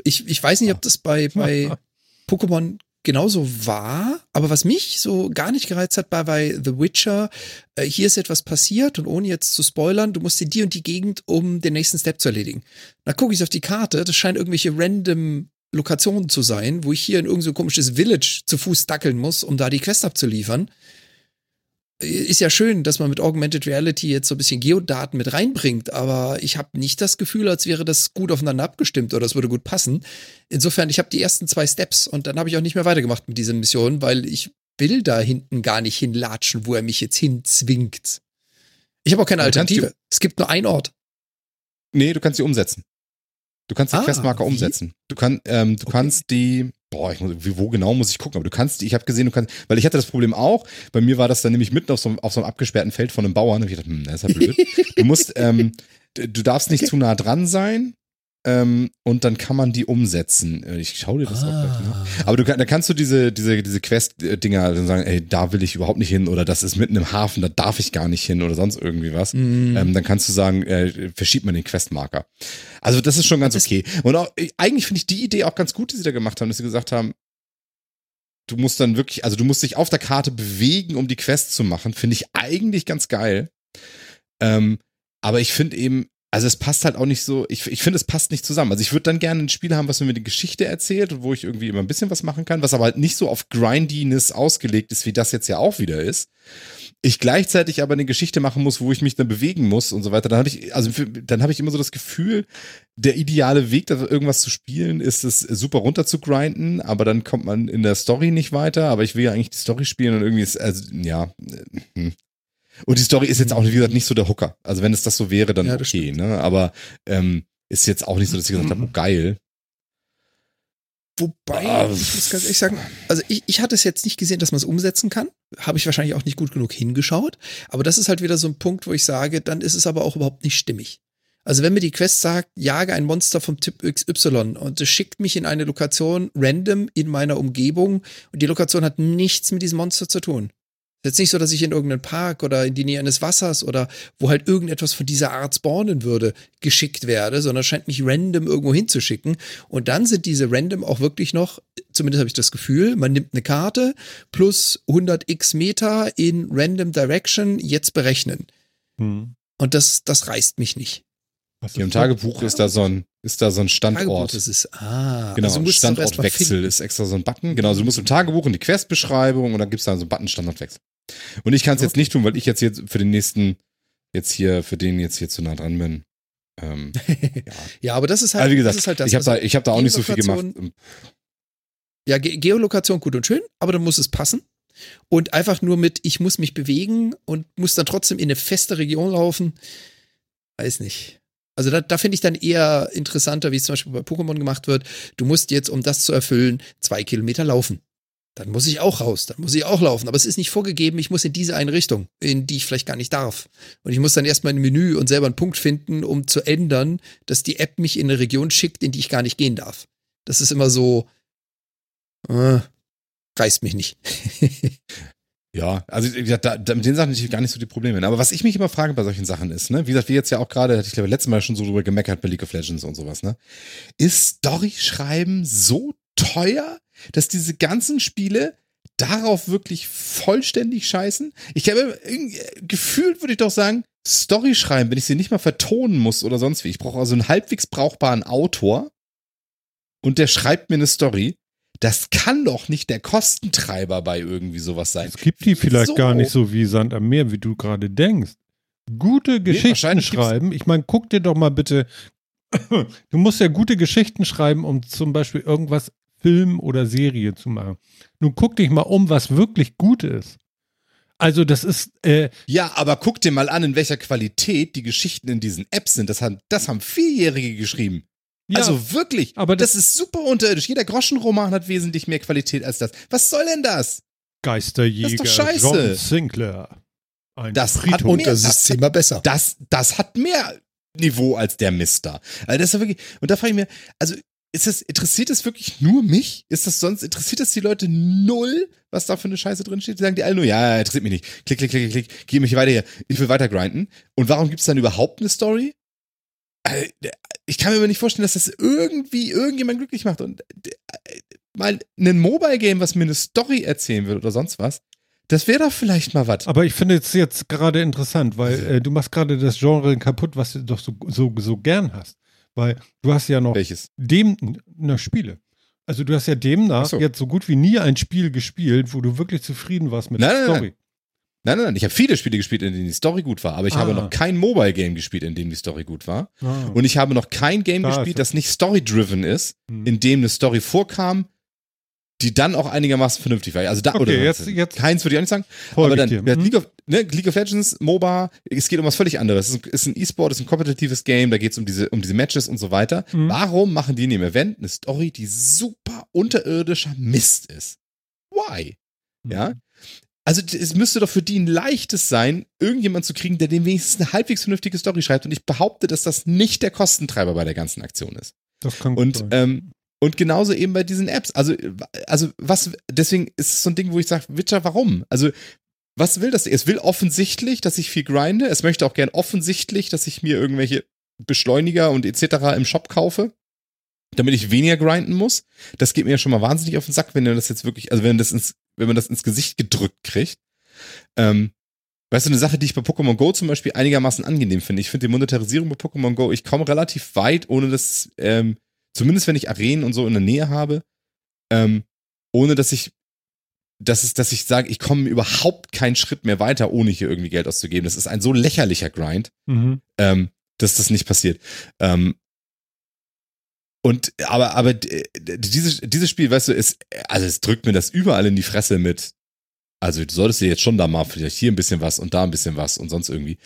ich, ich weiß nicht, ob das bei, bei <laughs> Pokémon genauso war, aber was mich so gar nicht gereizt hat, war bei The Witcher, äh, hier ist etwas passiert und ohne jetzt zu spoilern, du musst in die und die Gegend, um den nächsten Step zu erledigen. Da gucke ich auf die Karte, das scheint irgendwelche random Lokationen zu sein, wo ich hier in irgendein so komisches Village zu Fuß dackeln muss, um da die Quest abzuliefern. Ist ja schön, dass man mit Augmented Reality jetzt so ein bisschen Geodaten mit reinbringt, aber ich habe nicht das Gefühl, als wäre das gut aufeinander abgestimmt oder es würde gut passen. Insofern, ich habe die ersten zwei Steps und dann habe ich auch nicht mehr weitergemacht mit dieser Mission, weil ich will da hinten gar nicht hinlatschen, wo er mich jetzt hinzwingt. Ich habe auch keine Alternative. Es gibt nur einen Ort. nee, du kannst sie umsetzen. Du kannst die Ah, Questmarker wie? umsetzen. Du, kann, ähm, du Okay. kannst die, boah, ich muss, wo genau muss ich gucken, aber du kannst ich habe gesehen, du kannst, weil ich hatte das Problem auch, bei mir war das dann nämlich mitten auf so, einem- auf so einem abgesperrten Feld von einem Bauern, und ich dachte, hm, das ist ja blöd. Du musst, ähm, du, du darfst nicht Okay. zu nah dran sein, ähm, und dann kann man die umsetzen. Äh, Ich schau dir das auch gleich Ah. mal. Aber du da kannst du diese, diese, diese Quest-Dinger sagen, ey, da will ich überhaupt nicht hin oder das ist mitten im Hafen, da darf ich gar nicht hin oder sonst irgendwie was. Mm. Ähm, dann kannst du sagen, äh, verschiebt man den Questmarker. Also das ist schon ganz okay. Und auch, äh, eigentlich finde ich die Idee auch ganz gut, die sie da gemacht haben, dass sie gesagt haben, du musst dann wirklich, also du musst dich auf der Karte bewegen, um die Quest zu machen, finde ich eigentlich ganz geil. Ähm, aber ich finde eben, also es passt halt auch nicht so, ich, ich finde, es passt nicht zusammen. Also ich würde dann gerne ein Spiel haben, was mir die Geschichte erzählt und wo ich irgendwie immer ein bisschen was machen kann, was aber halt nicht so auf Grindiness ausgelegt ist, wie das jetzt ja auch wieder ist. Ich gleichzeitig aber eine Geschichte machen muss, wo ich mich dann bewegen muss und so weiter. Dann habe ich, also dann habe ich immer so das Gefühl, der ideale Weg, da irgendwas zu spielen, ist es super runter zu grinden, aber dann kommt man in der Story nicht weiter. Aber ich will ja eigentlich die Story spielen und irgendwie ist, also ja, äh, hm. Und die Story ist jetzt auch, wie gesagt, nicht so der Hooker. Also wenn es das so wäre, dann Ja, okay, ne? Aber ähm, ist jetzt auch nicht so, dass ich gesagt habe, oh, geil. Wobei, Ah, ich muss ganz ehrlich sagen, also ich, ich hatte es jetzt nicht gesehen, dass man es umsetzen kann. Habe ich wahrscheinlich auch nicht gut genug hingeschaut. Aber das ist halt wieder so ein Punkt, wo ich sage, dann ist es aber auch überhaupt nicht stimmig. Also wenn mir die Quest sagt, jage ein Monster vom Typ XY und es schickt mich in eine Lokation random in meiner Umgebung und die Lokation hat nichts mit diesem Monster zu tun. Es ist jetzt nicht so, dass ich in irgendeinen Park oder in die Nähe eines Wassers oder wo halt irgendetwas von dieser Art spawnen würde, geschickt werde, sondern es scheint mich random irgendwo hinzuschicken. Und dann sind diese random auch wirklich noch, zumindest habe ich das Gefühl, man nimmt eine Karte plus 100 x Meter in random Direction jetzt berechnen. Hm. Und das, das reißt mich nicht. Hier im Tagebuch ist da so ein, ist da so ein Tagebuch, Standort. das ist, ah, Genau, also es erst mal Standortwechsel ist extra so ein Button. Genau, also du musst im Tagebuch in die Questbeschreibung und dann gibt's da so einen Button Standortwechsel. Und ich kann es jetzt nicht tun, weil ich jetzt jetzt für den nächsten, jetzt hier, für den jetzt hier zu nah dran bin. Ähm, <laughs> ja. Ja, aber das ist halt, Also wie gesagt, das halt das. ich habe da, ich hab da auch nicht so viel gemacht. Ja, Ge Geolokation gut und schön, aber dann muss es passen. Und einfach nur mit, ich muss mich bewegen und muss dann trotzdem in eine feste Region laufen. Weiß nicht. Also da, da finde ich dann eher interessanter, wie es zum Beispiel bei Pokémon gemacht wird. Du musst jetzt, um das zu erfüllen, zwei Kilometer laufen. Dann muss ich auch raus, dann muss ich auch laufen. Aber es ist nicht vorgegeben, ich muss in diese eine Richtung, in die ich vielleicht gar nicht darf. Und ich muss dann erstmal ein Menü und selber einen Punkt finden, um zu ändern, dass die App mich in eine Region schickt, in die ich gar nicht gehen darf. Das ist immer so, äh, reißt mich nicht. <laughs> Ja, also wie gesagt, da, da, mit den Sachen natürlich gar nicht so die Probleme. Aber was ich mich immer frage bei solchen Sachen ist, ne, wie gesagt, wir jetzt ja auch gerade, hatte ich glaube letztes Mal schon so drüber gemeckert bei League of Legends und sowas, ne? Ist Story-Schreiben so teuer, dass diese ganzen Spiele darauf wirklich vollständig scheißen? Ich habe irgendwie- gefühlt würde ich doch sagen, Story schreiben, wenn ich sie nicht mal vertonen muss oder sonst wie. Ich brauche also einen halbwegs brauchbaren Autor und der schreibt mir eine Story. Das kann doch nicht der Kostentreiber bei irgendwie sowas sein. Es gibt die vielleicht So. gar nicht so wie Sand am Meer, wie du gerade denkst. Gute Geschichten gibt's- schreiben. Ich meine, guck dir doch mal bitte. <coughs> Du musst ja gute Geschichten schreiben, um zum Beispiel irgendwas Film oder Serie zu machen. Nun guck dich mal um, was wirklich gut ist. Also das ist, äh, Ja, aber guck dir mal an, in welcher Qualität die Geschichten in diesen Apps sind. Das haben, das haben Vierjährige geschrieben. ja, also wirklich, aber das, das- ist super unterirdisch. Jeder Groschenroman hat wesentlich mehr Qualität als das. Was soll denn das? Geisterjäger Das ist doch scheiße. John Sinclair. Ein Das hat Friedhof. Und mehr- das ist zehnmal besser. Das, das hat mehr Niveau als der Mister. Also das ist wirklich, und da frage ich mir, also ist das, interessiert es wirklich nur mich? Ist das sonst, interessiert das die Leute null, was da für eine Scheiße drin steht? Die sagen die alle nur, ja, interessiert mich nicht. Klick, klick, klick, klick, geh mich weiter hier. Ich will weiter grinden. Und warum gibt's dann überhaupt eine Story? Äh, Ich kann mir aber nicht vorstellen, dass das irgendwie irgendjemand glücklich macht. Und äh, mal ein Mobile-Game, was mir eine Story erzählen will oder sonst was, das wäre doch vielleicht mal was. Aber ich finde es jetzt gerade interessant, weil äh, du machst gerade das Genre kaputt, was du doch so, so, so gern hast. Weil du hast ja noch Welches? dem, na, Spiele. Also du hast ja demnach Ach so. jetzt so gut wie nie ein Spiel gespielt, wo du wirklich zufrieden warst mit Nein, der nein, nein. Story. Nein, nein, nein. Ich habe viele Spiele gespielt, in denen die Story gut war, aber ich Ah. habe noch kein Mobile-Game gespielt, in dem die Story gut war. Ah. Und ich habe noch kein Game ist gespielt, es. das nicht story-driven ist, Hm. in dem eine Story vorkam, die dann auch einigermaßen vernünftig war. Also da, Okay, oder jetzt- jetzt- keins würde ich auch nicht sagen. Aber dann, ich dir. ja, Hm? League, of, ne, League of Legends, MOBA, es geht um was völlig anderes. Es ist ein- E-Sport, es ist ein kompetitives Game, da geht es um diese, um diese Matches und so weiter. Mhm. Warum machen die in dem Event eine Story, die super unterirdischer Mist ist? Why? Ja. Also es müsste doch für die ein leichtes sein, irgendjemand zu kriegen, der dem wenigstens eine halbwegs vernünftige Story schreibt. Und ich behaupte, dass das nicht der Kostentreiber bei der ganzen Aktion ist. Das kann gut Und sein. ähm, und genauso eben bei diesen Apps. Also also was deswegen ist es so ein Ding, wo ich sage, Witcher, warum? Also was will das? Es will offensichtlich, dass ich viel grinde. Es möchte auch gern offensichtlich, dass ich mir irgendwelche Beschleuniger und etc. im Shop kaufe, damit ich weniger grinden muss. Das geht mir ja schon mal wahnsinnig auf den Sack, wenn man das jetzt wirklich, also wenn das ins, wenn man das ins Gesicht gedrückt kriegt. Ähm, Weißt du, eine Sache, die ich bei Pokémon Go zum Beispiel einigermaßen angenehm finde. Ich finde die Monetarisierung bei Pokémon Go, ich komme relativ weit, ohne dass, ähm, zumindest wenn ich Arenen und so in der Nähe habe, ähm, ohne dass ich, dass, es, dass ich sage, ich komme überhaupt keinen Schritt mehr weiter, ohne hier irgendwie Geld auszugeben. Das ist ein so lächerlicher Grind, Mhm. ähm, dass das nicht passiert. Ähm, und aber aber dieses dieses Spiel, weißt du, ist also es drückt mir das überall in die Fresse mit. Also du solltest dir jetzt schon da mal vielleicht hier ein bisschen was und da ein bisschen was und sonst irgendwie.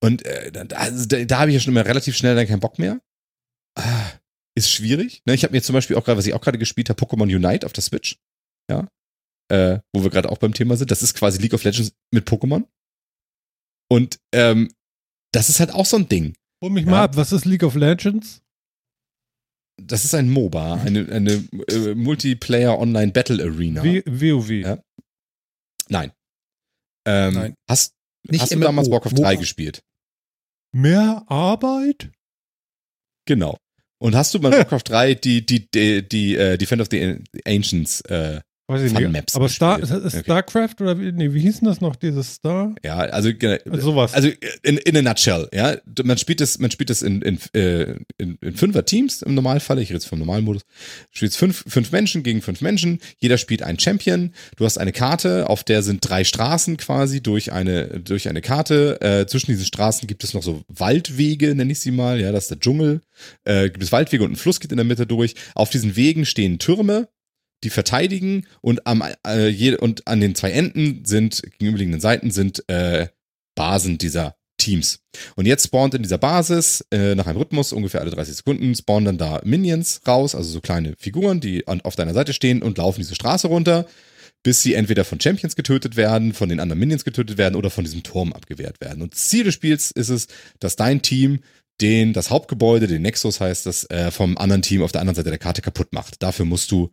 Und äh, da, da, da habe ich ja schon immer relativ schnell dann keinen Bock mehr. Ah, ist schwierig. Ne, ich habe mir zum Beispiel auch gerade, was ich auch gerade gespielt habe, Pokémon Unite auf der Switch. Ja. Äh, wo wir gerade auch beim Thema sind. Das ist quasi League of Legends mit Pokémon. Und ähm, das ist halt auch so ein Ding. Hol mich Ja. mal ab, was ist League of Legends? Das ist ein MOBA, eine, eine äh, Multiplayer Online Battle Arena. W WoW. Ja. Nein. Ähm, Nein. Hast, Nicht hast du damals Warcraft 3 MOBA. gespielt? Mehr Arbeit? Genau. Und hast du bei <laughs> Warcraft 3 die, die, die, die äh, Defend of the Ancients, äh, Weiß ich Fun nicht. Maps Aber Star, Okay. StarCraft oder wie, nee, wie hieß denn das noch, dieses Star? ja, also, äh, Also sowas. also in, in a nutshell, ja. Man spielt das, man spielt das in, in, äh, in, in fünfer Teams im Normalfall. Ich rede jetzt vom Normalmodus. Du spielst fünf, fünf Menschen gegen fünf Menschen. Jeder spielt einen Champion. Du hast eine Karte, auf der sind drei Straßen quasi durch eine, durch eine Karte. Äh, zwischen diesen Straßen gibt es noch so Waldwege, nenne ich sie mal. Ja, das ist der Dschungel. Äh, gibt es Waldwege und ein Fluss geht in der Mitte durch. Auf diesen Wegen stehen Türme, die verteidigen und am äh, je, und an den zwei Enden sind gegenüberliegenden Seiten sind äh, Basen dieser Teams. Und jetzt spawnt in dieser Basis äh, nach einem Rhythmus ungefähr alle 30 Sekunden spawnen dann da Minions raus, also so kleine Figuren, die an, auf deiner Seite stehen und laufen diese Straße runter, bis sie entweder von Champions getötet werden, von den anderen Minions getötet werden oder von diesem Turm abgewehrt werden. Und Ziel des Spiels ist es, dass dein Team den das Hauptgebäude, den Nexus heißt das, äh, vom anderen Team auf der anderen Seite der Karte kaputt macht. Dafür musst du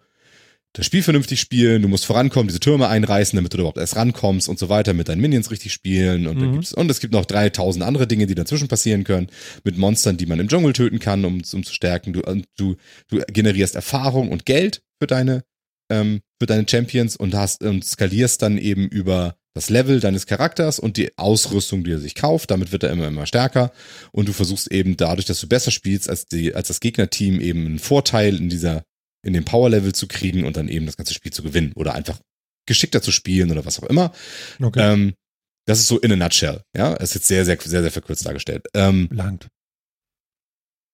das Spiel vernünftig spielen, du musst vorankommen, diese Türme einreißen, damit du überhaupt erst rankommst und so weiter, mit deinen Minions richtig spielen und, Mhm. und es gibt noch 3000 andere Dinge, die dazwischen passieren können, mit Monstern, die man im Dschungel töten kann, um, um zu stärken. Du, und du, du generierst Erfahrung und Geld für deine, ähm, für deine Champions und hast und skalierst dann eben über das Level deines Charakters und die Ausrüstung, die er sich kauft. Damit wird er immer, immer stärker. Und du versuchst eben dadurch, dass du besser spielst als die, als das Gegnerteam eben einen Vorteil in dieser, in dem Power-Level zu kriegen und dann eben das ganze Spiel zu gewinnen oder einfach geschickter zu spielen oder was auch immer. Okay. Ähm, das ist so in a nutshell. Ja, ist jetzt sehr, sehr, sehr, sehr verkürzt dargestellt. Ähm, Langt.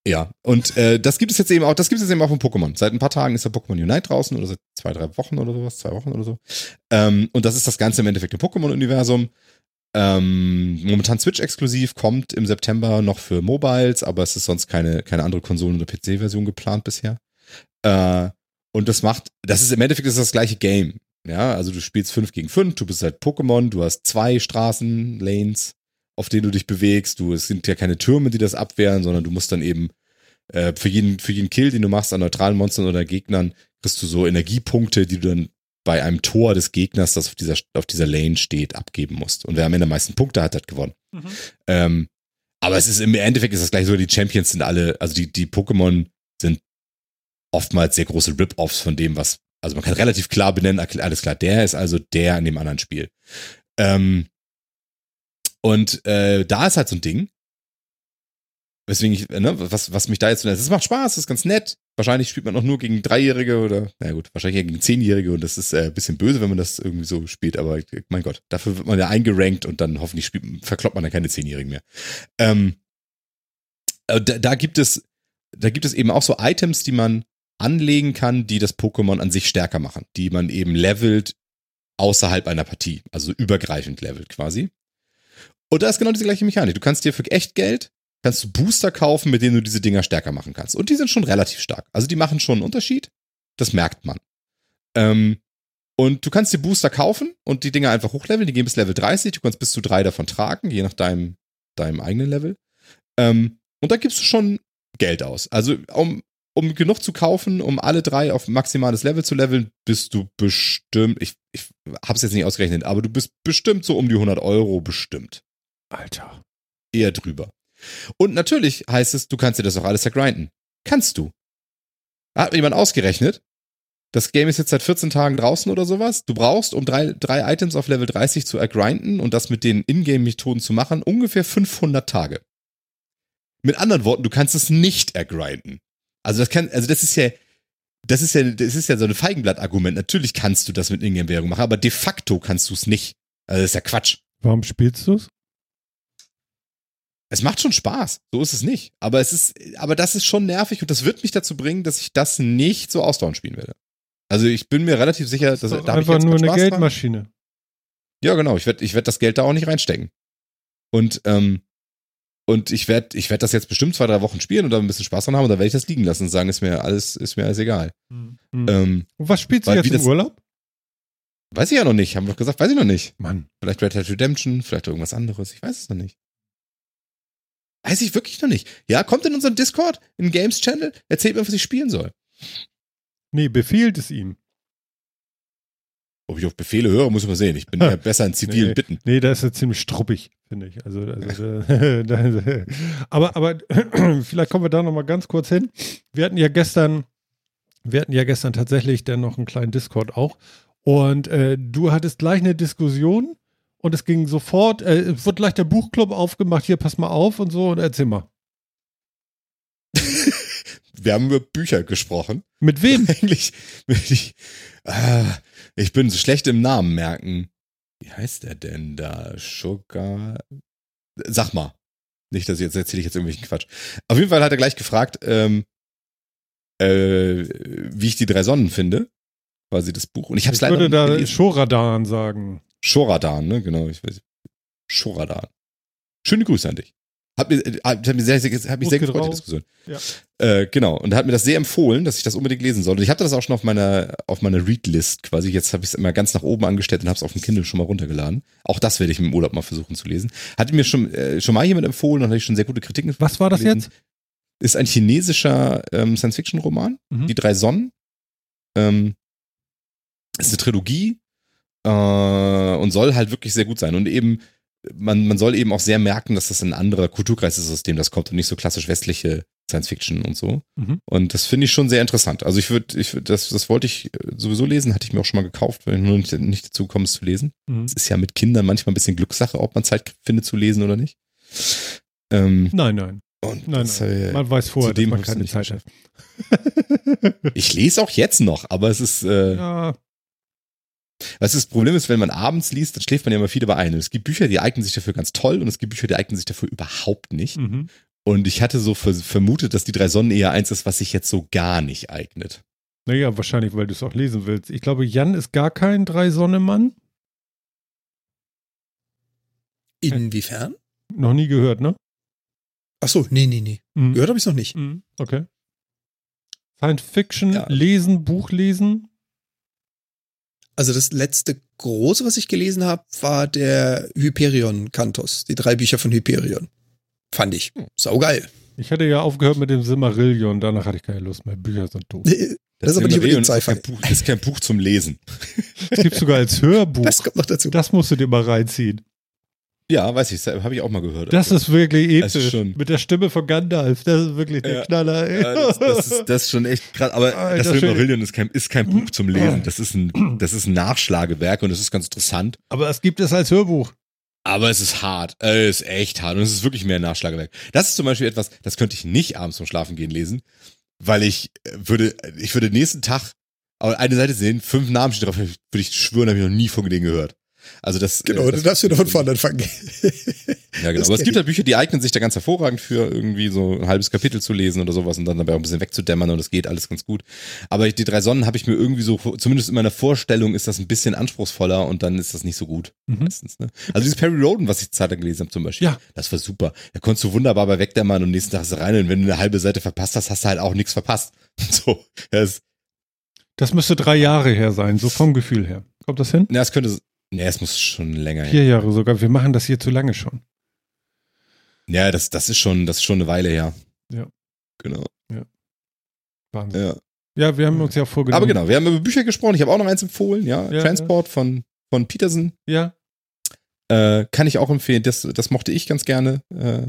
ja, und äh, das gibt es jetzt eben auch, das gibt es jetzt eben auch von Pokémon. Seit ein paar Tagen ist der Pokémon Unite draußen oder seit zwei, drei Wochen oder sowas, zwei Wochen oder so. Ähm, und das ist das Ganze im Endeffekt im Pokémon-Universum. Ähm, momentan Switch-exklusiv, kommt im September noch für Mobiles, aber es ist sonst keine, keine andere Konsolen- oder PC-Version geplant bisher. Äh, und das macht, das ist im Endeffekt ist das gleiche Game. Ja, also du spielst fünf gegen fünf, du bist halt Pokémon, du hast zwei Straßen, Lanes, auf denen du dich bewegst. Du, es sind ja keine Türme, die das abwehren, sondern du musst dann eben äh, für jeden, für jeden Kill, den du machst an neutralen Monstern oder Gegnern, kriegst du so Energiepunkte, die du dann bei einem Tor des Gegners, das auf dieser, auf dieser Lane steht, abgeben musst. Und wer am Ende am meisten Punkte hat, hat gewonnen. Ähm, aber es ist im Endeffekt ist das gleich so, die Champions sind alle, also die, die Pokémon sind oftmals sehr große Rip-Offs von dem, was, also man kann relativ klar benennen, alles klar, der ist also der in dem anderen Spiel. Ähm, und äh, da ist halt so ein Ding, weswegen ich, ne, was, was mich da jetzt, es macht Spaß, ist ganz nett. Wahrscheinlich spielt man auch nur gegen Dreijährige oder, na gut, wahrscheinlich gegen Zehnjährige und das ist äh, ein bisschen böse, wenn man das irgendwie so spielt, aber mein Gott, dafür wird man ja eingerankt und dann hoffentlich spielt, verkloppt man dann keine Zehnjährigen mehr. Ähm, äh, da, da gibt es, da gibt es eben auch so Items, die man anlegen kann, die das Pokémon an sich stärker machen, die man eben levelt außerhalb einer Partie, also übergreifend levelt quasi. Und da ist genau diese gleiche Mechanik. Du kannst dir für echt Geld kannst du Booster kaufen, mit denen du diese Dinger stärker machen kannst. Und die sind schon relativ stark. Also die machen schon einen Unterschied. Das merkt man. Ähm, und du kannst dir Booster kaufen und die Dinger einfach hochleveln. Die gehen bis Level 30. Du kannst bis zu drei davon tragen, je nach deinem, deinem eigenen Level. Ähm, und da gibst du schon Geld aus. Also um, um genug zu kaufen, um alle drei auf maximales Level zu leveln, bist du bestimmt, ich, ich hab's jetzt nicht ausgerechnet, aber du bist bestimmt so um die 100 Euro bestimmt. Alter. Eher drüber. Und natürlich heißt es, du kannst dir das auch alles vergrinden. Kannst du. Hat mir jemand ausgerechnet, Das Game ist jetzt seit 14 Tagen draußen oder sowas. Du brauchst, um drei, drei Items auf Level 30 zu ergrinden und das mit den Ingame-Methoden zu machen, ungefähr 500 Tage. Mit anderen Worten, du kannst es nicht ergrinden. Also das kann, also das ist ja, das ist ja, das ist ja so ein Feigenblatt-Argument. Natürlich kannst du das mit Ingame-Währung machen, aber de facto kannst du es nicht. Also das ist ja Quatsch. Warum spielst du es? Es macht schon Spaß, so ist es nicht. Aber es ist, aber das ist schon nervig und das wird mich dazu bringen, dass ich das nicht so ausdauernd spielen werde. Also ich bin mir relativ sicher, dass Das ist da einfach nur eine. Geldmaschine. Ja, genau. Ich werde ich werd das Geld da auch nicht reinstecken. Und, ähm, und ich werde ich werd das jetzt bestimmt zwei, drei Wochen spielen und da ein bisschen Spaß dran haben und dann werde ich das liegen lassen und sagen, ist mir alles, ist mir alles egal. Mhm. Ähm, Und was spielst du weil jetzt im Urlaub? weiß ich ja noch nicht. Haben wir doch gesagt, weiß ich noch nicht. Mann. Vielleicht Red Dead Redemption, vielleicht irgendwas anderes. Ich weiß es noch nicht. Weiß ich wirklich noch nicht. Ja, kommt in unseren Discord, in Games Channel, erzählt mir, was ich spielen soll. Nee, befiehlt es ihm. Ob ich auf Befehle höre, muss man sehen. Ich bin ja <laughs> besser in zivilen Nee. Bitten. Nee, da ist er ziemlich struppig, finde ich. Also, also da, <laughs> aber, aber <clears throat> vielleicht kommen wir da nochmal ganz kurz hin. Wir hatten ja gestern, wir hatten ja gestern tatsächlich dann noch einen kleinen Discord auch. Und äh, du hattest gleich eine Diskussion und es ging sofort, äh, es wird gleich der Buchclub aufgemacht, hier pass mal auf und so und erzähl mal. <laughs> Wir haben über Bücher gesprochen. Mit wem? Eigentlich, ich, ah, ich bin so schlecht im Namen merken. Wie heißt der denn da? Sugar? Sag mal. Nicht, dass ich jetzt erzähle ich jetzt irgendwelchen Quatsch. Auf jeden Fall hat er gleich gefragt, ähm, äh, wie ich die drei Sonnen finde. Quasi das Buch. Und ich habe es Ich leider würde noch nicht da. Shoradan sagen. Shoradan, ne? Genau, ich weiß. Shoradan. Schöne Grüße an dich. Hat mir, äh, hat mir sehr, sehr, hat mich sehr Gut gefreut, die drauf. Diskussion. Ja. Äh, genau. Und er hat mir das sehr empfohlen, dass ich das unbedingt lesen soll. Und ich hatte das auch schon auf meiner, auf meiner Read-List quasi. Jetzt habe ich es immer ganz nach oben angestellt und habe es auf dem Kindle schon mal runtergeladen. Auch das werde ich im Urlaub mal versuchen zu lesen. Hatte mir schon, äh, schon mal jemand empfohlen und hatte ich schon sehr gute Kritiken. Was war das gelesen. jetzt? Ist ein chinesischer ähm, Science-Fiction-Roman. Mhm. Die drei Sonnen. Ähm, ist eine Trilogie äh, und soll halt wirklich sehr gut sein. Und eben, man, man soll eben auch sehr merken, dass das ein anderer Kulturkreis ist, aus dem das kommt und nicht so klassisch westliche Science Fiction und so. Mhm. Und das finde ich schon sehr interessant. Also ich würde, ich würd, das, das wollte ich äh, sowieso lesen, hatte ich mir auch schon mal gekauft, weil ich nur nicht, nicht dazu gekommen ist zu lesen. Mhm. Es ist ja mit Kindern manchmal ein bisschen Glückssache, ob man Zeit findet zu lesen oder nicht. Ähm, Nein, nein. und Nein, das, nein. äh, Man weiß vorher, dass man keine Zeit hat. <laughs> ich lese auch jetzt noch, aber es ist, äh, Ja, Was das Problem ist, wenn man abends liest, dann schläft man ja immer viel dabei ein. Und es gibt Bücher, die eignen sich dafür ganz toll und es gibt Bücher, die eignen sich dafür überhaupt nicht. mhm. Und ich hatte so ver vermutet, dass die drei Sonnen eher eins ist, was sich jetzt so gar nicht eignet. Naja, wahrscheinlich, weil du es auch lesen willst. Ich glaube, Jan ist gar kein Drei-Sonne-Mann. Inwiefern? Noch nie gehört, ne? Ach so, nee, nee, nee. Mhm. Gehört habe ich noch nicht. Mhm. Okay. Science Fiction, Ja. lesen, Buch lesen. Also das letzte große, was ich gelesen habe, war der Hyperion Kantos. Die drei Bücher von Hyperion. Fand ich. Saugeil. Ich hatte ja aufgehört mit dem Silmarillion, danach hatte ich keine Lust mehr. Bücher sind doof. <laughs> Das ist aber nicht unbedingt ist kein Sci-Fi. Buch, ist kein Buch zum Lesen. Es gibt sogar als <laughs> Hörbuch. Das kommt noch dazu. Das musst du dir mal reinziehen. Ja, weiß ich, habe ich auch mal gehört. Das ist wirklich Das episch. ist schon- Mit der Stimme von Gandalf. Das ist wirklich der Ja. Knaller. Ja, das, das, ist, das ist schon echt krass. Aber Alter das. Silmarillion ist kein, ist kein Buch zum Lesen. Das ist ein, <clears throat> das ist ein Nachschlagewerk und das ist ganz interessant. Aber es gibt es als Hörbuch. Aber es ist hart. Äh, Es ist echt hart. Und es ist wirklich mehr ein Nachschlagewerk. Das ist zum Beispiel etwas, das könnte ich nicht abends zum Schlafen gehen lesen, weil ich äh, würde, ich würde nächsten Tag eine Seite sehen, fünf Namen stehen drauf, würde ich schwören, habe ich noch nie von denen gehört. Also das. Genau, äh, du das, darfst wieder von vorne anfangen. <laughs> Ja, genau. das Aber es gibt halt Bücher, die eignen sich da ganz hervorragend für irgendwie so ein halbes Kapitel zu lesen oder sowas und dann dabei auch ein bisschen wegzudämmern und es geht alles ganz gut. Aber die drei Sonnen habe ich mir irgendwie so, zumindest in meiner Vorstellung ist das ein bisschen anspruchsvoller und dann ist das nicht so gut. Mhm. Meistens, ne? Also dieses Perry Roden, was ich Zeit lang gelesen habe zum Beispiel, Ja. das war super. Da konntest du wunderbar bei wegdämmern und nächsten Tag ist rein und wenn du eine halbe Seite verpasst hast, hast du halt auch nichts verpasst. <laughs> So, das, Das müsste drei Jahre her sein, so vom Gefühl her. Kommt das hin? na, es könnte, ne, es muss schon länger her. Vier Jahre sogar. Wir machen das hier zu lange schon. Ja, das, das ist schon, das ist schon eine Weile her. Ja. Genau. Wahnsinn. Ja. Ja, wir haben uns ja vorgenommen. Aber genau, wir haben über Bücher gesprochen. Ich habe auch noch eins empfohlen, ja. Ja, Transport von, von Peterson. Ja, Äh, kann ich auch empfehlen. Das, das mochte ich ganz gerne. Äh,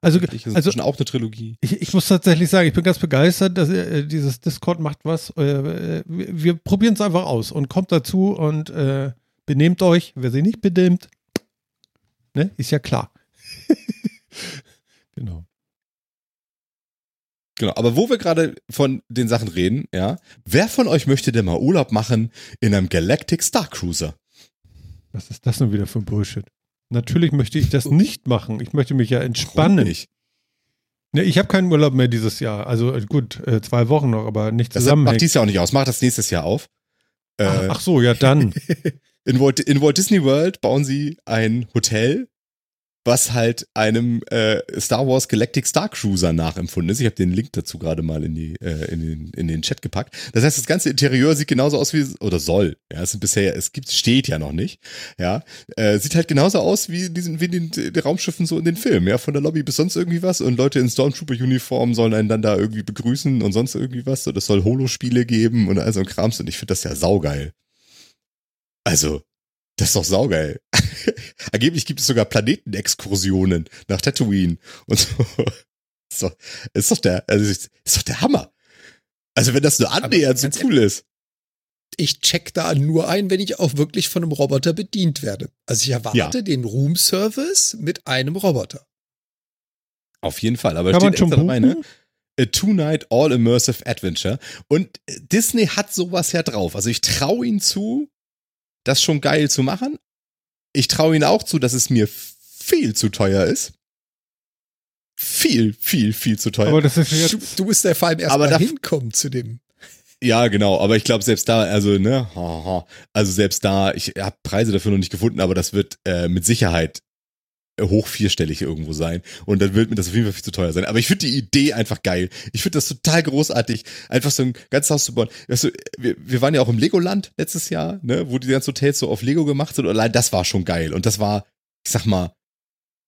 Also, Ich, ist also auch eine Trilogie. ich, ich muss tatsächlich sagen, ich bin ganz begeistert, dass äh, dieses Discord macht was. Äh, äh, wir wir probieren es einfach aus und kommt dazu und äh, benehmt euch. Wer sich nicht benimmt, ne, ist ja klar. <laughs> genau. Genau, aber wo wir gerade von den Sachen reden, ja, wer von euch möchte denn mal Urlaub machen in einem Galactic Star Cruiser? Was ist das nun wieder für ein Bullshit? Natürlich möchte ich das nicht machen. Ich möchte mich ja Warum entspannen. nicht? Ne, ich habe keinen Urlaub mehr dieses Jahr. Also äh, gut, äh, zwei Wochen noch, aber nicht Das macht zusammenhängt. dies Jahr auch nicht aus. Mach das nächstes Jahr auf. Äh, Ach, ach so, ja dann. <laughs> in, Walt, in Walt Disney World bauen sie ein Hotel, was halt einem äh, Star Wars Galactic Star Cruiser nachempfunden ist. Ich habe den Link dazu gerade mal in, die, äh, in, den, in den Chat gepackt. Das heißt, das ganze Interieur sieht genauso aus wie, oder soll. Ja, es bisher, es gibt, steht ja noch nicht. Ja, äh, sieht halt genauso aus wie diesen, wie in den, den Raumschiffen so in den Filmen. Ja, von der Lobby bis sonst irgendwie was. Und Leute in Stormtrooper-Uniform sollen einen dann da irgendwie begrüßen und sonst irgendwie was. Und es soll Holospiele geben und all so ein Krams. Und ich finde das ja saugeil. Also, das ist doch saugeil. <laughs> Angeblich gibt es sogar Planetenexkursionen nach Tatooine und so. <laughs> Ist doch, ist doch der, also ist ist doch der Hammer. Also wenn das nur annähernd so cool ist. Ich check da nur ein, wenn ich auch wirklich von einem Roboter bedient werde. Also ich erwarte Ja. den Room-Service mit einem Roboter. Auf jeden Fall. Aber Kann man steht schon extra dabei, ne? A Two-Night All-Immersive Adventure. Und Disney hat sowas ja drauf. Also ich traue ihnen zu, das schon geil zu machen. Ich traue ihnen auch zu, dass es mir viel zu teuer ist. Viel, viel, viel zu teuer. Aber das ist Du, jetzt. du musst ja vor allem erst Aber mal da- hinkommen zu dem. Ja, genau, aber ich glaube selbst da, also ne, also selbst da, ich habe Preise dafür noch nicht gefunden, aber das wird äh, mit Sicherheit hoch vierstellig irgendwo sein und dann wird mir das auf jeden Fall viel zu teuer sein. Aber ich finde die Idee einfach geil. Ich finde das total großartig, einfach so ein ganzes Haus zu bauen. Weißt du, wir, wir waren ja auch im Legoland letztes Jahr, ne, wo die ganzen Hotels so auf Lego gemacht sind und allein das war schon geil und das war, ich sag mal,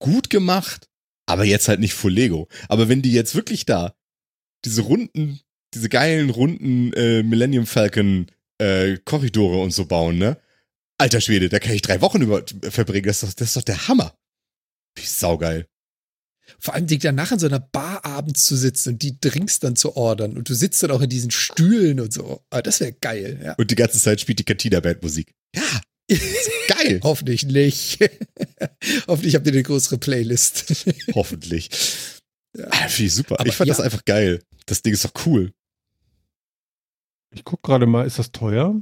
gut gemacht, aber jetzt halt nicht full Lego. Aber wenn die jetzt wirklich da diese runden diese geilen, runden äh, Millennium Falcon äh, Korridore und so bauen, ne? Alter Schwede, da kann ich drei Wochen über verbringen. Das ist doch, das ist doch der Hammer. Wie saugeil. Vor allem dich danach in so einer Bar abends zu sitzen und die Drinks dann zu ordern und du sitzt dann auch in diesen Stühlen und so. Ah, das wäre geil, ja. Und die ganze Zeit spielt die Cantina Band Musik. Ja, <laughs> geil. <laughs> Hoffentlich nicht. <laughs> Hoffentlich habt ihr eine größere Playlist. Hoffentlich. Ja. Ah, Finde ich super. Aber ich fand ja. das einfach geil. Das Ding ist doch cool. Ich guck gerade mal, ist das teuer?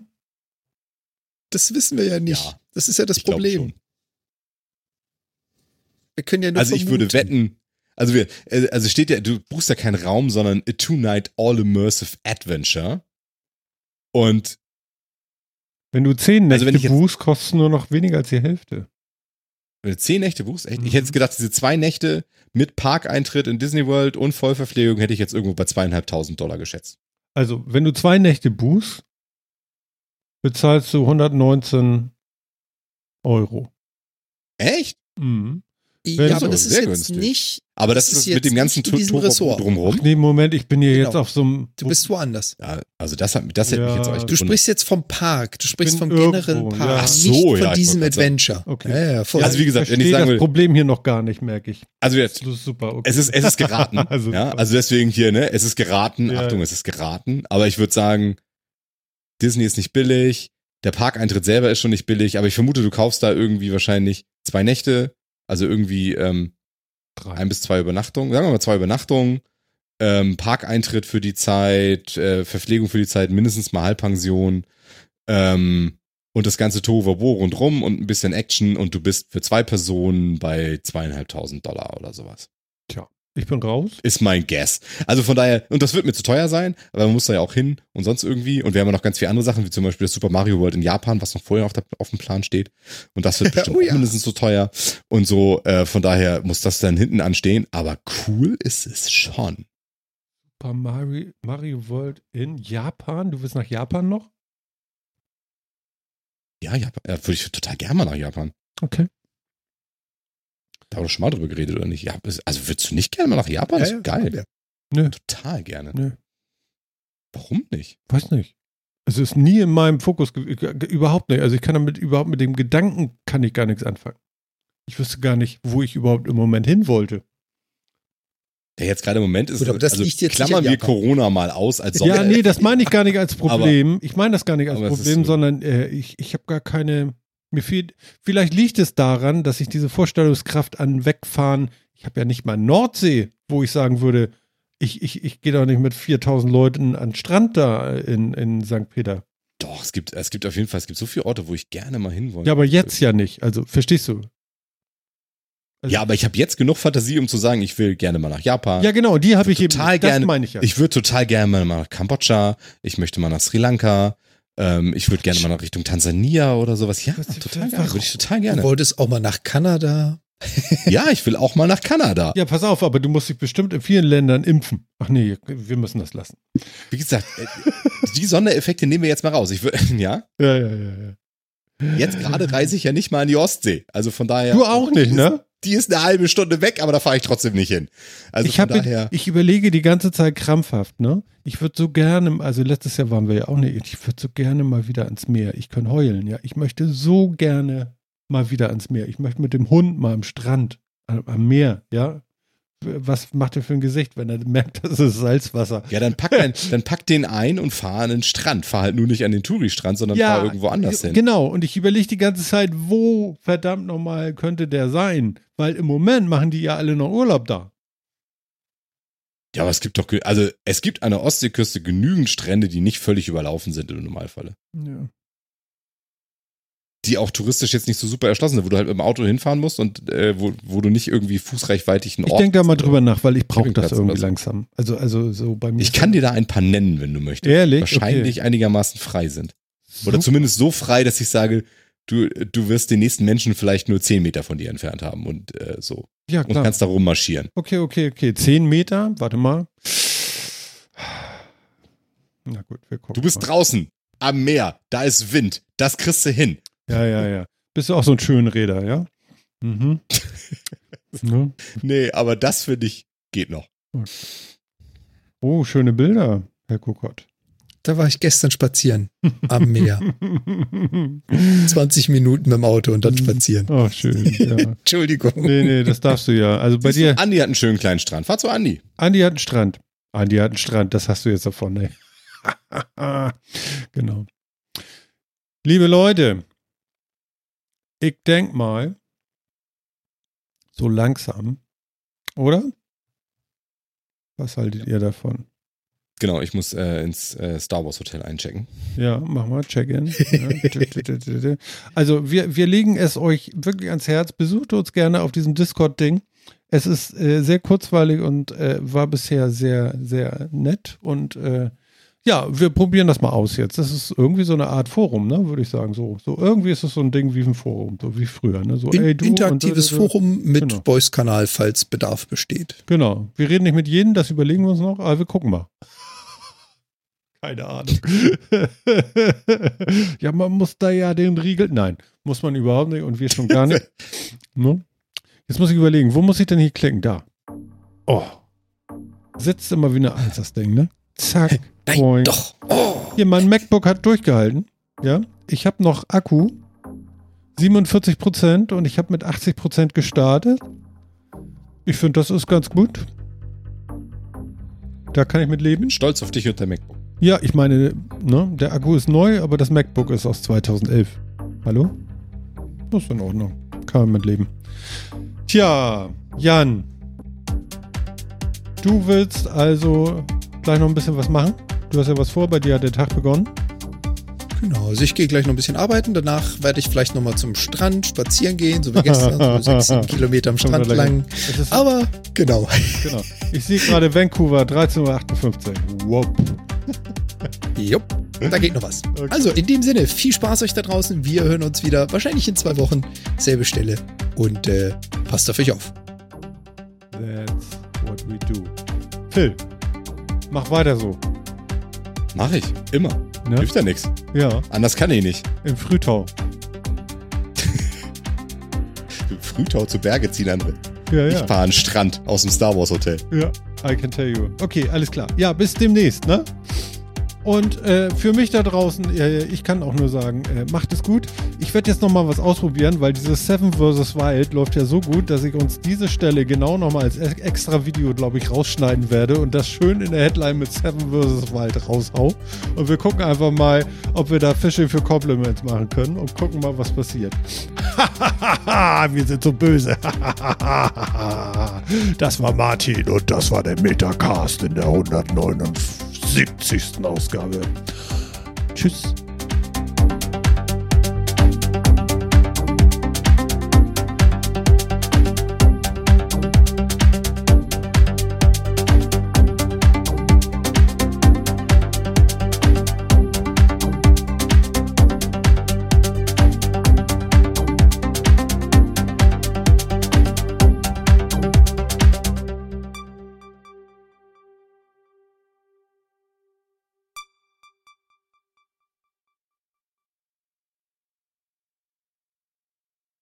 Das wissen wir ja nicht. Ja, das ist ja das ich glaube Problem. Wir können ja nur Also ich würde vermuten. wetten, also wir, äh, also steht ja, du buchst ja keinen Raum, sondern a Two-Night All-Immersive Adventure. Und Wenn du zehn Also Nächte wenn ich jetzt- buchst, kostet nur noch weniger als die Hälfte. Wenn du zehn Nächte buchst, echt? Mhm. Ich hätte gedacht, diese zwei Nächte mit Parkeintritt in Disney World und Vollverpflegung hätte ich jetzt irgendwo bei zweieinhalbtausend Dollar geschätzt. Also, wenn du zwei Nächte buchst, bezahlst du 119 Euro. Echt? Mhm. Ja, aber das ist sehr jetzt günstig. nicht. Aber das, Das ist ist mit dem ganzen Ressort. drumherum. Nee, Moment, ich bin hier Genau. jetzt auf so einem. Du bist woanders. Ja, also das hat, das hätte mich jetzt auch echt Du sprichst jetzt vom Park. Du sprichst vom generellen Park. ja. Ach so, nicht ja, von diesem Adventure. Okay. Ja, ja, voll. Also wie gesagt, ich wenn ich sagen das will, Problem hier noch gar nicht, merke ich. also jetzt, Das ist super. Okay. es ist, es ist geraten. <laughs> Also ja, also deswegen hier, ne, es ist geraten. Ja. Achtung, es ist geraten. Aber ich würde sagen, Disney ist nicht billig. Der Parkeintritt selber ist schon nicht billig. Aber ich vermute, du kaufst da irgendwie wahrscheinlich zwei Nächte. Also irgendwie, ähm, ein bis zwei Übernachtungen, sagen wir mal zwei Übernachtungen, ähm, Parkeintritt für die Zeit, äh, Verpflegung für die Zeit, mindestens mal Halbpension ähm, und das ganze Tohuwabo rundrum und ein bisschen Action und du bist für zwei Personen bei zweieinhalbtausend Dollar oder sowas. Ich bin raus. Ist mein Guess. Also von daher, und das wird mir zu teuer sein, aber man muss da ja auch hin und sonst irgendwie. Und wir haben ja noch ganz viele andere Sachen, wie zum Beispiel das Super Mario World in Japan, was noch vorher auf, der, auf dem Plan steht. Und das wird <laughs> bestimmt Oh ja. mindestens so teuer. Und so, äh, von daher muss das dann hinten anstehen. Aber cool ist es schon. Super Mario, Mario World in Japan. Du willst nach Japan noch? Ja, Japan. Ja, würde ich total gerne mal nach Japan. Okay. Da haben wir schon mal drüber geredet, oder nicht? Ja, also würdest du nicht gerne mal nach Japan? das ist geil. Ja. Nö, Total gerne. nö, Warum nicht? weiß nicht. Es ist nie in meinem Fokus, überhaupt nicht. Also ich kann damit überhaupt mit dem Gedanken kann ich gar nichts anfangen. Ich wüsste gar nicht, wo ich überhaupt im Moment hin wollte. Ja, jetzt gerade im Moment ist Gut, aber das also liegt jetzt klammern wir. Corona mal aus als Ja, Sonne. nee, das meine ich gar nicht als <laughs> Problem. ich meine das gar nicht als aber Problem, so. sondern äh, ich, ich habe gar keine. Mir fehlt. Vielleicht liegt es daran, dass ich diese Vorstellungskraft an Wegfahren. Ich habe ja nicht mal Nordsee, wo ich sagen würde, ich, ich, ich gehe doch nicht mit 4000 Leuten an den Strand da in, in St. Peter. Doch, es gibt, es gibt auf jeden Fall, es gibt so viele Orte, wo ich gerne mal hinwollte. Ja, aber jetzt ja nicht. Also, verstehst du? Also- Ja, aber ich habe jetzt genug Fantasie, um zu sagen, ich will gerne mal nach Japan. Ja, genau, die habe ich eben. total das gerne- meine ich ja. Ich würde total gerne mal nach Kambodscha. Ich möchte mal nach Sri Lanka. Ähm, ich würde gerne mal nach Richtung Tansania oder sowas. Ja, total gerne. Würde ich total Du gerne. wolltest auch mal nach Kanada. <laughs> Ja, ich will auch mal nach Kanada. ja, pass auf, aber du musst dich bestimmt in vielen Ländern impfen. Ach nee, wir müssen das lassen. Wie gesagt, äh, die Sondereffekte nehmen wir jetzt mal raus. Ich <laughs> ja, Ja, ja, ja, ja. Jetzt gerade reise ich ja nicht mal an die Ostsee. Also von daher. Du auch nicht, ne? Die ist eine halbe Stunde weg, aber da fahre ich trotzdem nicht hin. Also ich daher. ich überlege die ganze Zeit krampfhaft, ne? Ich würde so gerne, also letztes Jahr waren wir ja auch nicht, ich würde so gerne mal wieder ans Meer. Ich kann heulen, ja. Ich möchte so gerne mal wieder ans Meer. Ich möchte mit dem Hund mal am Strand, am, am Meer, ja. Was macht er für ein Gesicht, wenn er merkt, <laughs> das ist Salzwasser? Ja, dann pack, den, dann pack den ein und fahr an den Strand. Fahr halt nur nicht an den Touri-Strand, sondern fahr irgendwo anders hin. Genau, und ich überlege die ganze Zeit, wo verdammt nochmal könnte der sein? Weil im Moment machen die ja alle noch Urlaub da. Ja, aber es gibt doch, also es gibt an der Ostseeküste genügend Strände, die nicht völlig überlaufen sind im Normalfall. Ja. Die auch touristisch jetzt nicht so super erschlossen sind, wo du halt mit dem Auto hinfahren musst und äh, wo, wo du nicht irgendwie fußreichweitigen Ich Ort denke da mal drüber nach, weil ich brauche das irgendwie so. langsam. Also, also so bei mir. Ich kann dir da ein paar nennen, wenn du möchtest. Ehrlich? Wahrscheinlich einigermaßen frei sind. Okay. Oder zumindest so frei, dass ich sage, du, du wirst den nächsten Menschen vielleicht nur 10 Meter von dir entfernt haben und äh, so. Ja, Und klar. kannst da rummarschieren. Okay, okay, okay. Zehn Meter, warte mal. Na gut, wir gucken. Du bist mal. draußen am Meer, da ist Wind, das kriegst du hin. Ja, ja, ja. Bist du auch so ein Schönräder, ja? Mhm. <laughs> ne? Nee, aber das finde ich geht noch. Oh, schöne Bilder, Herr Kokott. Da war ich gestern spazieren am Meer. <laughs> 20 Minuten mit dem Auto und dann spazieren. oh, schön. Ja. <laughs> Entschuldigung. Nee, nee, das darfst du ja. Also bei Siehst dir, du, Andi hat einen schönen kleinen Strand. Fahr zu Andi. Andi hat einen Strand. Andi hat einen Strand, das hast du jetzt davon, ne? genau. Liebe Leute, ich denk mal, so langsam, oder? Was haltet ihr davon? Genau, ich muss äh, ins äh, Star Wars Hotel einchecken. Ja, mach mal Check-in. <laughs> Ja. also wir, wir legen es euch wirklich ans Herz. Besucht uns gerne auf diesem Discord-Ding. Es ist äh, sehr kurzweilig und äh, war bisher sehr, sehr nett. Und äh, ja, wir probieren das mal aus jetzt. Das ist irgendwie so eine Art Forum, ne, würde ich sagen. So, so irgendwie ist es so ein Ding wie ein Forum, so wie früher. Ne? So, In, ey, interaktives und, so. Forum mit Genau. Voice-Kanal, falls Bedarf besteht. Genau. Wir reden nicht mit jedem, das überlegen wir uns noch, aber wir gucken mal. <laughs> Keine Ahnung. <laughs> ja, man muss da ja den Riegel. Nein, muss man überhaupt nicht und wir schon gar nicht. <laughs> ne? Jetzt muss ich überlegen, wo muss ich denn hier klicken? Da. Oh. Sitzt immer wie eine Eins, das Ding, ne? Zack. Nein, boing. doch. Oh. Hier, mein MacBook hat durchgehalten. Ja. Ich habe noch Akku. 47 Prozent und ich habe mit 80 Prozent gestartet. Ich finde, das ist ganz gut. Da kann ich mit leben. Bin stolz auf dich und dein MacBook. Ja, ich meine, ne, der Akku ist neu, aber das MacBook ist aus 2011. Hallo? Das ist in Ordnung. Kann man mit leben. Tja, Jan. Du willst also gleich noch ein bisschen was machen? Du hast ja was vor, bei dir hat der Tag begonnen. Genau, also ich gehe gleich noch ein bisschen arbeiten. Danach werde ich vielleicht nochmal zum Strand spazieren gehen, so wie gestern, so <laughs> sechs, sieben Kilometer am Strand lang. Aber genau. genau. Ich sehe gerade Vancouver, 13.58 Uhr. Wow. Jupp, da geht noch was. Also in dem Sinne, viel Spaß euch da draußen. Wir hören uns wieder, wahrscheinlich in zwei Wochen, selbe Stelle. Und äh, passt auf euch auf. That's what we do. Phil, mach weiter so. Mach ich. Immer. Ne? Hilft ja nichts. Ja, Anders kann ich nicht. im Frühtau. <laughs> Frühtau zu Berge ziehen, andere. Ja, Ich ja. fahre an den Strand aus dem Star Wars Hotel. Ja, I can tell you. Okay, alles klar. Ja, bis demnächst, ne? Und äh, für mich da draußen, äh, ich kann auch nur sagen, äh, macht es gut. Ich werde jetzt nochmal was ausprobieren, weil dieses Seven vs. Wild läuft ja so gut, dass ich uns diese Stelle genau nochmal als e- extra Video, glaube ich, rausschneiden werde und das schön in der Headline mit Seven vs. Wild raushau. Und wir gucken einfach mal, ob wir da Fishing für Compliments machen können und gucken mal, was passiert. <laughs> wir sind so böse. <laughs> das war Martin und das war der Metacast in der 179. Ausgabe. Tschüss.